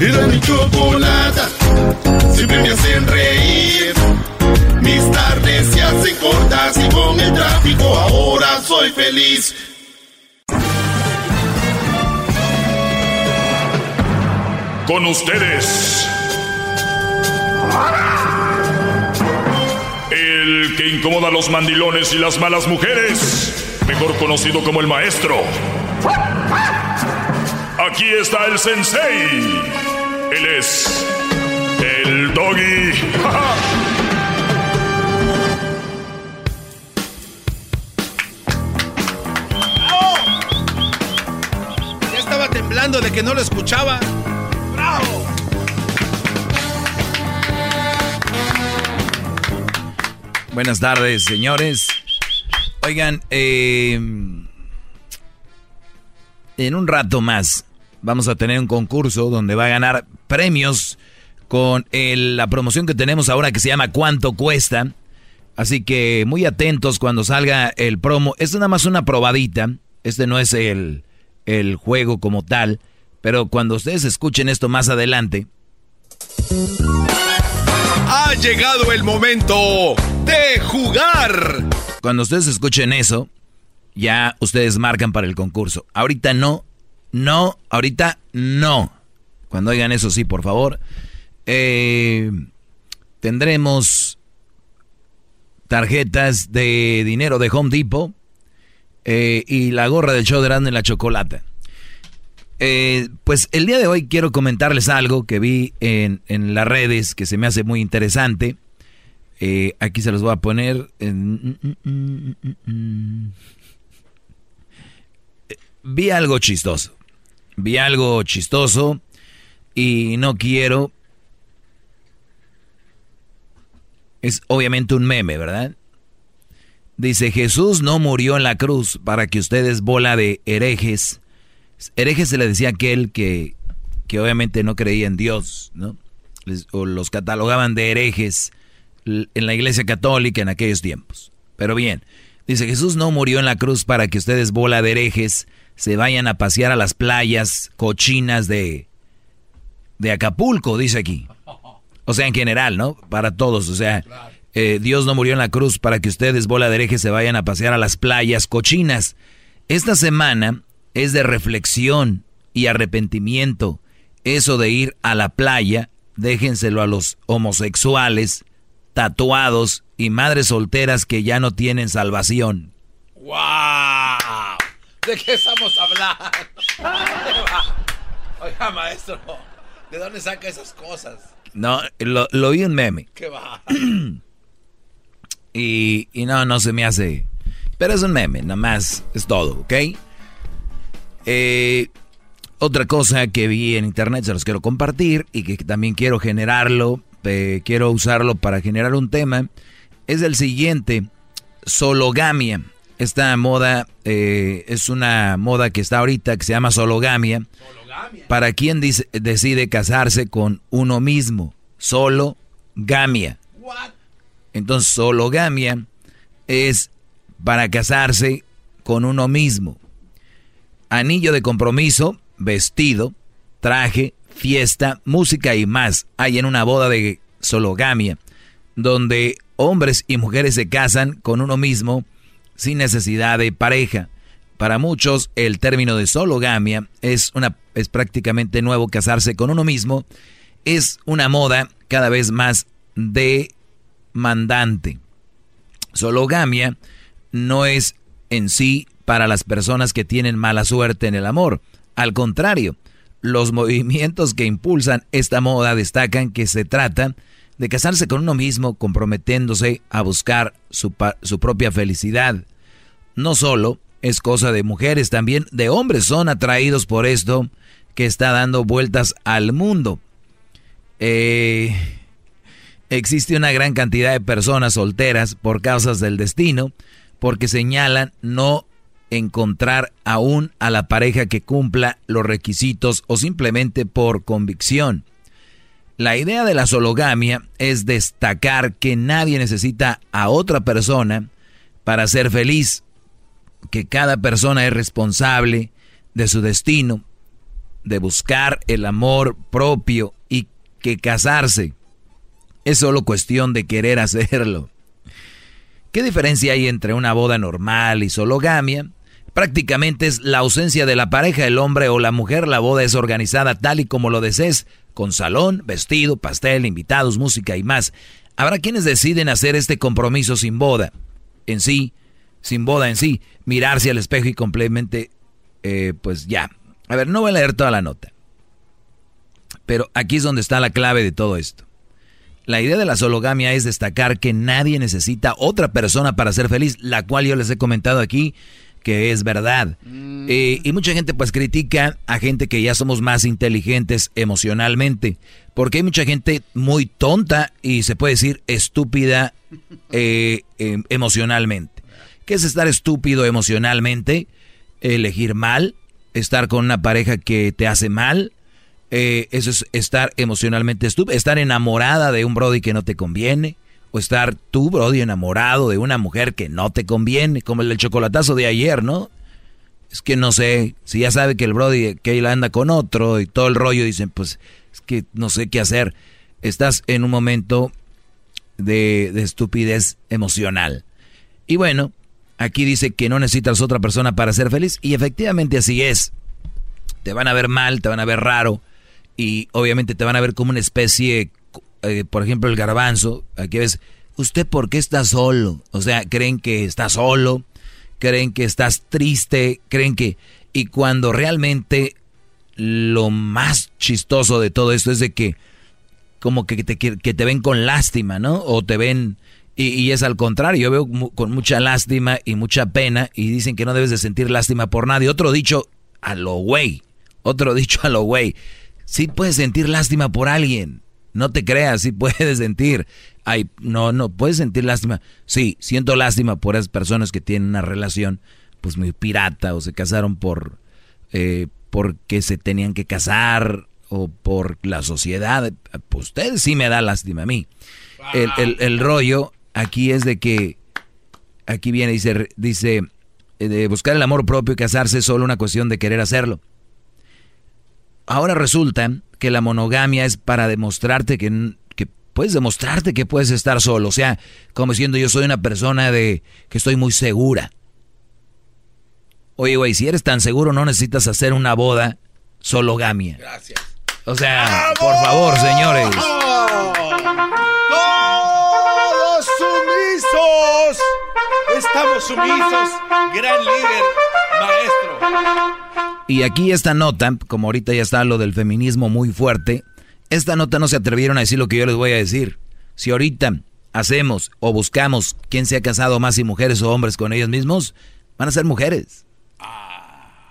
Era mi chocolata, siempre me hacen reír. Mis tardes se hacen cortas y con el tráfico ahora soy feliz. Con ustedes. El que incomoda a los mandilones y las malas mujeres. Mejor conocido como el maestro. Aquí está el sensei. Él es el doggy. [LAUGHS] Ya estaba temblando de que no lo escuchaba. ¡Bravo! buenas tardes, señores. Oigan, eh, en un rato más vamos a tener un concurso donde va a ganar premios con el- la promoción que tenemos ahora que se llama ¿Cuánto cuesta? Así que muy atentos cuando salga el promo. Es nada más una probadita. Este no es el, el juego como tal. Pero cuando ustedes escuchen esto más adelante, Ha llegado el momento de jugar. Cuando ustedes escuchen eso, ya ustedes marcan para el concurso. Ahorita no, no, ahorita no. Cuando oigan eso, sí, por favor. Eh, tendremos tarjetas de dinero de Home Depot eh, y la gorra del show de Erasmo y la chocolata. Eh, pues el día de hoy quiero comentarles algo que vi en, en las redes que se me hace muy interesante. Aquí se los voy a poner. En, vi algo chistoso. Vi algo chistoso y no quiero... Es obviamente un meme, ¿verdad? Dice, Jesús no murió en la cruz para que ustedes bola de herejes. Herejes se le decía aquel que, que obviamente no creía en Dios, ¿no? o los catalogaban de herejes en la iglesia católica en aquellos tiempos. Pero bien, dice, Jesús no murió en la cruz para que ustedes bola de herejes se vayan a pasear a las playas cochinas de, de Acapulco, dice aquí. O sea, en general, ¿no? Para todos, o sea, eh, Dios no murió en la cruz para que ustedes, bola de herejes, se vayan a pasear a las playas cochinas. Esta semana es de reflexión y arrepentimiento. Eso de ir a la playa, déjenselo a los homosexuales, tatuados y madres solteras que ya no tienen salvación. ¡Wow! ¿De qué estamos hablando? Oiga, maestro, ¿de dónde saca esas cosas? No, lo, lo vi un meme. ¿Qué va? y, y no, no se me hace. Pero es un meme, nada más, es todo, ¿ok? Eh, otra cosa que vi en internet, se los quiero compartir y que también quiero generarlo, eh, quiero usarlo para generar un tema, es el siguiente, sologamia. Esta moda eh, es una moda que está ahorita que se llama sologamia. Para quien decide casarse con uno mismo. Sologamia. Entonces, sologamia es para casarse con uno mismo. Anillo de compromiso, vestido, traje, fiesta, música y más hay en una boda de sologamia, donde hombres y mujeres se casan con uno mismo sin necesidad de pareja. Para muchos, el término de sologamia es, una, es prácticamente nuevo. Casarse con uno mismo es una moda cada vez más demandante. Sologamia no es en sí para las personas que tienen mala suerte en el amor. Al contrario, los [LAUGHS] movimientos que impulsan esta moda destacan que se trata de casarse con uno mismo comprometiéndose a buscar su, su, propia felicidad. No solo es cosa de mujeres, también de hombres son atraídos por esto que está dando vueltas al mundo. Eh, existe una gran cantidad de personas solteras por causas del destino, porque señalan no encontrar aún a la pareja que cumpla los requisitos o simplemente por convicción. La idea de la sologamia es destacar que nadie necesita a otra persona para ser feliz, que cada persona es responsable de su destino, de buscar el amor propio y que casarse es solo cuestión de querer [LAUGHS] hacerlo. ¿Qué diferencia hay entre una boda normal y sologamia? Prácticamente es la ausencia de la pareja, el hombre o la mujer. La boda es organizada tal y como lo desees con salón, vestido, pastel, invitados, música y más. Habrá quienes deciden hacer este compromiso sin boda en sí, sin boda en sí, mirarse al espejo y completamente, eh, pues ya. A ver, no voy a leer toda la nota. Pero aquí es donde está la clave de todo esto. La idea de la sologamia es destacar que nadie necesita otra persona para ser feliz, la cual yo les he comentado aquí que es verdad. Mm. Eh, y mucha gente pues critica a gente que ya somos más inteligentes emocionalmente, porque hay mucha gente muy tonta y se puede decir estúpida eh, em, emocionalmente. ¿Qué es estar estúpido emocionalmente? Elegir mal, estar con una pareja que te hace mal, eh, eso es estar emocionalmente estúpido, estar enamorada de un brody que no te conviene, o estar tú, Brody, enamorado de una mujer que no te conviene, como el del chocolatazo de ayer, ¿no? Es que no sé, si ya sabe que el Brody, que él anda con otro y todo el rollo, dicen, pues es que no sé qué hacer. Estás en un momento de, de estupidez emocional. Y bueno, aquí dice que no necesitas otra persona para ser feliz y efectivamente así es. Te van a ver mal, te van a ver raro y obviamente te van a ver como una especie eh, por ejemplo, el garbanzo, aquí ves, ¿usted por qué está solo? O sea, creen que está solo, creen que estás triste, creen que... Y cuando realmente lo más chistoso de todo esto es de que como que te, que te ven con lástima, ¿no? O te ven... Y, es al contrario, yo veo con mucha lástima y mucha pena y dicen que no debes de sentir lástima por nadie. Otro dicho a lo güey, otro [LAUGHS] dicho a lo güey. Sí puedes sentir lástima por alguien, no te creas, sí puedes sentir. Ay, no, no, puedes sentir lástima. Sí, siento lástima por esas personas que tienen una relación pues muy pirata o se casaron por eh, porque se tenían que casar o por la sociedad. Pues usted sí me da lástima a mí. El, rollo aquí es de que aquí viene dice dice eh, de buscar el amor propio y casarse es solo una cuestión de querer hacerlo. Ahora resulta que la monogamia es para demostrarte que, que puedes demostrarte que puedes estar solo, o sea, como diciendo yo soy una persona de que estoy muy segura. Oye, güey, si eres tan seguro, no necesitas hacer una boda sologamia. Gracias. O sea, por favor, señores. Todos sumisos. Estamos sumisos. Gran líder, Y aquí esta nota, como ahorita ya está lo del feminismo muy fuerte, esta nota no se atrevieron a decir lo que yo les voy a decir. Si ahorita hacemos o buscamos quién se ha casado más y mujeres o hombres con ellos mismos, van a ser mujeres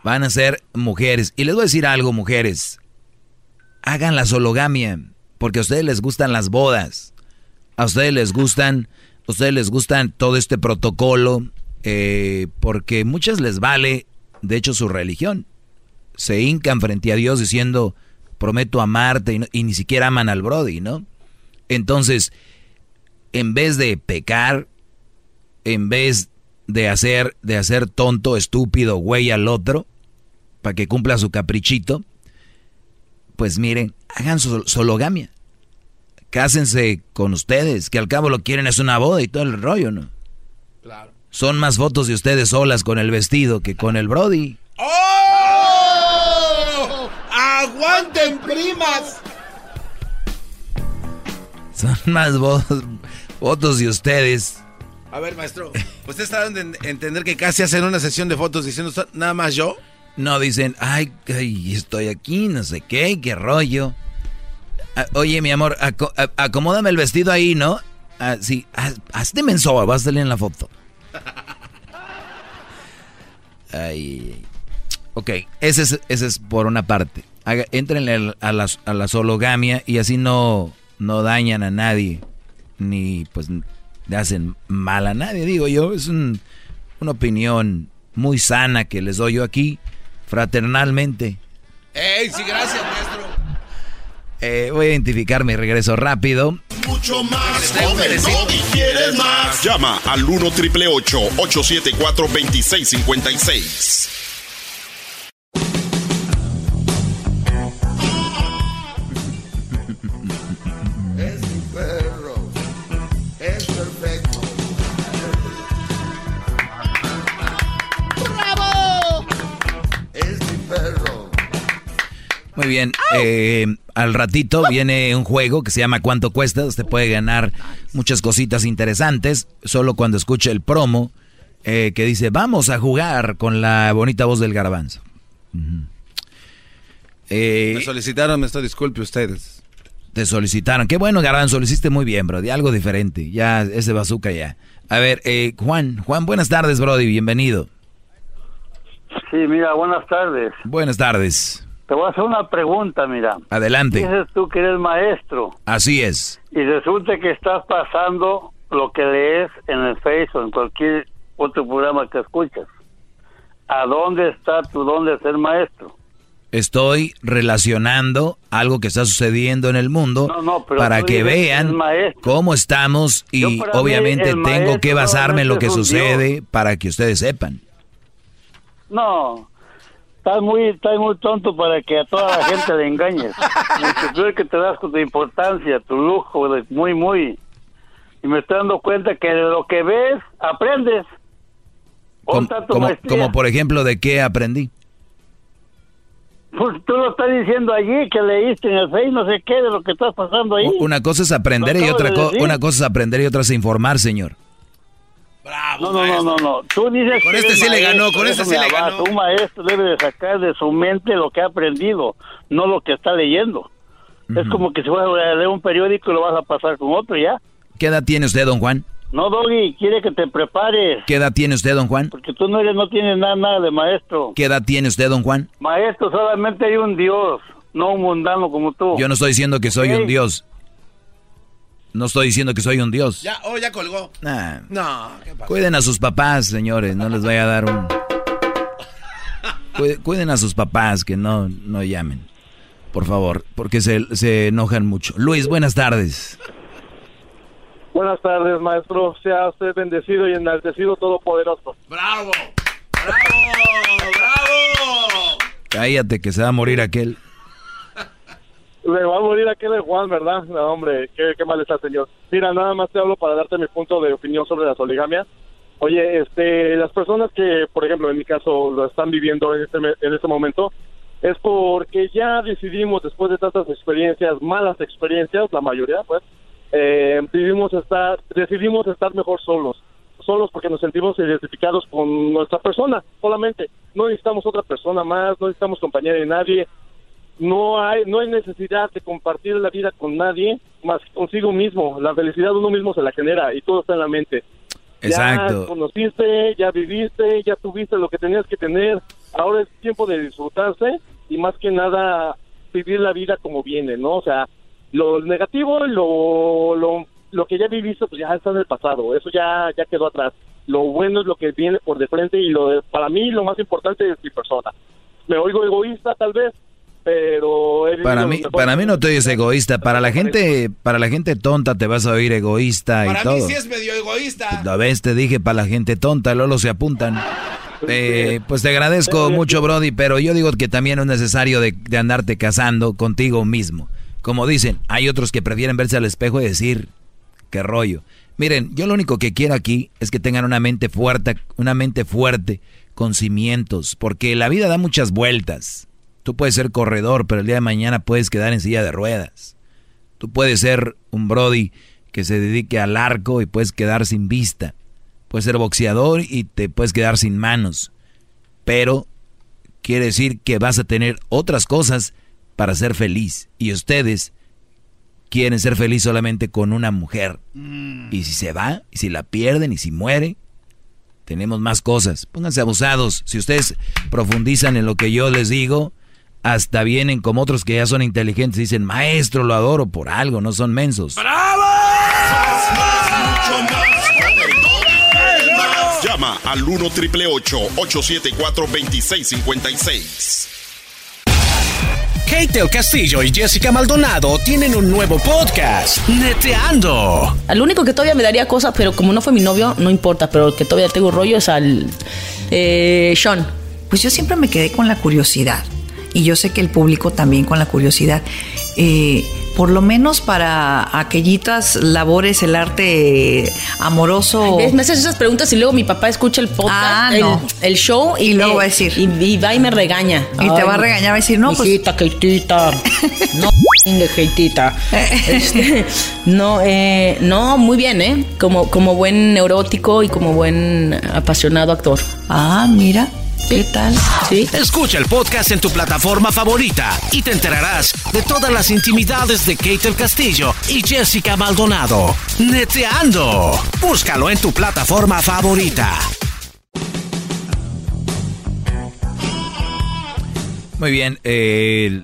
van a ser mujeres. Y les voy a decir algo, mujeres. Hagan la sologamia, porque a ustedes les gustan las bodas. A ustedes les gustan, a ustedes les gustan todo este protocolo, eh, porque muchas les vale, de hecho, su religión. Se hincan frente a Dios diciendo, prometo amarte, y, y ni siquiera aman al Brody, ¿no? Entonces, en vez de pecar, en vez de hacer, de hacer tonto, estúpido, güey al otro, para que cumpla su caprichito, pues miren, hagan su sologamia. Cásense con ustedes, que al cabo lo quieren es una boda y todo el rollo, ¿no? Claro. Son más fotos de ustedes solas con el vestido que con el Brody. ¡Oh! ¡Aguanten, primas! Son más fotos de ustedes. A ver, maestro, ¿usted está dando a entender que casi hacen una sesión de fotos diciendo nada más yo? No dicen, ay, estoy aquí, no sé qué, qué rollo. Ah, oye, mi amor, acomódame el vestido ahí, ¿no? Ah, sí, hazte menso, vas a salir en la foto. Ay. Ok, ese es, ese es por una parte. entren a la, a la sologamia y así no, no dañan a nadie. Ni pues le hacen mal a nadie, digo yo. Es una opinión muy sana que les doy yo aquí fraternalmente. ¡Ey, sí, gracias! Eh, voy a identificar mi regreso rápido. Mucho más joven, y quieres más. Llama al 1 triple 874 2656. Muy bien. Eh, al ratito viene un juego que se llama ¿Cuánto cuesta? Usted puede ganar muchas cositas interesantes solo cuando escuche el promo eh, que dice vamos a jugar con la bonita voz del garbanzo. Eh, me solicitaron, me estoy disculpe ustedes. Te solicitaron. Qué bueno, garbanzo, lo hiciste muy bien, bro. De algo diferente. Ya, ese bazooka ya. A ver, Juan, Juan, buenas tardes, Brody, bienvenido. Sí, mira, buenas tardes. Buenas tardes. Te voy a hacer una pregunta, mira. Adelante. Dices tú que eres maestro. Así es. Y resulta que estás pasando lo que lees en el Facebook en cualquier otro programa que escuchas. ¿A dónde está tu don de ser maestro? Estoy relacionando algo que está sucediendo en el mundo para que vean cómo estamos y obviamente tengo que basarme en lo que sucede para que ustedes sepan. No, Estás muy, estás muy tonto para que a toda la gente le engañes. Mucho que te das con tu importancia, tu lujo, muy, muy. Y me estoy dando cuenta que de lo que ves, aprendes. Como, como, por ejemplo, ¿de qué aprendí? Pues tú lo estás diciendo allí, que leíste en el Facebook, no sé qué, de lo que estás pasando ahí. Una cosa es aprender y otra, una cosa es aprender y otra es informar, señor. No, no, no, no, no. Tú dices Con que este sí le ganó, maestro, con este sí le ganó. Un maestro debe de sacar de su mente lo que ha aprendido, no lo que está leyendo. Es como que si fuera a leer un periódico y lo vas a pasar con otro ya. ¿Qué edad tiene usted, don Juan? No, Doggy, quiere que te prepares, ¿Qué edad tiene usted, don Juan? porque tú no eres, no tienes nada, nada de maestro. ¿Qué edad tiene usted, don Juan? Maestro, solamente hay un Dios, no un mundano como tú. Yo no estoy diciendo que soy un dios. No estoy diciendo que soy un dios. Ya, oh, ya colgó. Nah. No, ¿qué pasa? Cuiden a sus papás, señores, no les vaya a dar un... Cuide- Cuiden a sus papás, que no, no llamen. Por favor, porque se, se enojan mucho. Luis, buenas tardes. Buenas tardes, maestro. Sea usted bendecido y enaltecido todopoderoso. ¡Bravo! ¡Bravo! ¡Bravo! Cállate que se va a morir aquel. Le va a morir aquel de Juan, ¿verdad? No, hombre, qué, qué mal está, señor. Mira, nada más te hablo para darte mi punto de opinión sobre la poligamia. Oye, este, las personas que, por ejemplo, en mi caso, lo están viviendo en este, en este momento, es porque ya decidimos, después de tantas experiencias, malas experiencias, la mayoría, pues, eh, decidimos estar, decidimos estar mejor solos. Solos porque nos sentimos identificados con nuestra persona, solamente. No necesitamos otra persona más, no necesitamos compañía de nadie. No hay, no hay necesidad de compartir la vida con nadie más que consigo mismo. La felicidad uno mismo se la genera y todo está en la mente. Exacto. Ya conociste, ya viviste, ya tuviste lo que tenías que tener. Ahora es tiempo de disfrutarse y más que nada vivir la vida como viene, ¿no? O sea, lo negativo, lo, lo, lo que ya viviste, pues ya está en el pasado. Eso ya, ya quedó atrás. Lo bueno es lo que viene por de frente y lo para mí lo más importante es mi persona. Me oigo egoísta tal vez, pero... Para mí, para mí no te oyes egoísta. Para la gente, para la gente tonta te vas a oír egoísta y todo. mí sí es medio egoísta. La vez te dije para la gente tonta, Lolo se apuntan. [LAUGHS] Eh, pues te agradezco mucho, Brody, pero yo digo que también es necesario de, de andarte casando contigo mismo. Como dicen, hay otros que prefieren verse al espejo y decir, qué rollo. Miren, yo lo único que quiero aquí es que tengan una mente fuerte, una mente fuerte, con cimientos, porque la vida da muchas vueltas. Tú puedes ser corredor, pero el día de mañana puedes quedar en silla de ruedas. Tú puedes ser un Brody que se dedique al arco y puedes quedar sin vista. Puedes ser boxeador y te puedes quedar sin manos. Pero quiere decir que vas a tener otras cosas para ser feliz. Y ustedes quieren ser feliz solamente con una mujer. Y si se va, y si la pierden, y si muere, tenemos más cosas. Pónganse abusados. Si ustedes profundizan en lo que yo les digo, hasta vienen como otros que ya son inteligentes y dicen, maestro, lo adoro por algo, no son mensos. Llama al 1 triple 874 2656. Kate del Castillo y Jessica Maldonado tienen un nuevo podcast, Neteando. Al único que todavía me daría cosas, pero como no fue mi novio, no importa, pero el que todavía tengo rollo es al eh, Sean. Pues yo siempre me quedé con la curiosidad. Y yo sé que el público también con la curiosidad. Eh, por lo menos para aquellitas labores, el arte amoroso. Me haces esas preguntas y luego mi papá escucha el podcast, Ah, el, no. el show y, luego va a decir. Y, y va y me regaña. Y te va a regañar, va a decir, no, pues- Hijita, Keitita. [LAUGHS] No, Keitita. Este, no, eh, no, muy bien, ¿eh? Como, como buen neurótico y como buen apasionado actor. Ah, mira. ¿Qué tal? Sí. Escucha el podcast en tu plataforma favorita y te enterarás de todas las intimidades de Kate del Castillo y Jessica Maldonado. Neteando. Búscalo en tu plataforma favorita. Muy bien, eh, el,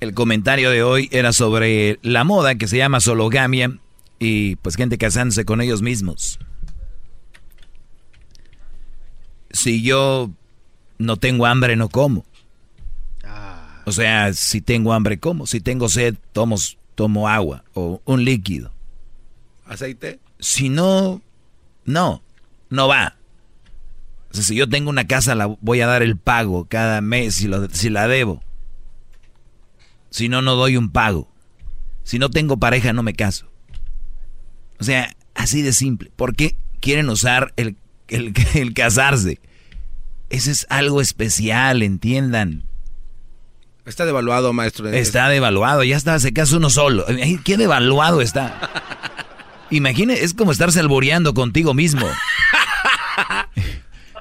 el comentario de hoy era sobre la moda que se llama sologamia y pues gente casándose con ellos mismos. Si yo no tengo hambre, no como. O sea, si tengo hambre, como. Si tengo sed, tomo, tomo agua o un líquido. ¿Aceite? Si no, no, no va. O sea, si yo tengo una casa, la voy a dar el pago cada mes si, lo- si la debo. Si no, no doy un pago. Si no tengo pareja, no me caso. O sea, así de simple. ¿Por qué quieren usar el, el, el casarse? Ese es algo especial, entiendan. Está devaluado, maestro. Está devaluado, ya está, se casa uno solo. ¿Qué devaluado está? Imagine, es como estarse alboreando contigo mismo.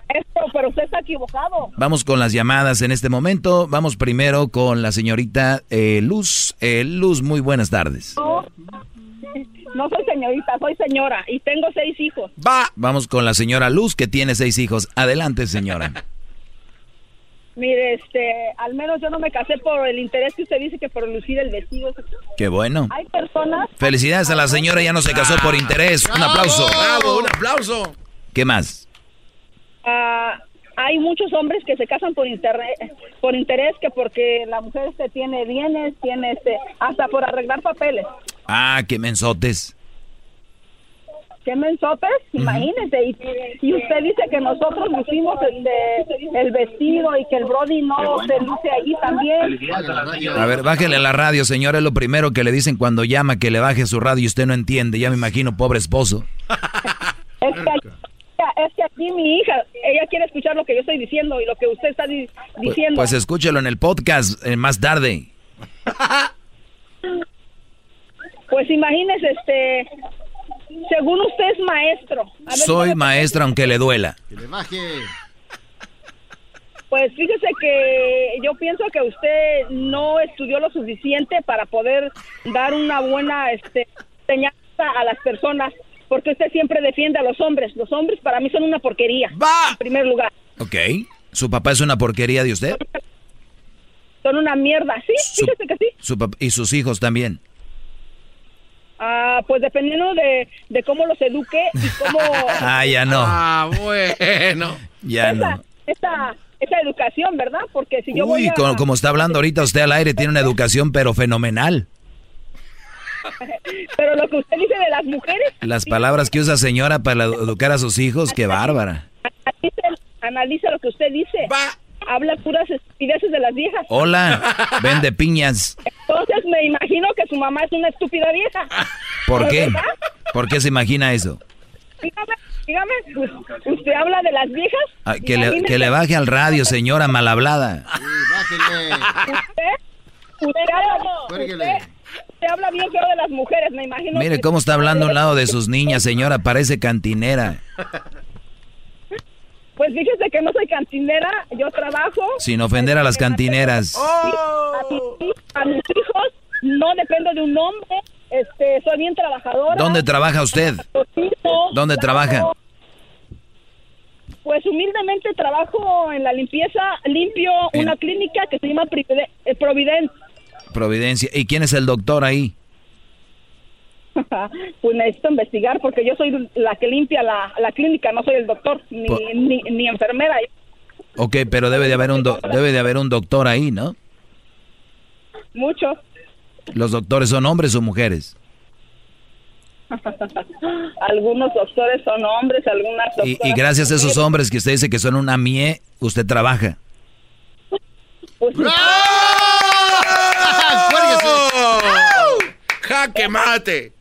Esto, pero usted está equivocado. Vamos con las llamadas en este momento. Vamos primero con la señorita eh, Luz. Eh, Luz, muy buenas tardes. No, soy señorita, soy señora y tengo seis hijos. Va. Vamos con la señora Luz, que tiene seis hijos. Adelante, señora. [LAUGHS] Mire, este, al menos yo no me casé por el interés que usted dice que por lucir el vestido. Qué bueno. Hay personas. Felicidades a la señora, ya no se casó por interés. Un aplauso. Bravo, un aplauso. ¿Qué más? Ah, hay muchos hombres que se casan por internet, por interés que porque la mujer este tiene bienes, tiene este, hasta por arreglar papeles. Ah, qué mensotes. ¿Qué mensotes? Imagínese. Y, y usted dice que nosotros lucimos este, el vestido y que el Brody no se luce allí también. A ver, bájele la radio, señora. Es lo primero que le dicen cuando llama que le baje su radio y usted no entiende. Ya me imagino, pobre esposo. Es que, es que aquí mi hija, ella quiere escuchar lo que yo estoy diciendo y lo que usted está di- Pues, diciendo. pues escúchelo en el podcast eh, más tarde. Pues imagínese, este, según usted es maestro. A ver, Soy ¿sabe? maestra aunque le duela. Pues fíjese que yo pienso que usted no estudió lo suficiente para poder dar una buena este, enseñanza a las personas, porque usted siempre defiende a los hombres. Los hombres para mí son una porquería. En primer lugar, Ok. ¿Su papá es una porquería de usted? son una mierda. Sí, fíjese que sí. Su y sus hijos también. Ah, pues dependiendo de, de cómo los eduque y cómo [LAUGHS] Ah, ya no. Ah, bueno. Ya esa, no. esa, esa educación, ¿verdad? Porque si yo voy Uy, a... co- como está hablando ahorita usted al aire, tiene una educación pero fenomenal. [LAUGHS] Pero lo que usted dice de las mujeres, Las palabras que usa señora para educar a sus hijos, qué bárbara. analice, analice lo que usted dice. Habla puras estupideces de las viejas. Hola, [LAUGHS] vende piñas. Entonces me imagino que su mamá es una estúpida vieja. ¿Por qué? ¿Verdad? ¿Por qué se imagina eso? Dígame, dígame, usted habla de las viejas. Ah, que, le, que le baje al radio, señora mal hablada. Usted, usted, habla, usted, usted habla bien feo de las mujeres, me imagino. Mire que- cómo está hablando a un lado de sus niñas, señora, parece cantinera. Pues fíjese que no soy cantinera, yo trabajo. Sin ofender a las cantineras. A, mis, a mis hijos no dependo de un hombre, este, soy bien trabajadora. ¿Dónde trabaja usted? ¿Dónde trabaja? Pues humildemente trabajo en la limpieza, limpio una clínica que se llama Privide- eh, Providence. Providencia. ¿Y quién es el doctor ahí? [LAUGHS] pues necesito investigar porque yo soy la que limpia la, la clínica, no soy el doctor ni, ni, ni enfermera. Ok, pero debe de haber un do- debe de haber un doctor ahí, ¿no? Muchos. ¿Los doctores son hombres o mujeres? [LAUGHS] algunos doctores son hombres, algunas Y, doctoras y gracias a esos hombres que usted dice que son una mie, usted trabaja. Pues, ¡Jaque mate!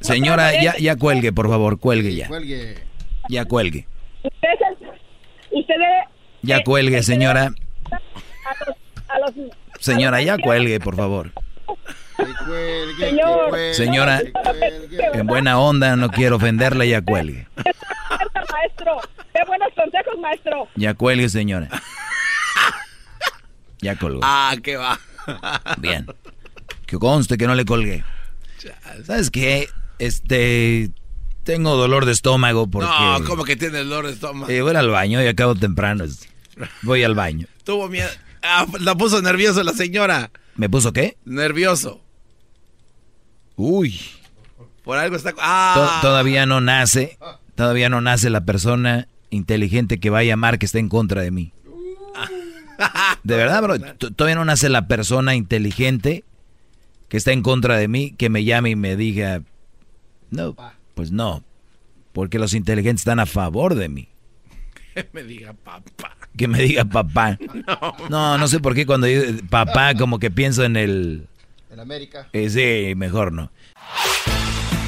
Señora, ya, ya cuelgue, por favor, cuelgue ya. Cuelgue. Ya cuelgue. usted, es el- usted debe Ya cuelgue, señora. a los, a los Señora, ya cuelgue, por favor. Señor, Señora, en buena onda, no quiero ofenderla, ya cuelgue. [LAUGHS] maestro, qué buenos consejos, maestro. Ya cuelgue, señora. Ya colgó. Ah, qué va. Bien. Que conste que no le colgué. ¿Sabes qué? Este. Tengo dolor de estómago porque. No, como que tiene dolor de estómago. Eh, voy al baño y acabo temprano. Voy al baño. Tuvo miedo. Ah, la puso nervioso la señora. ¿Me puso qué? Nervioso. Uy. Por algo está. To- Ah. todavía no nace. Todavía no nace la persona inteligente que va a llamar que está en contra de mí. De verdad, bro. Todavía no nace la persona inteligente que está en contra de mí que me llame y me diga. No, pues no. Porque los inteligentes están a favor de mí. Que me diga papá. Que me diga papá. [LAUGHS] No, no sé por qué cuando digo papá como que pienso en el... En América. eh, sí, mejor no.